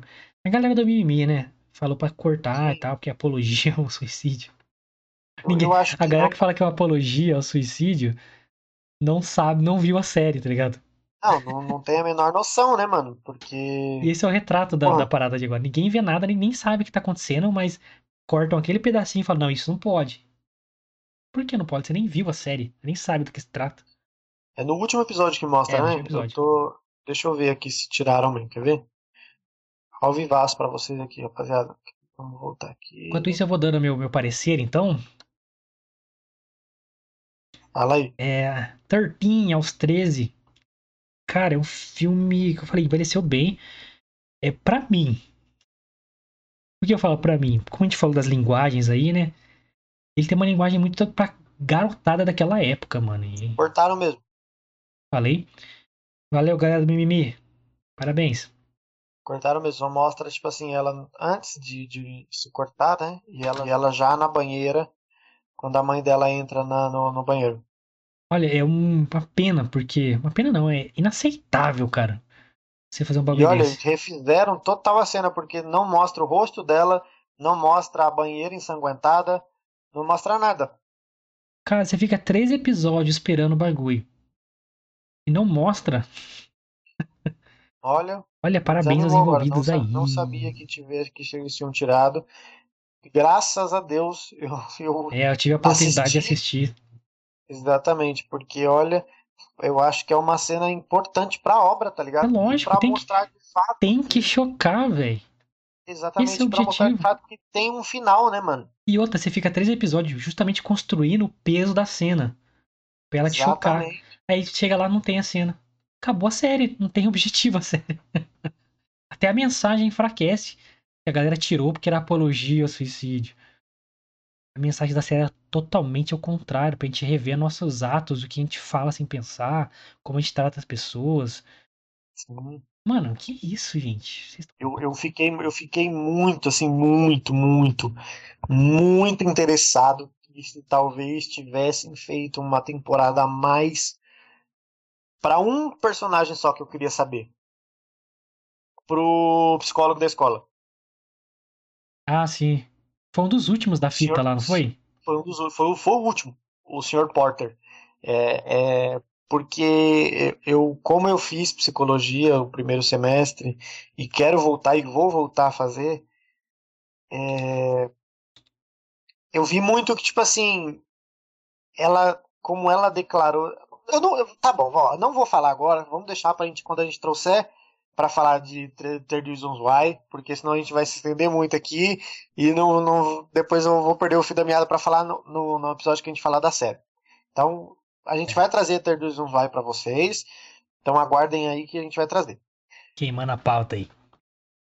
A galera do mimimi, né? Falou pra cortar e Sim. tal, porque é apologia ao suicídio. eu- ninguém- eu acho que A galera não- que fala que é uma apologia ao suicídio não sabe, não viu a série, tá ligado? Não, não, não tem a menor noção, né, mano? Porque. E esse é o retrato da, da parada de agora. Ninguém vê nada, nem, sabe o que tá acontecendo, mas cortam aquele pedacinho e falam, não, isso não pode. Por que não pode? Você nem viu a série, nem sabe do que se trata. É no último episódio que mostra, É, né? Eu tô... Deixa eu ver aqui se tiraram mesmo, quer ver? Ao vivaço pra vocês aqui, rapaziada. Vamos voltar aqui. Enquanto isso, eu vou dando meu, meu parecer, então. Fala aí. É. 13 aos 13. Cara, é um filme que eu falei, envelheceu bem. É pra mim. Por que eu falo pra mim? Como a gente falou das linguagens aí, né? Ele tem uma linguagem muito pra garotada daquela época, mano. E Cortaram mesmo. falei. Valeu, galera do Mimimi. Parabéns. Cortaram mesmo. Só mostra, tipo assim, ela antes de, de se cortar, né? E ela, e ela já na banheira, quando a mãe dela entra na, no, no banheiro. Olha, é um- uma pena, porque. Uma pena não, é inaceitável, cara. Você fazer um E bagulho olha, eles desse. refizeram total a cena, porque não mostra o rosto dela, não mostra a banheira ensanguentada, não mostra nada. Cara, você fica três episódios esperando o bagulho. E não mostra. Olha, Olha, parabéns aos agora. envolvidos não, aí. Não sabia que, tivesse, que eles tinham tirado. Graças a Deus, [LAUGHS] eu, eu É, eu tive a oportunidade de assistir. exatamente, porque olha, eu acho que é uma cena importante pra obra, tá ligado? É lógico, pra tem que- mostrar de fato, Tem que chocar, velho. exatamente, esse é o pra mostrar de objetivo. fato que tem um final, né, mano? E outra, você fica três episódios justamente construindo o peso da cena. Pra ela te chocar. Aí chega lá, não tem a cena. Acabou a série, não tem objetivo a série. [LAUGHS] Até a mensagem enfraquece. Que a galera tirou porque era apologia ao suicídio. A mensagem da série era totalmente ao contrário, pra gente rever nossos atos, o que a gente fala sem pensar, como a gente trata as pessoas. Sim. Mano, que isso, gente? Eu, eu, fiquei, eu fiquei muito, assim, muito, muito, muito interessado que se talvez tivessem feito uma temporada a mais para um personagem só que eu queria saber. Pro psicólogo da escola. Ah, sim. Foi um dos últimos da fita Senhor- lá, não foi? Foi, um dos, foi, o- foi o último, o Sr. Porter. É, é, porque eu, como eu fiz psicologia o primeiro semestre e quero voltar e vou voltar a fazer, é, eu vi muito que, tipo assim, ela, como ela declarou. Eu não, eu- tá bom, ó, não vou falar agora, vamos deixar pra gente, quando a gente trouxer para falar de Third Reasons Why, porque senão a gente vai se estender muito aqui e não, não, depois eu vou perder o fio da meada para falar no, no, no episódio que a gente falar da série. Então, a gente vai trazer Third Reasons Why para vocês, então aguardem aí que a gente vai trazer. Queimando a pauta aí.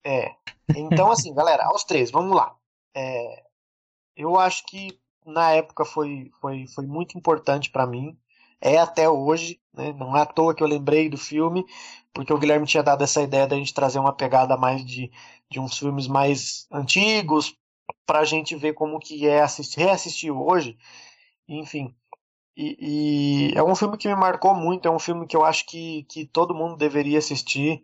É. Então, [LAUGHS] assim, galera, aos três, vamos lá. É, eu acho que na época foi, foi, foi muito importante para mim. É até hoje, né? Não é à toa que eu lembrei do filme, porque o Guilherme tinha dado essa ideia da gente trazer uma pegada mais de, de uns filmes mais antigos, pra gente ver como que é assistir, reassistir hoje. Enfim. E, e, é um filme que me marcou muito, é um filme que eu acho que, que todo mundo deveria assistir.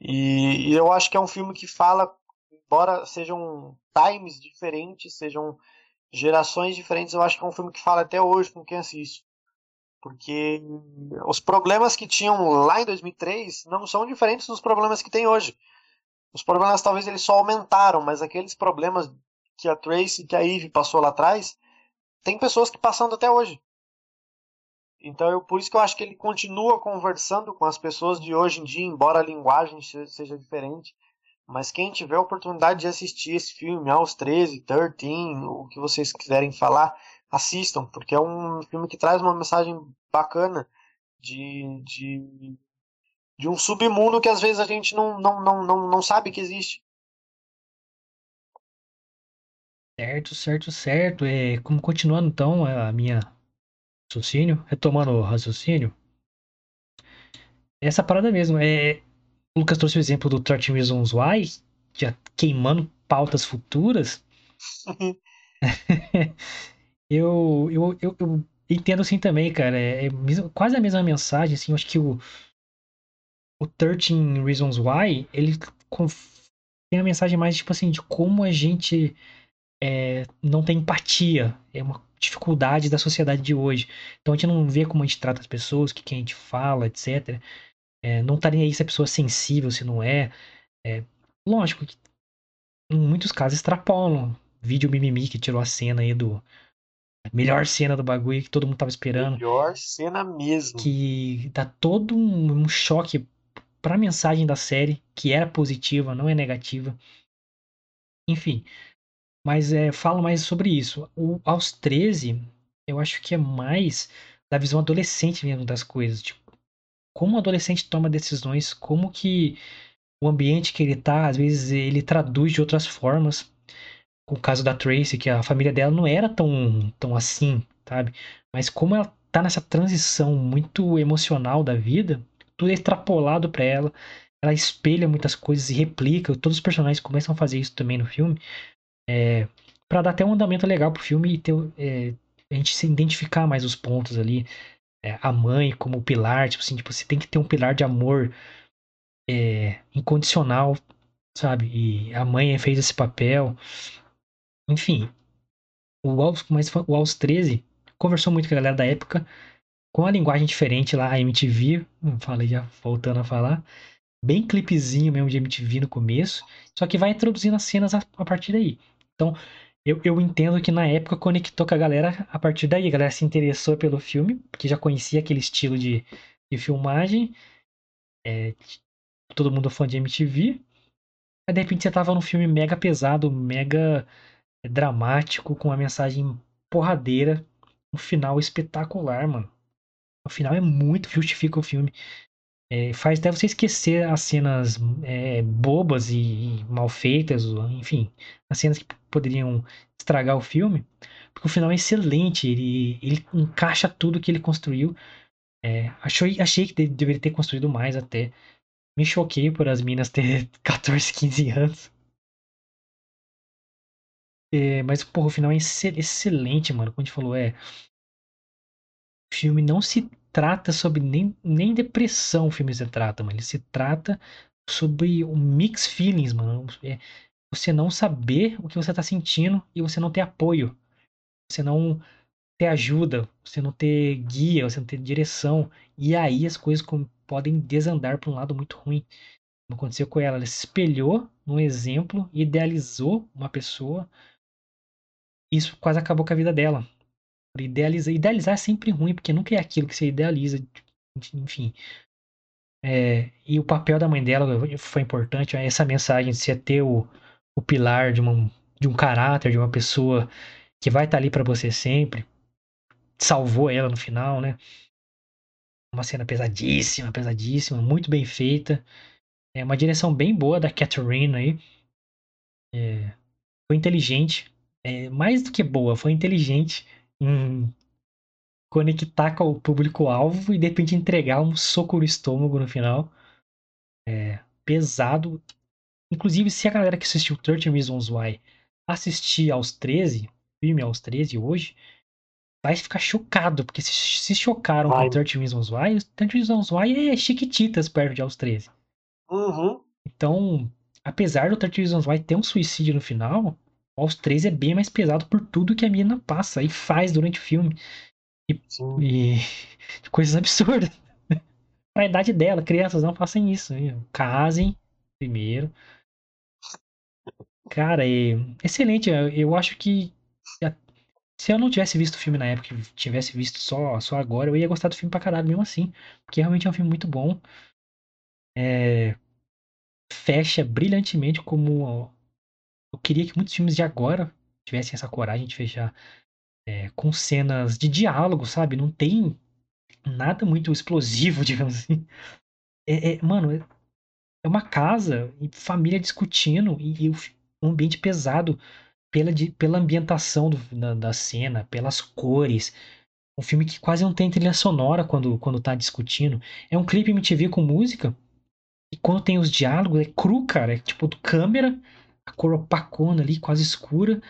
E, e eu acho que é um filme que fala, embora sejam times diferentes, sejam gerações diferentes, eu acho que é um filme que fala até hoje com quem assiste. Porque os problemas que tinham lá em 2003 não são diferentes dos problemas que tem hoje. Os problemas talvez eles só aumentaram, mas aqueles problemas que a Tracy que a Eve passou lá atrás, tem pessoas que passando até hoje. Então, eu, por isso que eu acho que ele continua conversando com as pessoas de hoje em dia, embora a linguagem seja diferente. Mas quem tiver a oportunidade de assistir esse filme aos 13, 13, o que vocês quiserem falar, assistam, porque é um filme que traz uma mensagem bacana de, de, de um submundo que às vezes a gente não, não, não, não, não sabe que existe. Certo, certo, certo. É, como continuando então a minha raciocínio, retomando o raciocínio, essa parada mesmo. É, o Lucas trouxe o exemplo do 13 Reasons Why, já queimando pautas futuras. [LAUGHS] [LAUGHS] eu, eu, eu, eu, entendo assim também, cara. É, é quase a mesma mensagem, assim. Eu acho que o, o 13 Reasons Why, ele tem a mensagem mais, tipo assim, de como a gente é, não tem empatia. É uma dificuldade da sociedade de hoje. Então a gente não vê como a gente trata as pessoas, o que, que a gente fala, etc. É, não tá nem aí se a pessoa é sensível, se não é. é lógico que em muitos casos extrapolam. Vídeo mimimi que tirou a cena aí do. Melhor cena do bagulho que todo mundo tava esperando. Melhor cena mesmo. Que dá todo um, um choque pra mensagem da série, que era positiva, não é negativa. Enfim, mas é, falo mais sobre isso. O, aos 13, eu acho que é mais da visão adolescente mesmo das coisas. Tipo, como o adolescente toma decisões, como que o ambiente que ele tá, às vezes ele traduz de outras formas. Com o caso da Tracy, que a família dela não era tão, tão assim, sabe? Mas como ela tá nessa transição muito emocional da vida, tudo é extrapolado para ela. Ela espelha muitas coisas e replica. Todos os personagens começam a fazer isso também no filme. É, para dar até um andamento legal pro filme e ter, é, a gente se identificar mais os pontos ali. É, a mãe como pilar, tipo assim, tipo, você tem que ter um pilar de amor é, incondicional, sabe? E a mãe fez esse papel. Enfim, o Aos, mas o Aos 13 conversou muito com a galera da época, com a linguagem diferente lá, a MTV, falei já voltando a falar, bem clipezinho mesmo de MTV no começo, só que vai introduzindo as cenas a, a partir daí. Então, eu, eu entendo que na época conectou com a galera a partir daí. A galera se interessou pelo filme, porque já conhecia aquele estilo de, de filmagem. É, todo mundo fã de MTV. Aí de repente você tava num filme mega pesado, mega dramático, com uma mensagem porradeira. Um final espetacular, mano. O final é muito, [LAUGHS] justifica o filme. É, faz até você esquecer as cenas é, bobas e, e, mal feitas, enfim, as cenas que poderiam estragar o filme, porque o final é excelente, ele, ele encaixa tudo que ele construiu. É, achei, achei que deveria ter construído mais até. Me choquei por as minas ter [LAUGHS] 14, 15 anos. É, mas, porra, o final é excelente, mano. Como a gente falou, é. O filme não se trata sobre nem, nem depressão o filme se trata, mano. Ele se trata sobre o mix feelings, mano. É você não saber o que você tá sentindo e você não ter apoio. Você não ter ajuda, você não ter guia, você não ter direção. E aí as coisas podem desandar para um lado muito ruim. Como aconteceu com ela, ela se espelhou num exemplo, idealizou uma pessoa. Isso quase acabou com a vida dela. Idealizar, idealizar é sempre ruim, porque nunca é aquilo que você idealiza. Enfim. É, e o papel da mãe dela foi importante. Essa mensagem de você ter o, o pilar de, uma, de um caráter, de uma pessoa que vai estar tá ali para você sempre. Salvou ela no final, né? Uma cena pesadíssima, pesadíssima, muito bem feita. É uma direção bem boa da Catherine aí. É, foi inteligente. É, mais do que boa, foi inteligente em conectar com o público-alvo e de repente entregar um soco no estômago no final. É, pesado. Inclusive, se a galera que assistiu 13 Reasons Why assistir aos 13, filme aos 13 hoje, vai ficar chocado, porque se, se chocaram Vai. com 13 Reasons Why, 13 Reasons Why é chiquititas perto de aos 13. Uhum. Então, apesar do 13 Reasons Why ter um suicídio no final, aos 13 é bem mais pesado por tudo que a menina passa e faz durante o filme. Sim. E [LAUGHS] coisas absurdas. [LAUGHS] pra idade dela, crianças não façam isso. Casem primeiro. Cara, é excelente. Eu, acho que se eu não tivesse visto o filme na época, tivesse visto só, só agora, eu ia gostar do filme pra caralho mesmo assim. Porque realmente é um filme muito bom. É, fecha brilhantemente como eu queria que muitos filmes de agora tivessem essa coragem de fechar é, com cenas de diálogo, sabe? Não tem nada muito explosivo, [LAUGHS] digamos assim. É, é- mano, é, é uma casa e família discutindo e, e um ambiente pesado pela, di- pela ambientação do- da, da cena, pelas cores. Um filme que quase não tem trilha sonora quando, quando tá discutindo. É um clipe MTV com música. E quando tem os diálogos, é cru, cara. É tipo do câmera, a cor opacona ali, quase escura.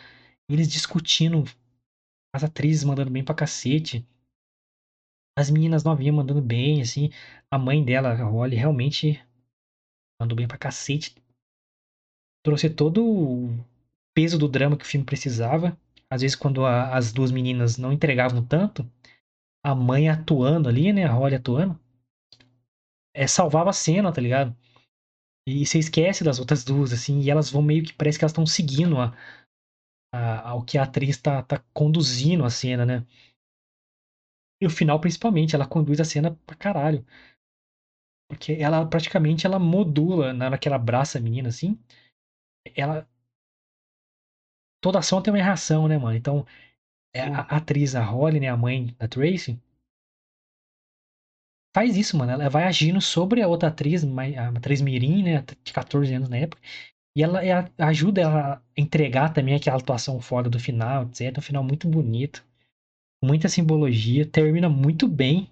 Eles discutindo. As atrizes mandando bem pra cacete. As meninas novinhas mandando bem, assim. A mãe dela, a Holly, realmente mandou bem pra cacete. Trouxe todo o peso do drama que o filme precisava. Às vezes, quando a- as duas meninas não entregavam tanto, a mãe atuando ali, né? A Holly atuando, é, salvava a cena, tá ligado? E você esquece das outras duas, assim, e elas vão meio que parece que elas estão seguindo a, a- ao que a atriz tá, tá conduzindo a cena, né? E o final, principalmente, ela conduz a cena pra caralho. Porque ela praticamente ela modula na hora que ela abraça a menina, assim. Ela. Toda ação tem uma reação, né, mano? Então, é a, a atriz, a Holly, né, a mãe da Tracy, faz isso, mano. Ela vai agindo sobre a outra atriz, a atriz Mirim, né, de 14 anos na época. E ela, ela ajuda ela a entregar também aquela atuação foda do final, etc. Um final muito bonito. Muita simbologia. Termina muito bem.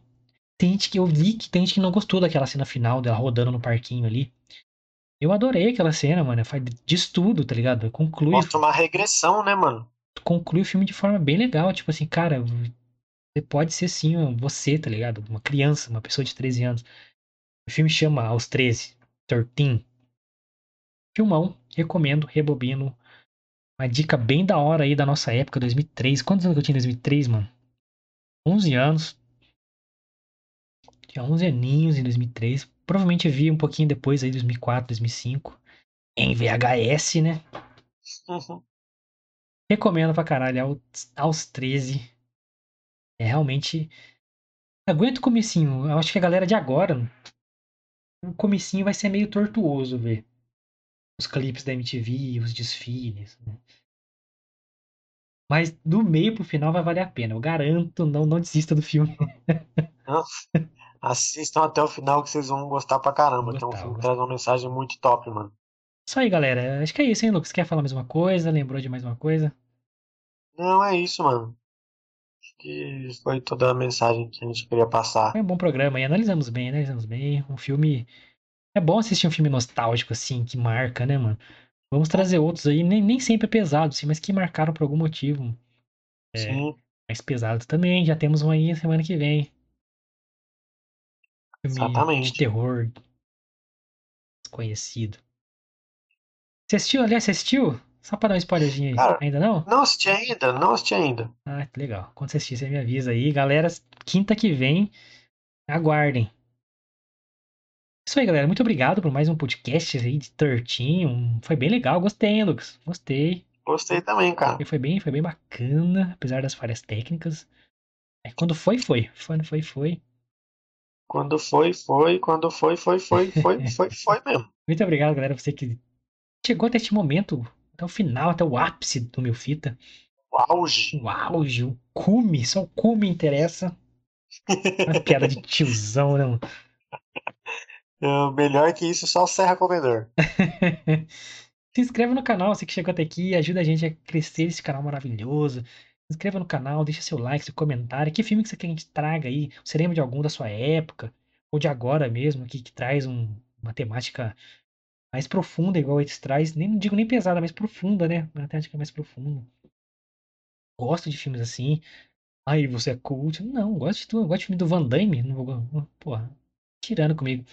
Tem gente que eu vi que tem gente que não gostou daquela cena final dela rodando no parquinho ali. Eu adorei aquela cena, mano. Faz diz tudo, tá ligado? Conclui, Mostra uma regressão, né, mano? conclui o filme de forma bem legal. Tipo assim, cara, você pode ser sim você, tá ligado? Uma criança, uma pessoa de 13 anos. O filme chama Aos 13, 13. Filmão, recomendo, rebobino. Uma dica bem da hora aí da nossa época, 2003. Quantos anos eu tinha em 2003, mano? 11 anos. Tinha 11 aninhos em 2003. Provavelmente vi um pouquinho depois aí, 2004, 2005. Em VHS, né? Uhum. [LAUGHS] Recomendo pra caralho aos 13. É realmente. Aguenta o comecinho. Eu acho que a galera de agora. O comecinho vai ser meio tortuoso ver. Os clipes da MTV, os desfiles. Né? Mas do meio pro final vai valer a pena. Eu garanto, não, não desista do filme. [LAUGHS] Assistam até o final que vocês vão gostar pra caramba. Vou que é um gostar, filme que traz uma mensagem muito top, mano. Isso aí, galera. Acho que é isso, hein, Lucas? Quer falar mais uma coisa? Lembrou de mais uma coisa? Não, é isso, mano. Que foi toda a mensagem que a gente queria passar. Foi um bom programa aí. Analisamos bem, analisamos bem. Um filme. É bom assistir um filme nostálgico, assim, que marca, né, mano? Vamos trazer outros aí, nem, nem sempre pesados, assim, mas que marcaram por algum motivo. É, Sim, mais pesado também. Já temos um aí semana que vem. Filme de exatamente. terror desconhecido. Você assistiu? Aliás, você assistiu? Só pra dar um spoilerzinho aí. Cara, Ainda não? Não assisti ainda, não assisti ainda. Ah, que legal. Quando você assistir, você me avisa aí. Galera, quinta que vem, aguardem. Isso aí, galera. Muito obrigado por mais um podcast aí de Tortinho. Foi bem legal. Gostei, hein, Lucas? Gostei. Gostei também, cara. Foi bem, foi bem bacana, apesar das falhas técnicas. É, quando foi, foi. Quando foi, foi. Quando foi, foi. Quando foi, foi, foi, foi, foi, [LAUGHS] foi mesmo. Muito obrigado, galera, você que chegou até este momento, até o final, até o ápice do meu fita. O auge. O auge, o cume, só o cume interessa. Uma [LAUGHS] piada de tiozão, né, mano? É, melhor que isso, só o Serra Comedor. [LAUGHS] Se inscreva no canal, você que chegou até aqui, ajuda a gente a crescer esse canal maravilhoso. Se inscreva no canal, deixa seu like, seu comentário. Que filme que você quer que a gente traga aí? Você lembra de algum da sua época? Ou de agora mesmo, que, que traz um- uma temática mais profunda, igual eles traz. Nem não digo nem pesada, mais profunda, né? Uma temática mais profunda. Gosto de filmes assim. Ai, você é cult. Não, gosto de. Gosto de filme do Van Damme. Não vou, porra, tirando comigo.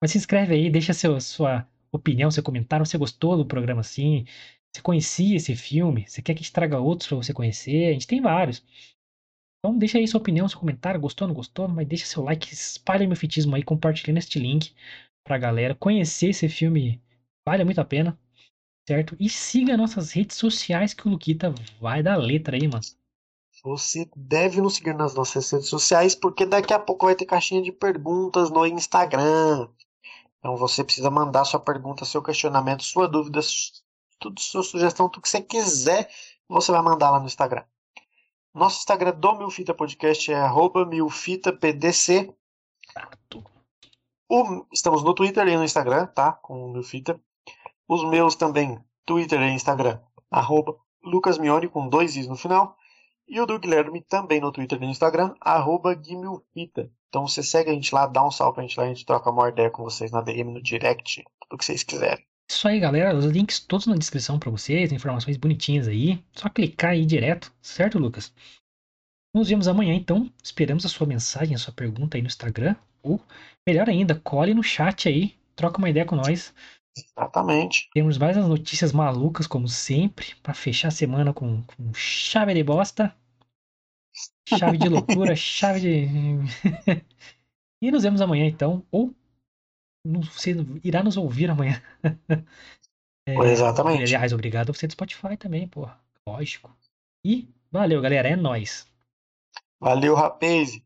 Mas se inscreve aí, deixa seu, sua opinião, seu comentário. Você gostou do programa assim? Você conhecia esse filme? Você quer que a gente traga outros pra você conhecer? A gente tem vários. Então deixa aí sua opinião, seu comentário, gostou, não gostou, mas deixa seu like, espalha meu fitismo aí, compartilhando este link pra galera conhecer esse filme, vale muito a pena, certo? E siga nossas redes sociais que o Luquita vai dar letra aí, mano. Você deve nos seguir nas nossas redes sociais, porque daqui a pouco vai ter caixinha de perguntas no Instagram. Então você precisa mandar sua pergunta, seu questionamento, sua dúvida, tudo, sua sugestão, tudo que você quiser, você vai mandar lá no Instagram. Nosso Instagram do Milfita Podcast é milfitapdc. Estamos no Twitter e no Instagram, tá? Com o Milfita. Os meus também, Twitter e Instagram, arroba lucasmione com dois i's no final. E o do Guilherme também no Twitter e no Instagram, arroba Guimilfita. Então você segue a gente lá, dá um salve pra gente lá, a gente troca uma ideia com vocês na DM, no direct, tudo que vocês quiserem. Isso aí, galera. Os links todos na descrição para vocês, informações bonitinhas aí. Só clicar aí direto, certo, Lucas? Nos vemos amanhã, então. Esperamos a sua mensagem, a sua pergunta aí no Instagram. Ou, melhor ainda, cole no chat aí, troca uma ideia com nós. Exatamente. Temos mais as notícias malucas, como sempre, para fechar a semana com, com chave de bosta, chave de loucura, [LAUGHS] chave de. [LAUGHS] e nos vemos amanhã, então. Ou você irá nos ouvir amanhã. [LAUGHS] é, Exatamente. Aliás, obrigado a você do Spotify também, pô. Lógico. E valeu, galera. É nóis. Valeu, rapaz.